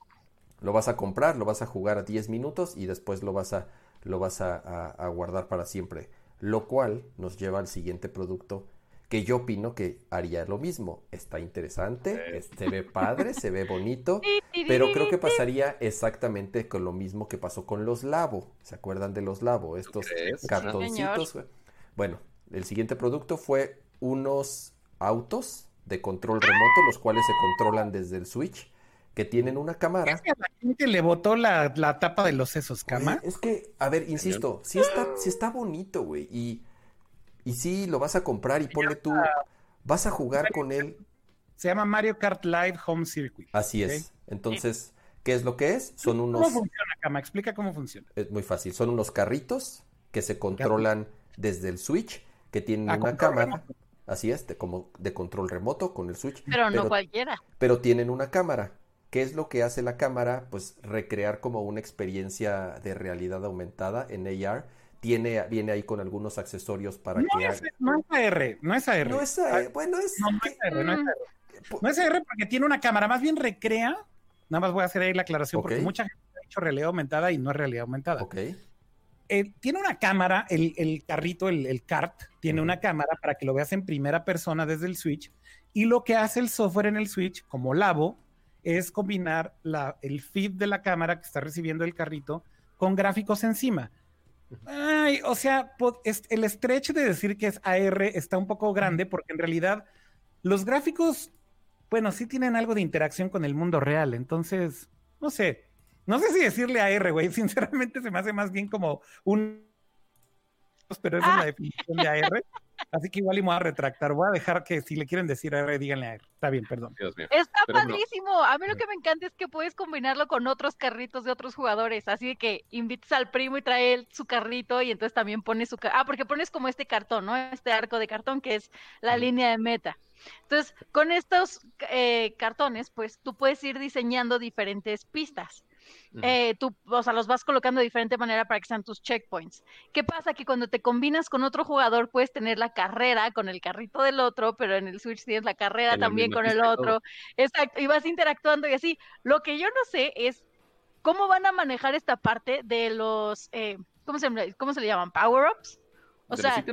S4: Lo vas a comprar, lo vas a jugar a 10 minutos y después lo vas a lo vas a guardar para siempre, lo cual nos lleva al siguiente producto que yo opino que haría lo mismo. Está interesante, se ve padre, se ve bonito, pero creo que pasaría exactamente con lo mismo que pasó con los Labo. ¿Se acuerdan de los Labo? Estos cartoncitos. Bueno, el siguiente producto fue unos autos de control remoto, los cuales se controlan desde el Switch, que tienen una cámara.
S1: Es que a la gente le botó la, tapa de los sesos, cama.
S4: Es que, a ver, insisto, sí está, sí está bonito, güey, y y sí, lo vas a comprar y ponle tú, vas a jugar con él.
S1: Se llama Mario Kart Live Home Circuit.
S4: Así es. Entonces, ¿qué es lo que es? Son unos...
S1: ¿Cómo funciona, Cama? Explica cómo funciona.
S4: Es muy fácil. Son unos carritos que se controlan desde el Switch, que tienen una cámara. Así es, de, como de control remoto con el Switch.
S3: Pero, no cualquiera.
S4: Pero tienen una cámara. ¿Qué es lo que hace la cámara? Pues recrear como una experiencia de realidad aumentada en AR tiene, viene ahí con algunos accesorios para
S1: no
S4: que
S1: es, No es AR, no es AR.
S4: No es AR, bueno, es...
S1: No, es AR, no es AR. No es AR porque tiene una cámara, más bien recrea, nada más voy a hacer ahí la aclaración, porque mucha gente ha dicho realidad aumentada y no es realidad aumentada.
S4: Ok.
S1: Eh, tiene una cámara, el, el carrito, el, el, cart, tiene una cámara para que lo veas en primera persona desde el Switch. Y lo que hace el software en el Switch, como Labo, es combinar la, el feed de la cámara que está recibiendo el carrito con gráficos encima. Ay, o sea, el stretch de decir que es AR está un poco grande porque en realidad los gráficos, bueno, sí tienen algo de interacción con el mundo real. Entonces, no sé. No sé si decirle AR, güey. Sinceramente se me hace más bien como un... Pero esa es la ah. definición de AR. Así que igual y me voy a retractar. Voy a dejar que si le quieren decir a R, díganle a él. Está bien, perdón.
S3: Está padrísimo. A mí lo que me encanta es que puedes combinarlo con otros carritos de otros jugadores. Así que invites al primo y trae él su carrito y entonces también pones su... Ah, porque pones como este cartón, ¿no? Este arco de cartón que es la línea de meta. Entonces, con estos eh, cartones, pues tú puedes ir diseñando diferentes pistas. Eh, tú, o sea, los vas colocando de diferente manera para que sean tus checkpoints. ¿Qué pasa? Que cuando te combinas con otro jugador, puedes tener la carrera con el carrito del otro, pero en el Switch tienes la carrera también con el otro. Exacto, y vas interactuando y así. Lo que yo no sé es cómo van a manejar esta parte de los, eh, ¿cómo, se, ¿cómo se le llaman? ¿Power-ups? O sea,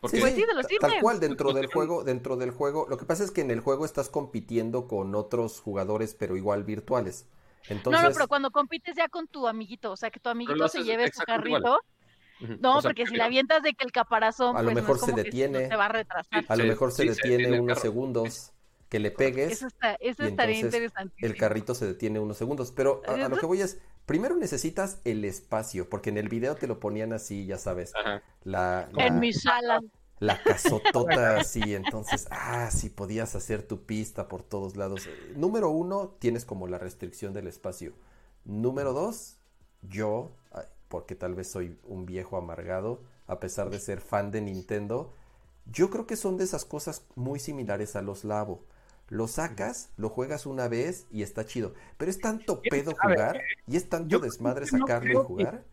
S4: pues sí, de los tal cual dentro del juego, dentro del juego, lo que pasa es que en el juego estás compitiendo con otros jugadores, pero igual virtuales. No, no,
S3: pero cuando compites ya con tu amiguito, o sea, que tu amiguito se lleve su carrito. No, porque si la avientas de que el caparazón.
S4: A lo pues, mejor se detiene.
S3: Se va a retrasar.
S4: A lo mejor se, detiene unos segundos. Que le pegues.
S3: Eso, está, eso estaría interesante.
S4: El carrito se detiene unos segundos. Pero a, lo que voy es. Primero necesitas el espacio, porque en el video te lo ponían así, ya sabes. La,
S3: en mi sala
S4: la casotota así, entonces, ah, sí, podías hacer tu pista por todos lados. Número uno, tienes como la restricción del espacio. Número dos, yo, porque tal vez soy un viejo amargado, a pesar de ser fan de Nintendo, yo creo que son de esas cosas muy similares a los Labo. Lo sacas, lo juegas una vez y está chido. Pero es tanto pedo jugar y es tanto desmadre sacarlo y jugar.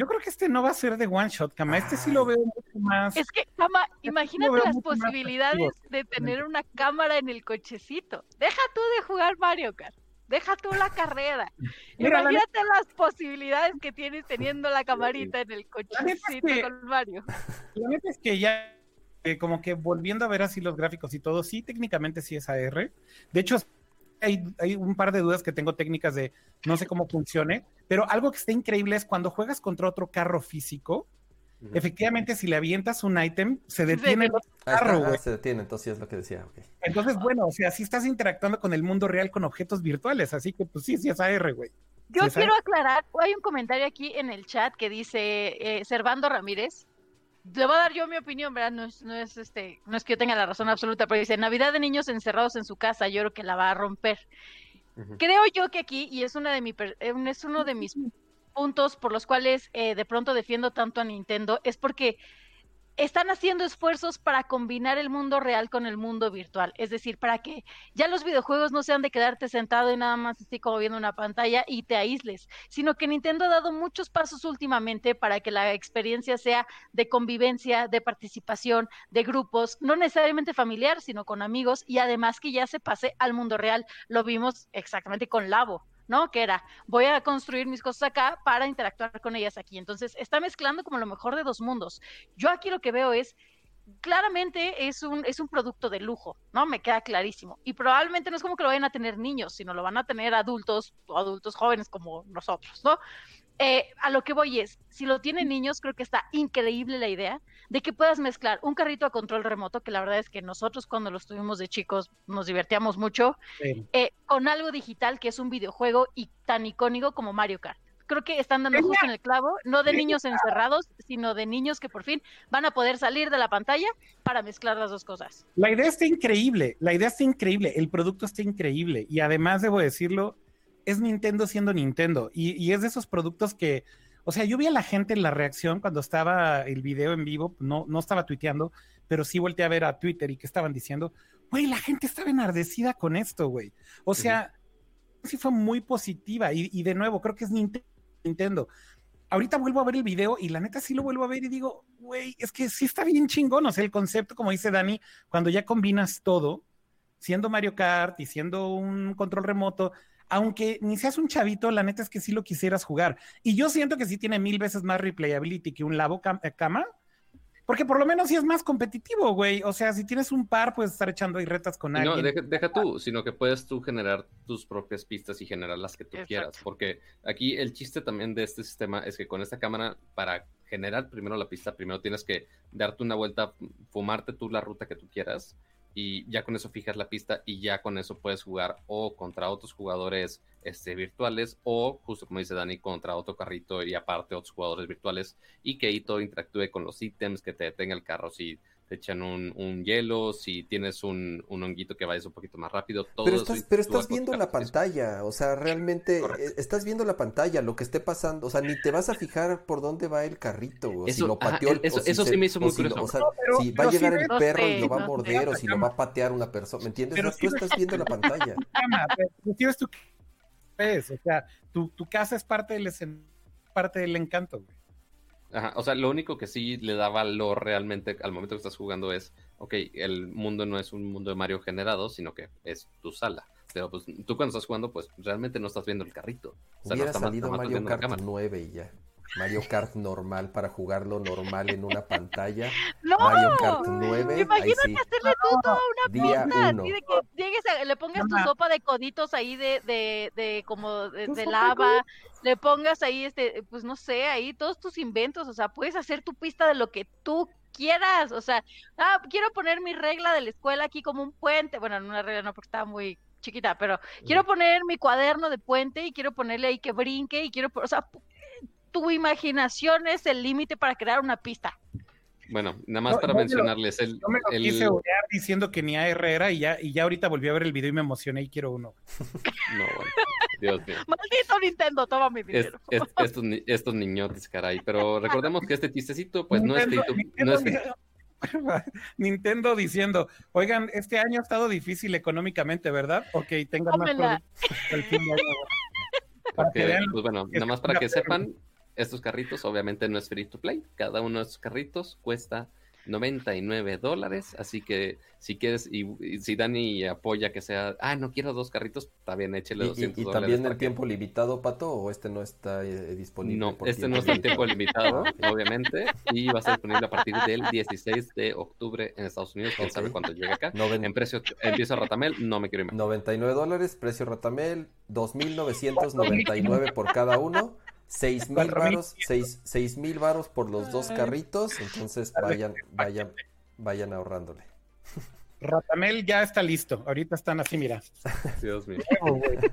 S1: Yo creo que este no va a ser de one shot, Cama. Este sí lo veo mucho más.
S3: Es que, Cama, este imagínate las posibilidades de tener una cámara en el cochecito. Deja tú de jugar Mario Kart. Deja tú la carrera. Imagínate las posibilidades que tienes teniendo la camarita en el cochecito con Mario.
S1: La neta es que ya, eh, como que volviendo a ver así los gráficos y todo, sí, técnicamente sí es AR. De hecho, hay, un par de dudas que tengo técnicas de no sé cómo funcione, pero algo que está increíble es cuando juegas contra otro carro físico, efectivamente si le avientas un ítem, se detiene el otro carro,
S4: ah, se detiene, entonces es lo que decía.
S1: Entonces, bueno, o sea, si estás interactuando con el mundo real con objetos virtuales, así que pues sí, sí es AR, güey.
S3: Yo quiero aclarar, hay un comentario aquí en el chat que dice eh, Servando Ramírez, le voy a dar yo mi opinión, ¿verdad? No es, no es este, no es que yo tenga la razón absoluta, pero dice Navidad de niños encerrados en su casa, yo creo que la va a romper. Creo yo que aquí, y es una de mi eh, es uno de mis puntos por los cuales eh, de pronto defiendo tanto a Nintendo, es porque están haciendo esfuerzos para combinar el mundo real con el mundo virtual. Es decir, para que ya los videojuegos no sean de quedarte sentado y nada más así como viendo una pantalla y te aísles, sino que Nintendo ha dado muchos pasos últimamente para que la experiencia sea de convivencia, de participación, de grupos, no necesariamente familiar, sino con amigos y además que ya se pase al mundo real. Lo vimos exactamente con Labo. ¿No? Que era, voy a construir mis cosas acá para interactuar con ellas aquí. Entonces, está mezclando como lo mejor de dos mundos. Yo aquí lo que veo es, claramente es un, es un producto de lujo, ¿no? Me queda clarísimo. Y probablemente no es como que lo vayan a tener niños, sino lo van a tener adultos o adultos jóvenes como nosotros, ¿no? Eh, a lo que voy es, si lo tienen niños, creo que está increíble la idea de que puedas mezclar un carrito a control remoto, que la verdad es que nosotros cuando los tuvimos de chicos nos divertíamos mucho, eh, con algo digital que es un videojuego y tan icónico como Mario Kart. Creo que están dando justo en el clavo, no de niños encerrados, sino de niños que por fin van a poder salir de la pantalla para mezclar las dos cosas.
S1: La idea está increíble, la idea está increíble, el producto está increíble y además debo decirlo, es Nintendo siendo Nintendo. Y, es de esos productos que, o sea, yo vi a la gente en la reacción cuando estaba el video en vivo, no, no estaba tuiteando, pero sí volteé a ver a Twitter y que estaban diciendo, güey, la gente estaba enardecida con esto, güey. O sea, sí fue muy positiva. Y, y, de nuevo, creo que es Nintendo. Ahorita vuelvo a ver el video y la neta sí lo vuelvo a ver y digo, güey, es que sí está bien chingón. O sea, el concepto, como dice Dani, cuando ya combinas todo, siendo Mario Kart y siendo un control remoto, aunque ni seas un chavito, la neta es que sí lo quisieras jugar. Y yo siento que sí tiene mil veces más replayability que un Labo eh, Cama, porque por lo menos sí es más competitivo, güey. O sea, si tienes un par, puedes estar echando ahí retas con alguien.
S2: No, deja, tú, sino que puedes tú generar tus propias pistas y generar las que tú quieras. Porque aquí el chiste también de este sistema es que con esta cámara, para generar primero la pista, primero tienes que darte una vuelta, fumarte tú la ruta que tú quieras y ya con eso fijas la pista y ya con eso puedes jugar o contra otros jugadores este, virtuales o justo como dice Dani contra otro carrito y aparte otros jugadores virtuales y que ahí todo interactúe con los ítems que te detenga el carro si te echan un, un hielo, si tienes un, un, honguito que vayas un poquito más rápido, todo
S4: Pero estás, pero estás viendo la pantalla, o sea, realmente eh, estás viendo la pantalla, lo que esté pasando, o sea, ni te vas a fijar por dónde va el carrito, o si lo pateó el,
S2: Eso, eso sí me hizo muy curioso.
S4: o sea, si va a llegar el perro y lo va a morder, o si lo va a patear una persona, ¿me entiendes? Pero tú estás viendo la pantalla.
S1: Tienes tu... O sea, tu, tu casa es parte del, parte del encanto, güey.
S2: Ajá, o sea, lo único que sí le da valor realmente al momento que estás jugando es, ok, el mundo no es un mundo de Mario generado, sino que es tu sala. Pero pues tú cuando estás jugando, pues realmente no estás viendo el carrito.
S4: O sea, Hubiera salido Mario Kart 9 y ya. Mario Kart normal para jugarlo normal en una pantalla.
S3: No,
S4: Mario Kart 9.
S3: Imagínate sí. hacerle tú toda una. De que llegues a, le pongas tu sopa de coditos ahí de, de, de como de, de lava, le pongas ahí, este, pues no sé, ahí todos tus inventos. O sea, puedes hacer tu pista de lo que tú quieras. O sea, ah, quiero poner mi regla de la escuela aquí como un puente. Bueno, no una regla no, porque estaba muy chiquita, pero quiero poner mi cuaderno de puente y quiero ponerle ahí que brinque y quiero, o sea, tu imaginación es el límite para crear una pista.
S2: Bueno, nada más para mencionarles el.
S1: Yo me lo quise odiar diciendo que ni a era y ya, y ya ahorita volví a ver el video y me emocioné y quiero uno.
S2: No, bueno, Dios mío.
S3: Maldito Nintendo, toma mi dinero.
S2: estos, estos niñotes, caray. Pero recordemos que este chistecito, pues no es no es
S1: Nintendo diciendo, oigan, este año ha estado difícil económicamente, ¿verdad? Ok, tengan más el fin de
S2: año. pues bueno, nada más para que sepan, estos carritos obviamente no es free to play. Cada uno de estos carritos cuesta 99 dólares. Así que si quieres, y, si Dani apoya que sea, ah, no quiero dos carritos, está bien, échele 200
S4: ¿Y, y, también el tiempo limitado, Pato, o este no está eh, disponible?
S2: No, este no está en tiempo limitado, obviamente, y va a estar disponible a partir del 16 de octubre en Estados Unidos. Quién sabe cuándo llegue acá. En precio, empiezo Ratamel, no me quiero imaginar.
S4: 99 dólares, precio Ratamel, 2.999 por cada uno. Seis mil varos, seis, mil varos por los dos carritos, entonces vayan, vayan, vayan ahorrándole.
S1: Ratamel ya está listo, ahorita están así, mira.
S2: Dios mío.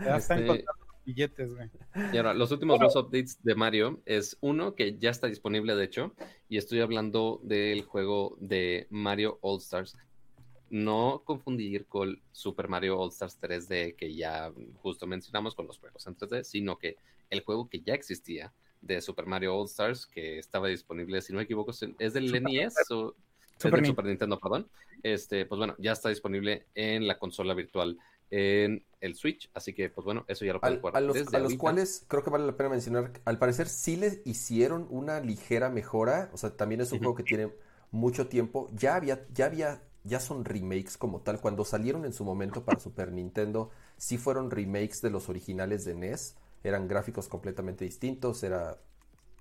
S1: Ya están este... billetes, güey.
S2: Y ahora, los últimos dos updates de Mario es uno que ya está disponible, de hecho, y estoy hablando del juego de Mario All Stars. No confundir con Super Mario All Stars 3D, que ya justo mencionamos con los juegos en 3D, sino que el juego que ya existía de Super Mario All Stars, que estaba disponible, si no me equivoco, es del NES o Super, Super Nintendo, perdón. Este, pues bueno, ya está disponible en la consola virtual en el Switch, así que pues bueno, eso ya lo pueden
S4: jugar. A los, a los cuales creo que vale la pena mencionar, al parecer sí les hicieron una ligera mejora, o sea, también es un juego que tiene mucho tiempo, ya había, ya había, ya son remakes como tal, cuando salieron en su momento para Super Nintendo, sí fueron remakes de los originales de NES, eran gráficos completamente distintos, era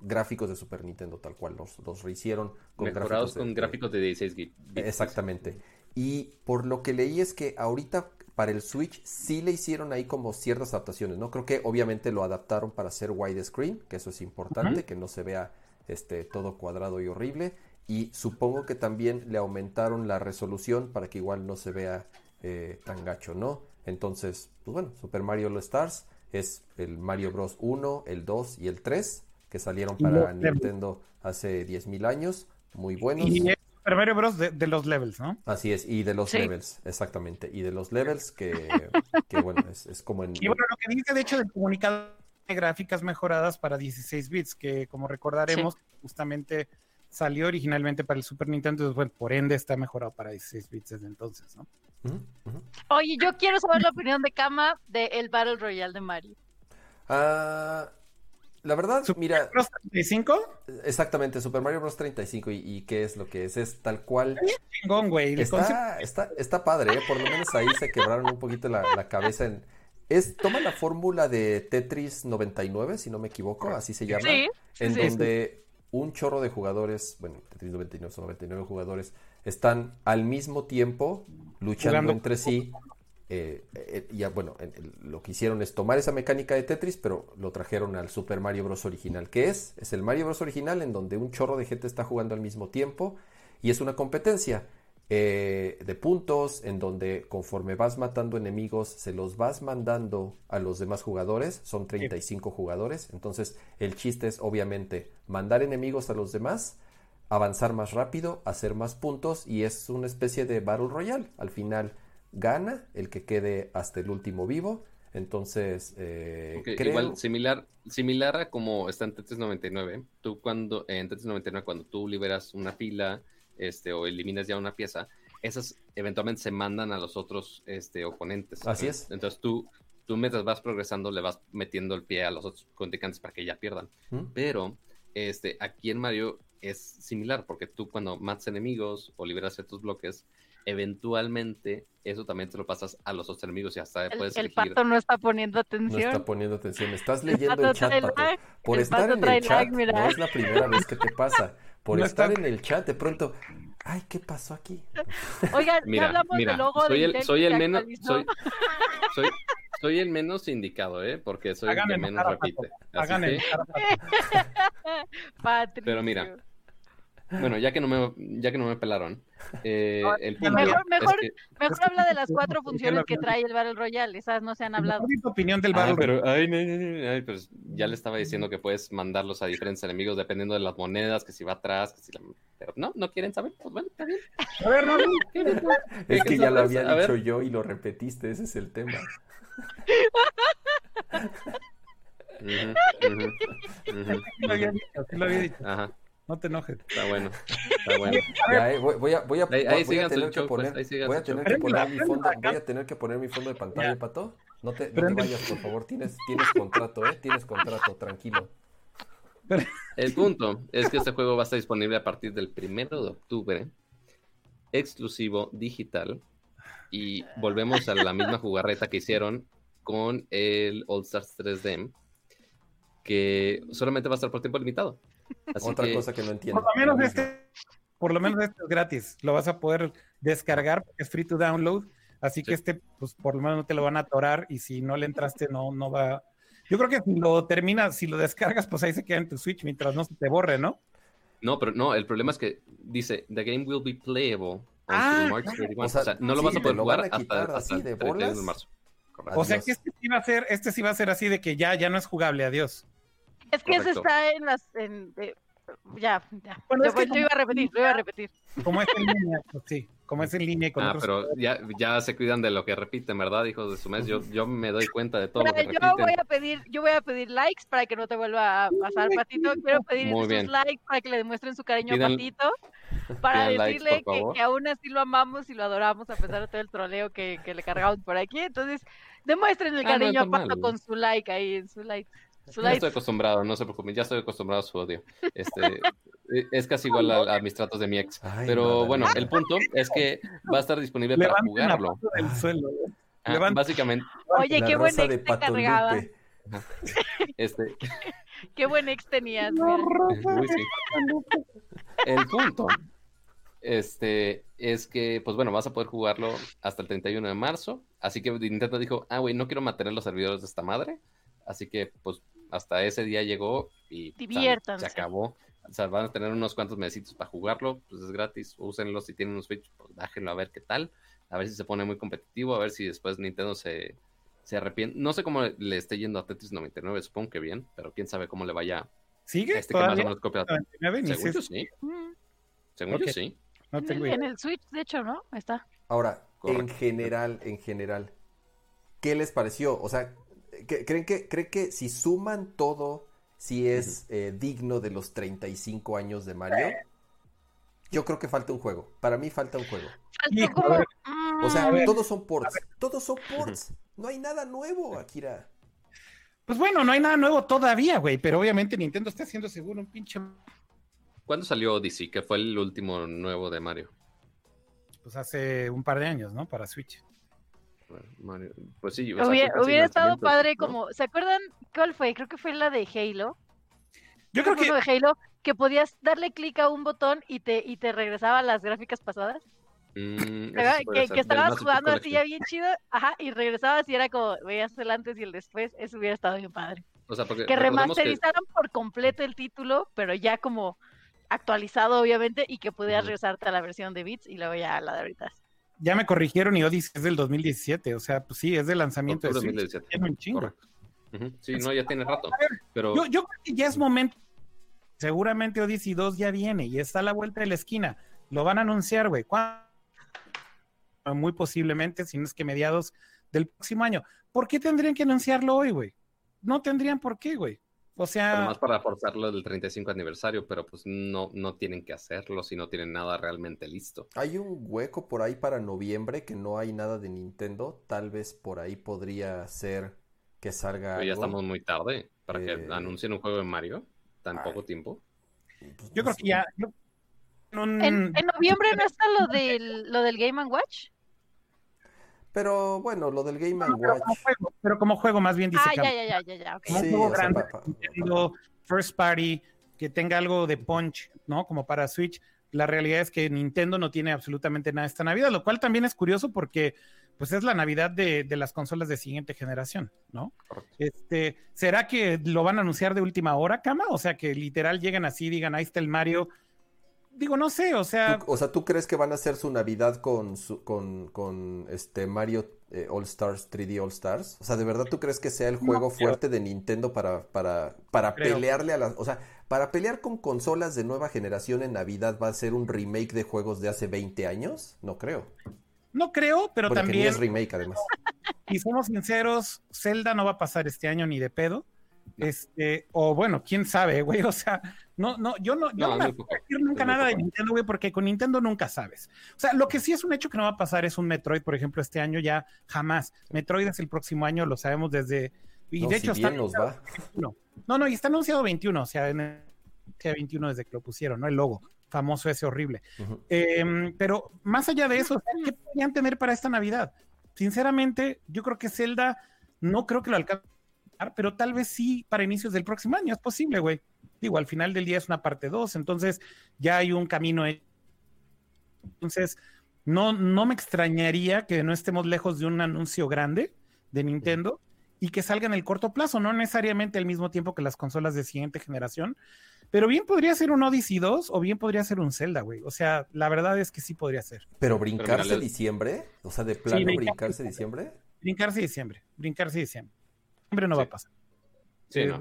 S4: gráficos de Super Nintendo tal cual, los, los rehicieron
S2: con gráficos de, con gráficos de 16 bits.
S4: Exactamente. Y por lo que leí es que ahorita para el Switch sí le hicieron ahí como ciertas adaptaciones, ¿no? Creo que obviamente lo adaptaron para hacer widescreen, que eso es importante, que no se vea este, todo cuadrado y horrible. Y supongo que también le aumentaron la resolución para que igual no se vea eh, tan gacho, ¿no? Entonces, pues bueno, Super Mario All Stars es el Mario Bros. 1, el 2 y el 3, que salieron para Nintendo hace 10.000 años, muy buenos.
S1: Y es Super Mario Bros. de, los levels, ¿no?
S4: Así es, y de los levels, exactamente, y de los levels que, bueno, es, como en...
S1: Y bueno, lo que dice de hecho del comunicado de gráficas mejoradas para 16 bits, que como recordaremos, justamente salió originalmente para el Super Nintendo, bueno, por ende está mejorado para 16 bits desde entonces, ¿no?
S3: Oye, yo quiero saber la opinión de Kama del el Battle Royale de Mario.
S4: Ah, la verdad,
S1: ¿Super
S4: mira.
S1: Mario Bros. 35?
S4: Exactamente, Super Mario Bros. 35. ¿Y, y qué es lo que es? Es tal cual.
S1: Chingón, güey.
S4: Está, está, está, padre, ¿eh? por lo menos ahí se quebraron un poquito la, la cabeza en. Es, toma la fórmula de Tetris 99, si no me equivoco, así se llama.
S3: Sí,
S4: en donde un chorro de jugadores, bueno, Tetris 99 son 99 jugadores, están al mismo tiempo luchando entre sí. Eh, eh, y bueno, lo que hicieron es tomar esa mecánica de Tetris, pero lo trajeron al Super Mario Bros. original. ¿Qué es? Es el Mario Bros. original en donde un chorro de gente está jugando al mismo tiempo y es una competencia. Eh, de puntos, en donde conforme vas matando enemigos, se los vas mandando a los demás jugadores, son 35 jugadores, entonces el chiste es obviamente mandar enemigos a los demás, avanzar más rápido, hacer más puntos y es una especie de Battle Royale. Al final gana el que quede hasta el último vivo. Entonces, eh,
S2: igual similar, similar a como está en Tetris 99. Tú cuando en Tetris 99 cuando tú liberas una pila, este o eliminas ya una pieza, esas eventualmente se mandan a los otros este oponentes.
S4: Así es.
S2: Entonces tú tú mientras vas progresando le vas metiendo el pie a los otros contrincantes para que ya pierdan. ¿Mm? Pero este aquí en Mario es similar, porque tú cuando matas enemigos o liberas ciertos bloques, eventualmente eso también te lo pasas a los otros enemigos y hasta
S3: puedes el, el pato no está poniendo atención.
S4: No está poniendo atención. Estás leyendo el, chat, pato. Por estar en el chat, no es la primera vez que te pasa. Por estar en el chat, de pronto, ay, ¿qué pasó aquí?
S3: Oigan, mira, hablamos del logo
S2: soy
S3: de
S2: el, soy el menos, soy, soy, soy, el menos indicado, ¿eh? Porque soy el que menos repite. Así que... Pero mira, bueno, ya que no me, ya que no me pelaron. Eh, el
S3: mejor, mejor, mejor habla de las cuatro funciones que trae el Battle Royale. Esas no se han hablado.
S1: opinión del Battle
S2: pero, ay, ay, pues ya le estaba diciendo que puedes mandarlos a diferentes enemigos dependiendo de las monedas, que si va atrás, que si la... Pero no, no quieren saber. Pues bueno, está bien. A ver, no,
S4: Es que ya lo había dicho yo y lo repetiste. Ese es el tema.
S1: Lo había dicho, lo había dicho. Ajá. No te enojes.
S2: Está bueno. Está bueno.
S4: Eh, voy, a, voy a, voy a tener que poner, voy a tener que poner mi fondo, voy a tener que poner mi fondo de pantalla, Pato. No te, no te vayas, por favor. Tienes, tienes contrato, ¿eh? Tienes contrato, tranquilo.
S2: El punto es que este juego va a estar disponible a partir del primero de octubre, exclusivo digital, y volvemos a la misma jugarreta que hicieron con el All Stars 3D, que solamente va a estar por tiempo limitado.
S4: Otra cosa que no entiendo.
S1: Por lo menos este, por lo menos este es gratis. Lo vas a poder descargar porque es free to download. Así que este, pues por lo menos no te lo van a atorar y si no le entraste, no, no va. Yo creo que si lo terminas, si lo descargas, pues ahí se queda en tu Switch mientras no se te borre, ¿no?
S2: No, pero no, el problema es que dice, the game will be playable ah, March 31. O sea, no lo vas a poder jugar hasta, hasta el 31 de marzo.
S1: O sea que este sí va a ser, este sí va a ser así de que ya, ya no es jugable, adiós.
S3: Es que eso está en las. En, ya, ya. yo, iba a repetir, lo iba a repetir.
S1: Como es en línea, pues sí. Como es en línea con
S2: Ah, pero ya, ya se cuidan de lo que repiten, ¿verdad, hijos de su mes? Yo, yo me doy cuenta de todo lo que yo repiten.
S3: Voy a pedir, yo voy a pedir likes para que no te vuelva a pasar, Patito. Quiero pedir sus likes para que le demuestren su cariño a Patito. Para decirle que, que, aún así lo amamos y lo adoramos a pesar de todo el troleo que, que le cargamos por aquí. Entonces, demuestren el ah, cariño a Pato con su like ahí, en su like.
S2: Ya estoy acostumbrado, no se preocupen, ya estoy acostumbrado a su odio. Este, e, es casi igual a, mis tratos de mi ex. Pero bueno, el punto es que va a estar disponible para jugarlo. Ah, básicamente.
S3: Oye, qué buen ex te cargaba.
S2: Este.
S3: Qué buen ex tenías.
S2: El punto este, es que, pues bueno, vas a poder jugarlo hasta el 31 de marzo. Así que Nintendo dijo, ah, güey, no quiero mantener los servidores de esta madre. Así que, pues, hasta ese día llegó y se acabó. O sea, van a tener unos cuantos meses para jugarlo, pues es gratis, úsenlo si tienen un Switch, pues bájenlo a ver qué tal, a ver si se pone muy competitivo, a ver si después Nintendo se, se arrepiente. No sé cómo le esté yendo a Tetris 99, supongo que bien, pero quién sabe cómo le vaya.
S1: ¿Sigue?
S2: Este que más o menos copia. Según yo sí. Mm. Según yo sí.
S3: en el Switch, de hecho, ¿no? Está.
S4: Ahora, en general, en general, ¿qué les pareció? O sea, ¿Creen que, ¿Creen que si suman todo, si es eh, digno de los 35 años de Mario? Yo creo que falta un juego. Para mí falta un juego. O sea, todos son ports. Todos son ports. No hay nada nuevo, Akira.
S1: Pues bueno, no hay nada nuevo todavía, güey. Pero obviamente Nintendo está haciendo seguro un pinche.
S2: ¿Cuándo salió Odyssey? Que fue el último nuevo de Mario.
S1: Pues hace un par de años, ¿no? Para Switch.
S2: Pues sí,
S3: hubiera, estado padre como, ¿se acuerdan cuál fue? Creo que fue la de Halo.
S1: Yo creo que
S3: de Halo que podías darle clic a un botón y te y te regresaba las gráficas pasadas.
S2: Mm,
S3: que, estabas jugando así ya bien chido, ajá, y regresabas y era como veías el antes y el después, eso hubiera estado bien padre. que remasterizaron por completo el título, pero ya como actualizado obviamente y que pudieras regresarte a la versión de bits y luego ya a la de ahorita
S1: ya me corrigieron y Odyssey es del 2017, o sea, pues sí, es de lanzamiento de
S2: 2017. un chingo. Sí, no, ya tiene rato. Pero...
S1: Yo, creo que ya es momento seguramente Odyssey 2 ya viene y está a la vuelta de la esquina. Lo van a anunciar, güey. Muy posiblemente, si no es que mediados del próximo año. ¿Por qué tendrían que anunciarlo hoy, güey? No tendrían por qué, güey. O sea.
S2: más para forzarlo del 35 aniversario, pero pues no, no tienen que hacerlo si no tienen nada realmente listo.
S4: Hay un hueco por ahí para noviembre que no hay nada de Nintendo. Tal vez por ahí podría ser que salga.
S2: Pero ya estamos muy tarde para que eh, anuncien un juego de Mario tan poco tiempo.
S1: Pues yo creo que ya.
S3: ¿En, noviembre no está lo del, lo del Game Watch?
S4: Pero bueno, lo del Game Watch.
S1: pero como juego, más bien dice.
S3: Ah, ya, ya, ya, ya,
S1: Como juego grande, first party, que tenga algo de punch, ¿no? Como para Switch. La realidad es que Nintendo no tiene absolutamente nada esta Navidad, lo cual también es curioso porque pues es la Navidad de, de las consolas de siguiente generación, ¿no? Este, ¿será que lo van a anunciar de última hora, Cama? O sea, que literal llegan así, digan, ahí está el Mario digo, no sé, o sea.
S4: o sea, ¿tú crees que van a hacer su Navidad con, su, con, con este Mario eh, All Stars, 3D All Stars? O sea, ¿de verdad tú crees que sea el juego fuerte de Nintendo para, para, para pelearle a las. O sea, para pelear con consolas de nueva generación en Navidad va a ser un remake de juegos de hace 20 años? No creo.
S1: No creo, pero también.
S4: Que es remake, además.
S1: Y somos sinceros, Zelda no va a pasar este año ni de pedo. Este, o bueno, quién sabe, güey. O sea, no, no, yo no, yo no, no a decir nunca nada de Nintendo, güey, porque con Nintendo nunca sabes. O sea, lo que sí es un hecho que no va a pasar es un Metroid, por ejemplo, este año ya jamás. Metroid es el próximo año, lo sabemos desde. Y de hecho está.
S4: Nos va.
S1: No, no, y está anunciado 21, o sea, en el 21 desde que lo pusieron, ¿no? El logo famoso ese horrible. Em, pero más allá de eso, ¿qué podrían tener para esta Navidad? Sinceramente, yo creo que Zelda no creo que lo alcance pero tal vez sí para inicios del próximo año, es posible, güey. Digo, al final del día es una parte 2, entonces ya hay un camino. Entonces, no, no me extrañaría que no estemos lejos de un anuncio grande de Nintendo y que salga en el corto plazo, no necesariamente al mismo tiempo que las consolas de siguiente generación, pero bien podría ser un Odyssey 2 o bien podría ser un Zelda, güey. O sea, la verdad es que sí podría ser.
S4: ¿Pero brincarse diciembre? O sea, de plano brincarse diciembre.
S1: Brincarse diciembre, brincarse diciembre no va a pasar.
S2: Sí, no,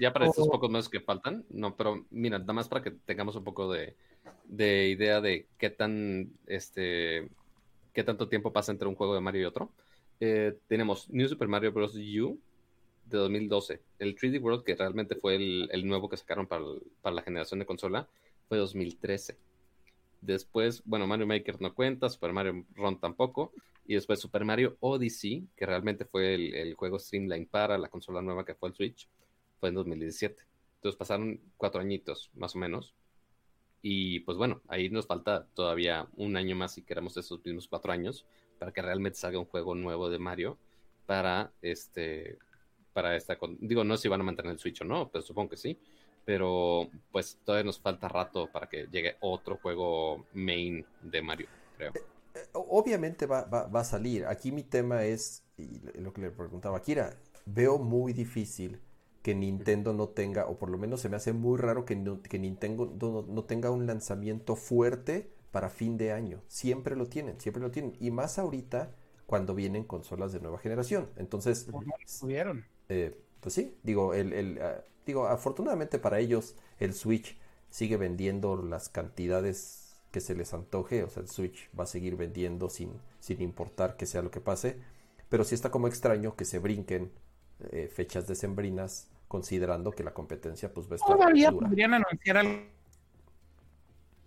S2: ya para estos pocos meses que faltan, no, pero mira, nada más para que tengamos un poco de, idea de qué tan, este, qué tanto tiempo pasa entre un juego de Mario y otro. Eh, tenemos New Super Mario Bros. U de 2012. El 3D World, que realmente fue el, nuevo que sacaron para, para, la generación de consola, fue 2013. Después, bueno, Mario Maker no cuenta, Super Mario Run tampoco. Y después Super Mario Odyssey, que realmente fue el, juego Streamline para la consola nueva que fue el Switch, fue en 2017. Entonces pasaron cuatro añitos, más o menos. Y pues bueno, ahí nos falta todavía un año más si queremos esos mismos cuatro años para que realmente salga un juego nuevo de Mario para este para esta digo no sé si van a mantener el Switch o no, pero supongo que sí, pero pues todavía nos falta rato para que llegue otro juego main de Mario, creo
S4: obviamente va, a salir. Aquí mi tema es, y lo que le preguntaba a Kira, veo muy difícil que Nintendo no tenga, o por lo menos se me hace muy raro que, que Nintendo no, tenga un lanzamiento fuerte para fin de año. Siempre lo tienen, siempre lo tienen. Y más ahorita cuando vienen consolas de nueva generación. Entonces,
S1: subieron.
S4: Eh, pues sí, digo, el, ah, digo, afortunadamente para ellos el Switch sigue vendiendo las cantidades que se les antoje, o sea, el Switch va a seguir vendiendo sin, sin importar que sea lo que pase, pero sí está como extraño que se brinquen eh, fechas decembrinas considerando que la competencia pues va a estar
S1: Todavía podrían anunciar algo.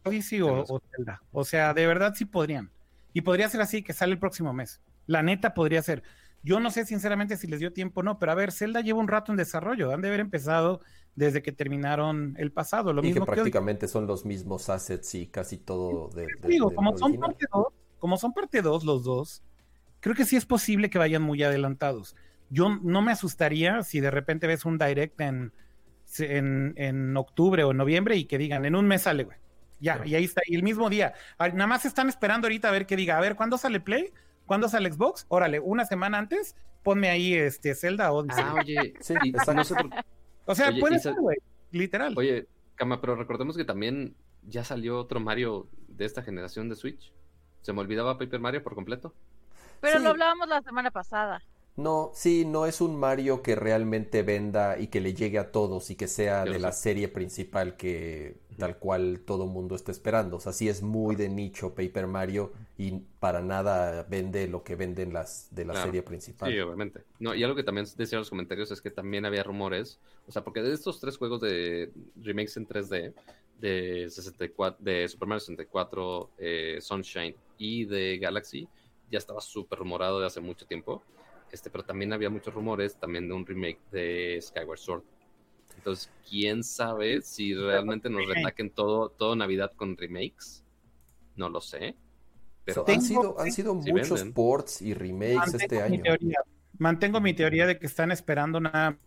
S1: Odyssey o, o Zelda, o sea, de verdad sí podrían, y podría ser así que sale el próximo mes, la neta podría ser, yo no sé sinceramente si les dio tiempo o no, pero a ver, Zelda lleva un rato en desarrollo, han de haber empezado desde que terminaron el pasado. Lo
S4: y
S1: mismo
S4: que prácticamente son los mismos assets y casi todo de...
S1: digo, como, son parte dos, como son parte 2 los dos, creo que sí es posible que vayan muy adelantados. Yo no me asustaría si de repente ves un direct en, en, en octubre o noviembre y que digan, en un mes sale, güey. Ya, y ahí está, y el mismo día. Nada más están esperando ahorita a ver que diga, a ver, ¿cuándo sale Play? ¿Cuándo sale Xbox? Órale, una semana antes, ponme ahí este Zelda o
S2: Ah, oye, sí,
S1: O sea, puede ser, güey, literal.
S2: Oye, Cama, pero recordemos que también ya salió otro Mario de esta generación de Switch. Se me olvidaba Paper Mario por completo.
S3: Pero lo hablábamos la semana pasada.
S4: No, sí, no es un Mario que realmente venda y que le llegue a todos y que sea de la serie principal que tal cual todo mundo está esperando. O sea, sí es muy de nicho Paper Mario y para nada vende lo que venden las de la serie principal.
S2: Sí, obviamente. No, y algo que también decía en los comentarios es que también había rumores, o sea, porque de estos tres juegos de remakes en 3D de 64 de Super Mario 64, eh, Sunshine y de Galaxy ya estaba súper rumorado de hace mucho tiempo. Este, pero también había muchos rumores también de un remake de Skyward Sword. Entonces, quién sabe si realmente nos retaquen todo, todo Navidad con remakes. No lo sé.
S4: Pero han sido, han sido muchos ports y remakes este año.
S1: mantengo mi teoría de que están esperando nada.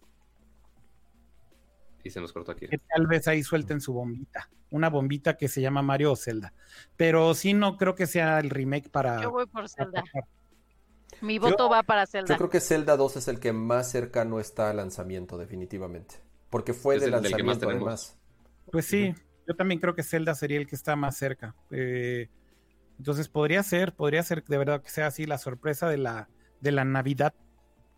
S2: Y se nos cortó aquí.
S1: Que tal vez ahí suelten su bombita. Una bombita que se llama Mario o Zelda. Pero sí, no creo que sea el remake para.
S3: Yo voy por Zelda. Mi voto va para Zelda.
S4: Yo creo que Zelda 2 es el que más cercano está al lanzamiento, definitivamente. Porque fue de lanzamiento además.
S1: Pues sí, yo también creo que Zelda sería el que está más cerca. Eh, entonces podría ser, podría ser de verdad que sea así la sorpresa de la, de la Navidad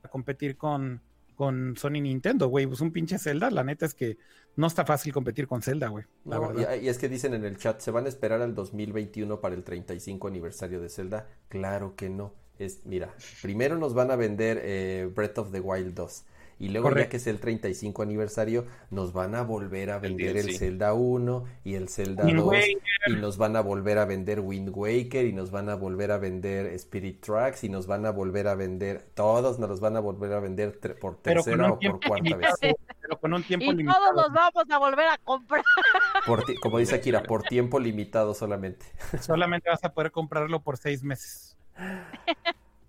S1: a competir con, con Sony Nintendo, güey. Pues un pinche Zelda, la neta es que no está fácil competir con Zelda, güey.
S4: y, es que dicen en el chat, ¿se van a esperar al 2021 para el 35 aniversario de Zelda? Claro que no es, mira, primero nos van a vender eh, Breath of the Wild 2. Y luego, ya que es el 35 aniversario, nos van a volver a vender el, Zelda 1 y el Zelda 2. Y nos van a volver a vender Wind Waker y nos van a volver a vender Spirit Tracks y nos van a volver a vender, todos nos los van a volver a vender por tercera o por cuarta vez.
S1: Pero con un tiempo
S3: y todos los vamos a volver a comprar.
S4: como dice Akira, por tiempo limitado solamente.
S1: Solamente vas a poder comprarlo por seis meses.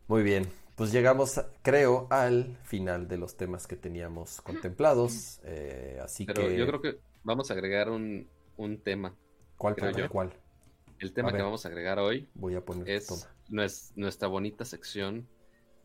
S4: Muy bien, pues llegamos, creo, al final de los temas que teníamos contemplados. Eh, así
S2: Pero yo creo que vamos a agregar un, tema.
S4: ¿Cuál, creo cuál?
S2: El tema que vamos a agregar hoy
S4: Voy a poner
S2: es nuestra bonita sección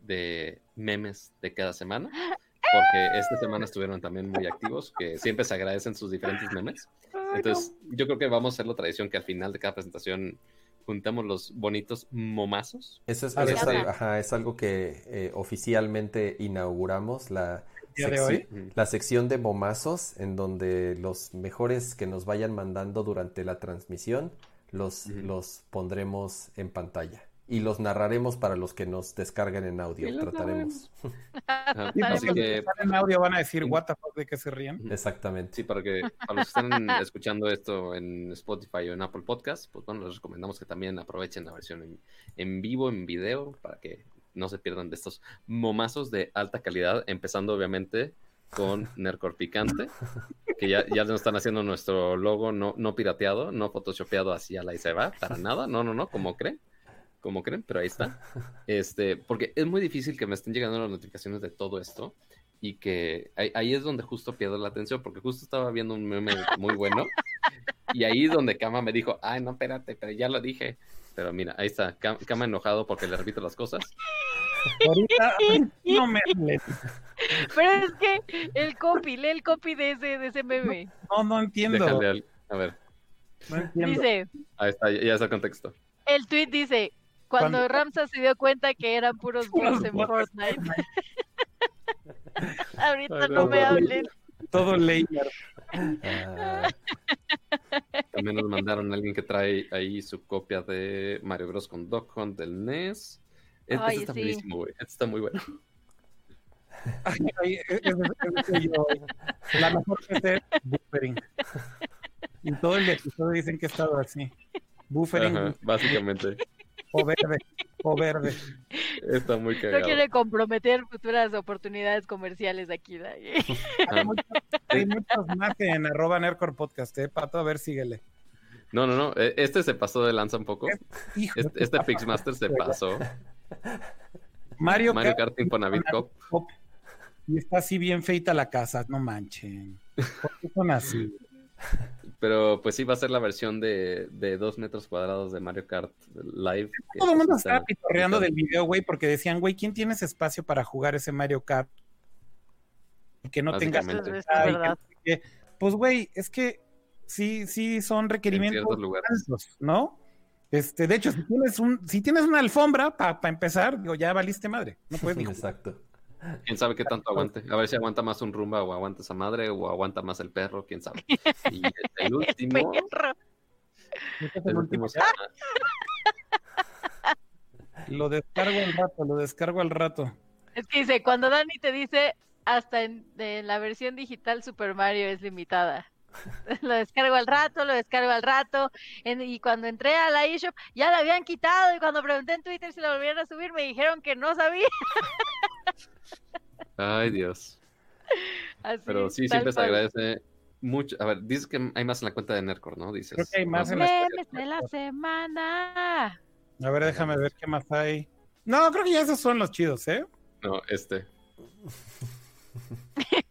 S2: de memes de cada semana. Porque esta semana estuvieron también muy activos, que siempre se agradecen sus diferentes memes. Entonces, yo creo que vamos a hacer la tradición que al final de cada presentación juntamos los bonitos momazos.
S4: Eso es, es, algo que eh, oficialmente inauguramos, la, la sección de momazos, en donde los mejores que nos vayan mandando durante la transmisión los, los pondremos en pantalla y los narraremos para los que nos descarguen en audio. Trataremos.
S1: Así que en audio van a decir what the fuck de que se ríen.
S4: Exactamente.
S2: Sí, para que para los que están escuchando esto en Spotify o en Apple Podcast, pues bueno, les recomendamos que también aprovechen la versión en, vivo, en video, para que no se pierdan de estos momazos de alta calidad, empezando obviamente con Nercor Picante, que ya, ya nos están haciendo nuestro logo no, no pirateado, no photoshopeado así a la y se va, para nada, no, no, no, como creen como creen, pero ahí está. Este, porque es muy difícil que me estén llegando las notificaciones de todo esto y que ahí, es donde justo pierdo la atención, porque justo estaba viendo un meme muy bueno y ahí es donde Kama me dijo, ay, no, espérate, pero ya lo dije. Pero mira, ahí está, Kama enojado porque le repito las cosas.
S1: Ahorita no me
S3: Pero es que el copy, lee el copy de ese, de ese meme.
S1: No, no entiendo.
S2: a ver.
S3: No entiendo. Dice.
S2: Ahí está, ya está el contexto.
S3: El tweet dice, cuando, Ramsa se dio cuenta que eran puros bots en Fortnite. Ahorita no me hablen.
S1: Todo ley.
S2: Ah. también nos mandaron a alguien que trae ahí su copia de Mario Bros. con Dog Hunt del NES. Este, Ay, está buenísimo, güey. Este está muy bueno.
S1: Ay, La mejor que es buffering. Y todo el episodio dicen que ha estado así. Buffering.
S2: básicamente.
S1: O verde, o verde.
S2: Está muy cagado.
S3: No quiere comprometer futuras oportunidades comerciales aquí.
S1: hay, muchos, hay muchos más en arroba Nercor Podcast, ¿eh? Pato, a ver, síguele.
S2: No, no, no. E, este se pasó de lanza un poco. Este, este Pixmaster se pasó.
S1: Mario,
S2: Mario Kart Infonavit Cop.
S1: Y está así bien feita la casa, no manchen. ¿Por qué son así?
S2: Pero pues sí va a ser la versión de, de dos metros cuadrados de Mario Kart Live.
S1: Todo el mundo estaba pitorreando del video, güey, porque decían, güey, ¿quién tiene ese espacio para jugar ese Mario Kart? Y que no tenga... pues, güey, es que sí, sí son requerimientos altos, ¿no? Este, de hecho, si tienes un, si tienes una alfombra para empezar, digo, ya valiste madre. No puedes ni
S4: Exacto.
S2: Quién sabe qué tanto aguante. A ver si aguanta más un rumba o aguanta esa madre o aguanta más el perro, quién sabe. Y el último. El último
S1: Lo descargo al rato, lo descargo al rato.
S3: Es que dice, cuando Dani te dice hasta en, la versión digital Super Mario es limitada. lo descargo al rato, lo descargo al rato. y cuando entré a la eShop ya la habían quitado. Y cuando pregunté en Twitter si la volvieron a subir, me dijeron que no sabía.
S2: Ay, Dios. Pero sí, siempre se agradece mucho. A ver, dices que hay más en la cuenta de Nercor, ¿no? Dices.
S3: Creo que hay más en la de la semana.
S1: A ver, déjame ver qué más hay. No, creo que ya esos son los chidos, ¿eh?
S2: No, este.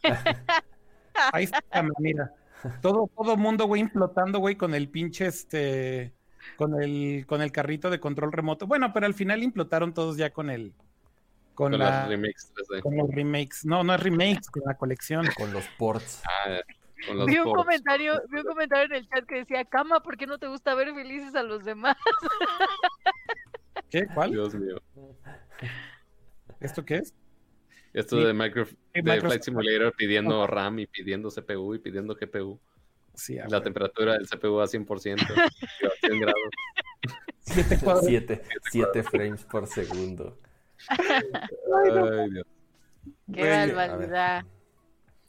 S1: Ahí está, mira. Todo, todo mundo, güey, implotando, güey, con el pinche, este, con el, con el carrito de control remoto. Bueno, pero al final implotaron todos ya con el, con, la,
S2: remakes
S1: Con los remakes. No, no es remakes, con la colección.
S4: Con los ports.
S2: Ah,
S3: vi un comentario, vi un comentario en el chat que decía, Cama, ¿por qué no te gusta ver felices a los demás?
S1: ¿Qué? ¿Cuál?
S2: Dios mío.
S1: ¿Esto qué es?
S2: Esto de, micro, de Flight Simulator pidiendo RAM y pidiendo CPU y pidiendo GPU.
S1: Sí,
S2: la temperatura del CPU a 100%. a 100 grados.
S4: 7 frames por segundo.
S2: Ay, Dios.
S3: Qué barbaridad.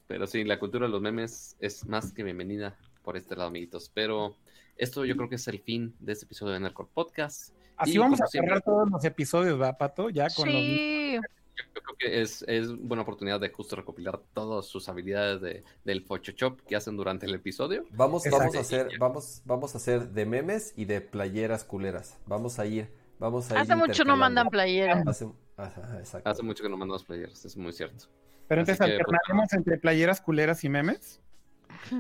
S2: Pero sí, la cultura de los memes es más que bienvenida por este lado, amiguitos. Pero esto yo creo que es el fin de este episodio de Nercore Podcast.
S1: Así vamos a cerrar todos los episodios, ¿va, Pato? Ya con
S3: sí.
S2: Yo creo que es, es, buena oportunidad de justo recopilar todas sus habilidades de, del Photoshop que hacen durante el episodio.
S4: Vamos, vamos a hacer, vamos, vamos a hacer de memes y de playeras culeras. Vamos a ir, vamos a
S3: Hace mucho no mandan playeras.
S2: Hace, Hace mucho que no mandamos playeras, es muy cierto.
S1: Pero entonces pues, alternaremos entre playeras culeras y memes.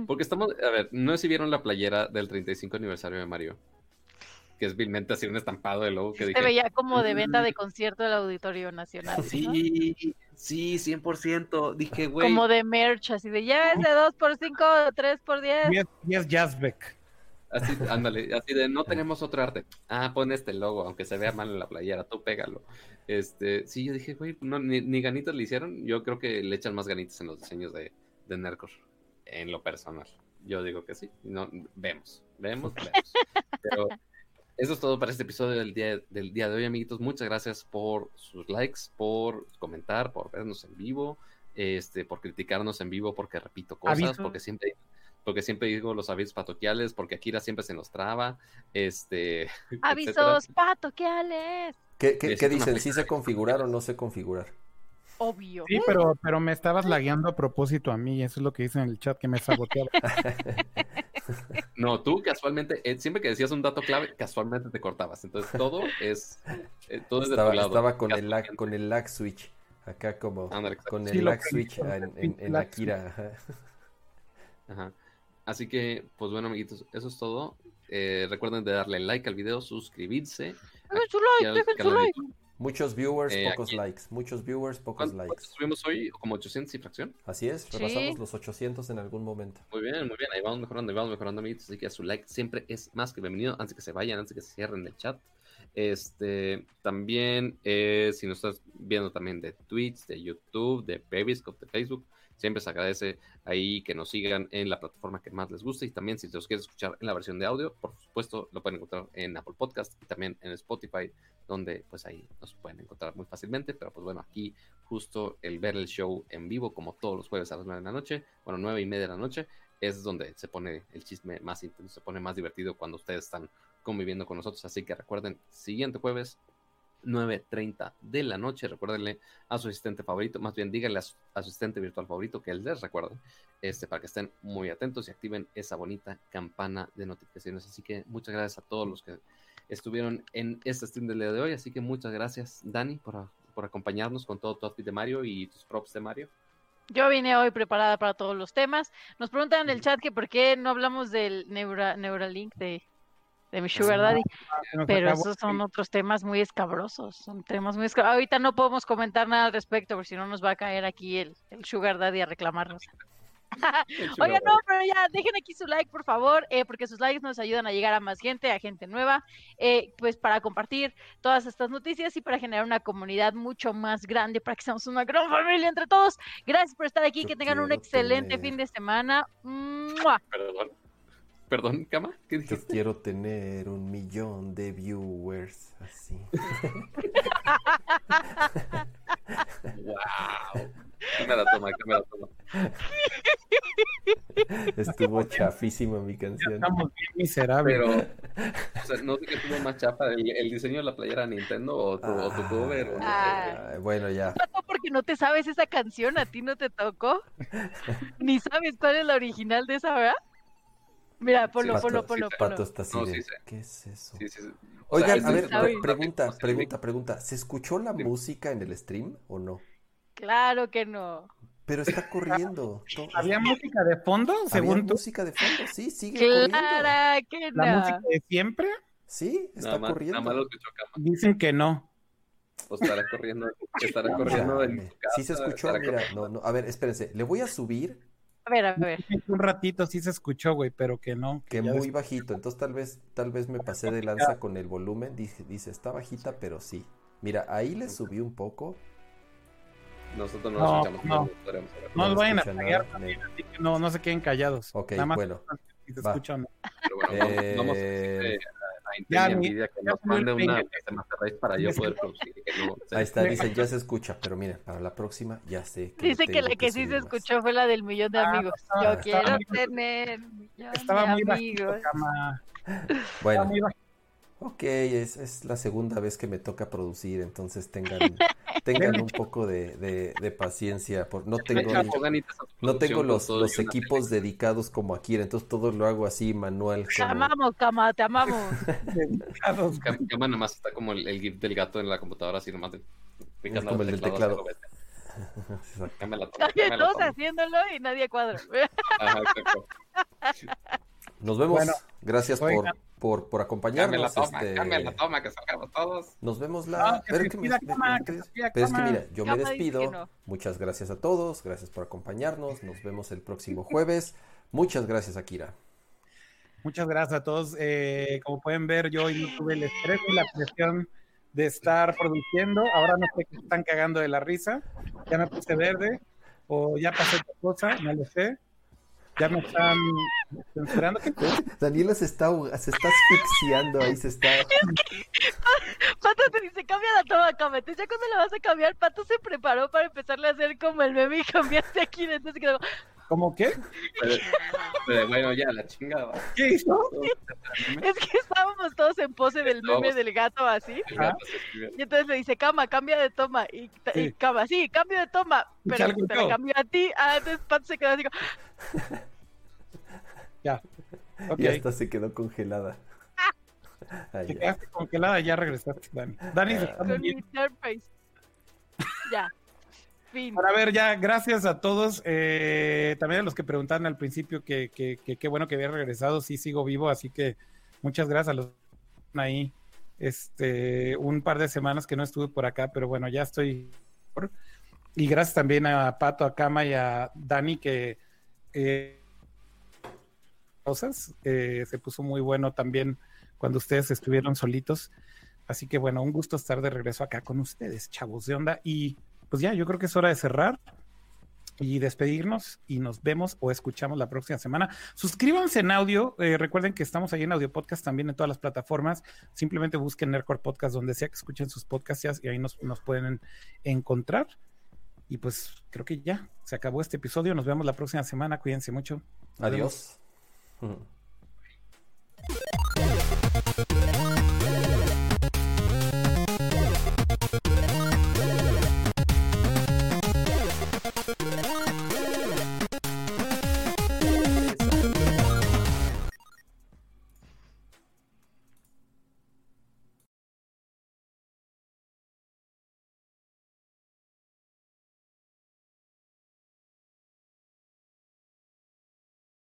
S2: Porque estamos, a ver, no sé si vieron la playera del 35 aniversario de Mario. Que es vilmente así un estampado de logo que
S3: Se veía como de venta de concierto del Auditorio Nacional.
S2: Sí, sí, 100%. Dije, güey.
S3: Como de merch, así de llévese 2 por 5 3 por 10.
S1: 10 Jazzbeck.
S2: Así, ándale, así de no tenemos otro arte. Ah, pon este logo, aunque se vea mal en la playera, tú pégalo. Este, sí, yo dije, güey, no, ni, ganitas le hicieron. Yo creo que le echan más ganitas en los diseños de, de Nercor, en lo personal. Yo digo que sí. No, vemos, vemos, vemos. Pero eso es todo para este episodio del día, del día de hoy, amiguitos. Muchas gracias por sus likes, por comentar, por vernos en vivo, este, por criticarnos en vivo, porque repito cosas, porque siempre porque siempre digo los avisos patoquiales, porque Akira siempre se nos traba. Este,
S3: avisos patoquiales.
S4: ¿Qué, qué, ¿qué dicen? ¿Sí se configurar o no se configurar?
S3: Obvio.
S1: Sí, pero, pero me estabas lagueando a propósito a mí, eso es lo que dicen en el chat, que me saboteaba.
S2: no, tú casualmente, eh, siempre que decías un dato clave, casualmente te cortabas. Entonces todo es, eh, todo es de
S4: estaba,
S2: tu lado.
S4: Estaba con el, lag, con el lag switch, acá como con el lag switch en, en, Akira.
S2: Ajá. Así que, pues bueno, amiguitos, eso es todo. Eh, recuerden de darle like al video, suscribirse.
S4: Muchos viewers, eh, pocos likes. Muchos viewers, pocos likes.
S2: Subimos hoy como 800 y fracción.
S4: Así es, repasamos los 800 en algún momento.
S2: Muy bien, muy bien. Ahí vamos mejorando, ahí vamos mejorando, amiguitos. Así que su like siempre es más que bienvenido. Antes que se vayan, antes que se cierren el chat. Este, también, eh, si nos estás viendo también de Twitch, de YouTube, de Periscope, de Facebook, Siempre se agradece ahí que nos sigan en la plataforma que más les guste y también si los quieren escuchar en la versión de audio, por supuesto lo pueden encontrar en Apple Podcast y también en Spotify, donde pues ahí nos pueden encontrar muy fácilmente, pero pues bueno, aquí justo el ver el show en vivo como todos los jueves a las 9 de la noche, bueno, nueve y media de la noche, es donde se pone el chisme más intenso, se pone más divertido cuando ustedes están conviviendo con nosotros, así que recuerden, siguiente jueves 9.30 de la noche. Recuérdenle a su asistente favorito, más bien díganle a su asistente virtual favorito que él les recuerde, este, para que estén muy atentos y activen esa bonita campana de notificaciones. Así que muchas gracias a todos los que estuvieron en este stream del día de hoy. Así que muchas gracias, Dani, por, por acompañarnos con todo tu outfit de Mario y tus props de Mario.
S3: Yo vine hoy preparada para todos los temas. Nos preguntan en el chat que por qué no hablamos del Neura, Neuralink de de mi Sugar Daddy. Pero esos son otros temas muy escabrosos, son temas muy escabrosos. Ahorita no podemos comentar nada al respecto, porque si no nos va a caer aquí el, el Sugar Daddy a reclamarnos. Oigan, no, pero ya, dejen aquí su like, por favor, eh, porque sus likes nos ayudan a llegar a más gente, a gente nueva, eh, pues para compartir todas estas noticias y para generar una comunidad mucho más grande, para que seamos una gran familia entre todos. Gracias por estar aquí, que tengan un excelente fin de semana.
S2: Perdón. Perdón, Cama,
S4: ¿qué Yo quiero tener un millón de viewers así.
S2: wow. me la toma, me la toma.
S4: Estuvo chafísima mi canción.
S1: Estamos bien miserables.
S2: Pero, o sea, no sé qué tuvo más chafa, el, el diseño de la playera Nintendo o tu, o tu ah, cover. O no
S4: ah, bueno, ya.
S3: Porque no te sabes esa canción, a ti no te tocó. Ni sabes cuál es la original de esa, ¿verdad? Mira, ponlo, ponlo, ponlo,
S4: Pato está así ¿Qué es eso? Oigan, a ver, pregunta, pregunta, pregunta. ¿Se escuchó la música en el stream o no?
S3: Claro que no.
S4: Pero está corriendo.
S1: ¿Había música de fondo? Según
S4: ¿Había música de fondo, sí, sigue
S3: corriendo. que no.
S1: ¿La música de siempre?
S4: Sí, está corriendo.
S2: Nada más
S1: Dicen que no.
S2: Pues estará corriendo, estará corriendo en
S4: Sí se escuchó, mira, no, no, a ver, espérense, le voy a subir
S3: a ver, a ver.
S1: Un ratito sí se escuchó, güey, pero que no.
S4: Que, muy bajito, entonces tal vez, tal vez me pasé de lanza con el volumen. Dice, dice, está bajita, pero sí. Mira, ahí le subí un poco.
S2: Nosotros no, no escuchamos.
S1: No, no, nos vayan a callar también, así que no, no se queden callados.
S4: Ok, Nada más bueno.
S1: Si se escuchan.
S2: Pero bueno, eh... vamos, vamos eh, ya, Nvidia que nos mande una para yo poder producir.
S4: Ahí está, dicen ya se escucha, pero miren, para la próxima ya sé.
S3: Que Dice que la que, sí se escuchó fue la del millón de ah, amigos. yo quiero tener millón
S1: estaba
S3: de
S1: muy
S3: amigos.
S1: Bajito,
S4: bueno. Muy Ok, es, es, la segunda vez que me toca producir, entonces tengan, tengan un poco de, de, de paciencia. Por, no tengo, no tengo los, los equipos dedicados como aquí, entonces todo lo hago así manual.
S3: Te amamos, Cama, te amamos.
S2: Cama nomás está como el, el, GIF del gato en la computadora, así nomás.
S4: Es como el del teclado.
S3: Todos haciéndolo y nadie cuadra.
S4: Nos vemos. Gracias por por, por acompañarnos.
S2: la toma, este... la toma, que salgamos todos.
S4: Nos vemos la... pero, es que mira, yo me despido. Muchas gracias a todos, gracias por acompañarnos. Nos vemos el próximo jueves. Muchas gracias, Akira.
S1: Muchas gracias a todos. Eh, como pueden ver, yo hoy no tuve el estrés y la presión de estar produciendo. Ahora no sé qué están cagando de la risa. Ya me puse verde o ya pasó otra cosa, no lo sé. Ya me están censurando.
S4: Daniela se está, se está asfixiando ahí, se está.
S3: Pato te dice, cambia la toma, cámate. Ya cuando la vas a cambiar, Pato se preparó para empezarle a hacer como el meme y cambiaste aquí. Entonces quedó.
S1: ¿Cómo qué?
S2: bueno, ya, la chingada.
S1: ¿Qué hizo?
S3: Es que estábamos todos en pose del meme del gato así. Y entonces le dice, cama, cambia de toma. Y, cama, sí, cambio de toma. Pero, pero cambio a ti. Ah, entonces Pato se quedó así como...
S1: Ya.
S4: Okay. Y hasta se quedó congelada.
S1: Te quedaste congelada y ya regresaste, Dani. Dani está
S3: Ya.
S1: Para ver, ya, gracias a todos. Eh, también a los que preguntaron al principio que qué bueno que había regresado. Sí, sigo vivo, así que muchas gracias a los que ahí. Este, un par de semanas que no estuve por acá, pero bueno, ya estoy. Y gracias también a Pato, a Cama y a Dani que eh, cosas. Eh, se puso muy bueno también cuando ustedes estuvieron solitos. Así que bueno, un gusto estar de regreso acá con ustedes, chavos de onda. Y pues ya, yo creo que es hora de cerrar y despedirnos y nos vemos o escuchamos la próxima semana. Suscríbanse en audio, eh, recuerden que estamos ahí en Audio Podcast también en todas las plataformas, simplemente busquen Nerdcore Podcast donde sea que escuchen sus podcasts y ahí nos, nos pueden encontrar. Y pues creo que ya se acabó este episodio, nos vemos la próxima semana, cuídense mucho.
S4: Adiós. Mm.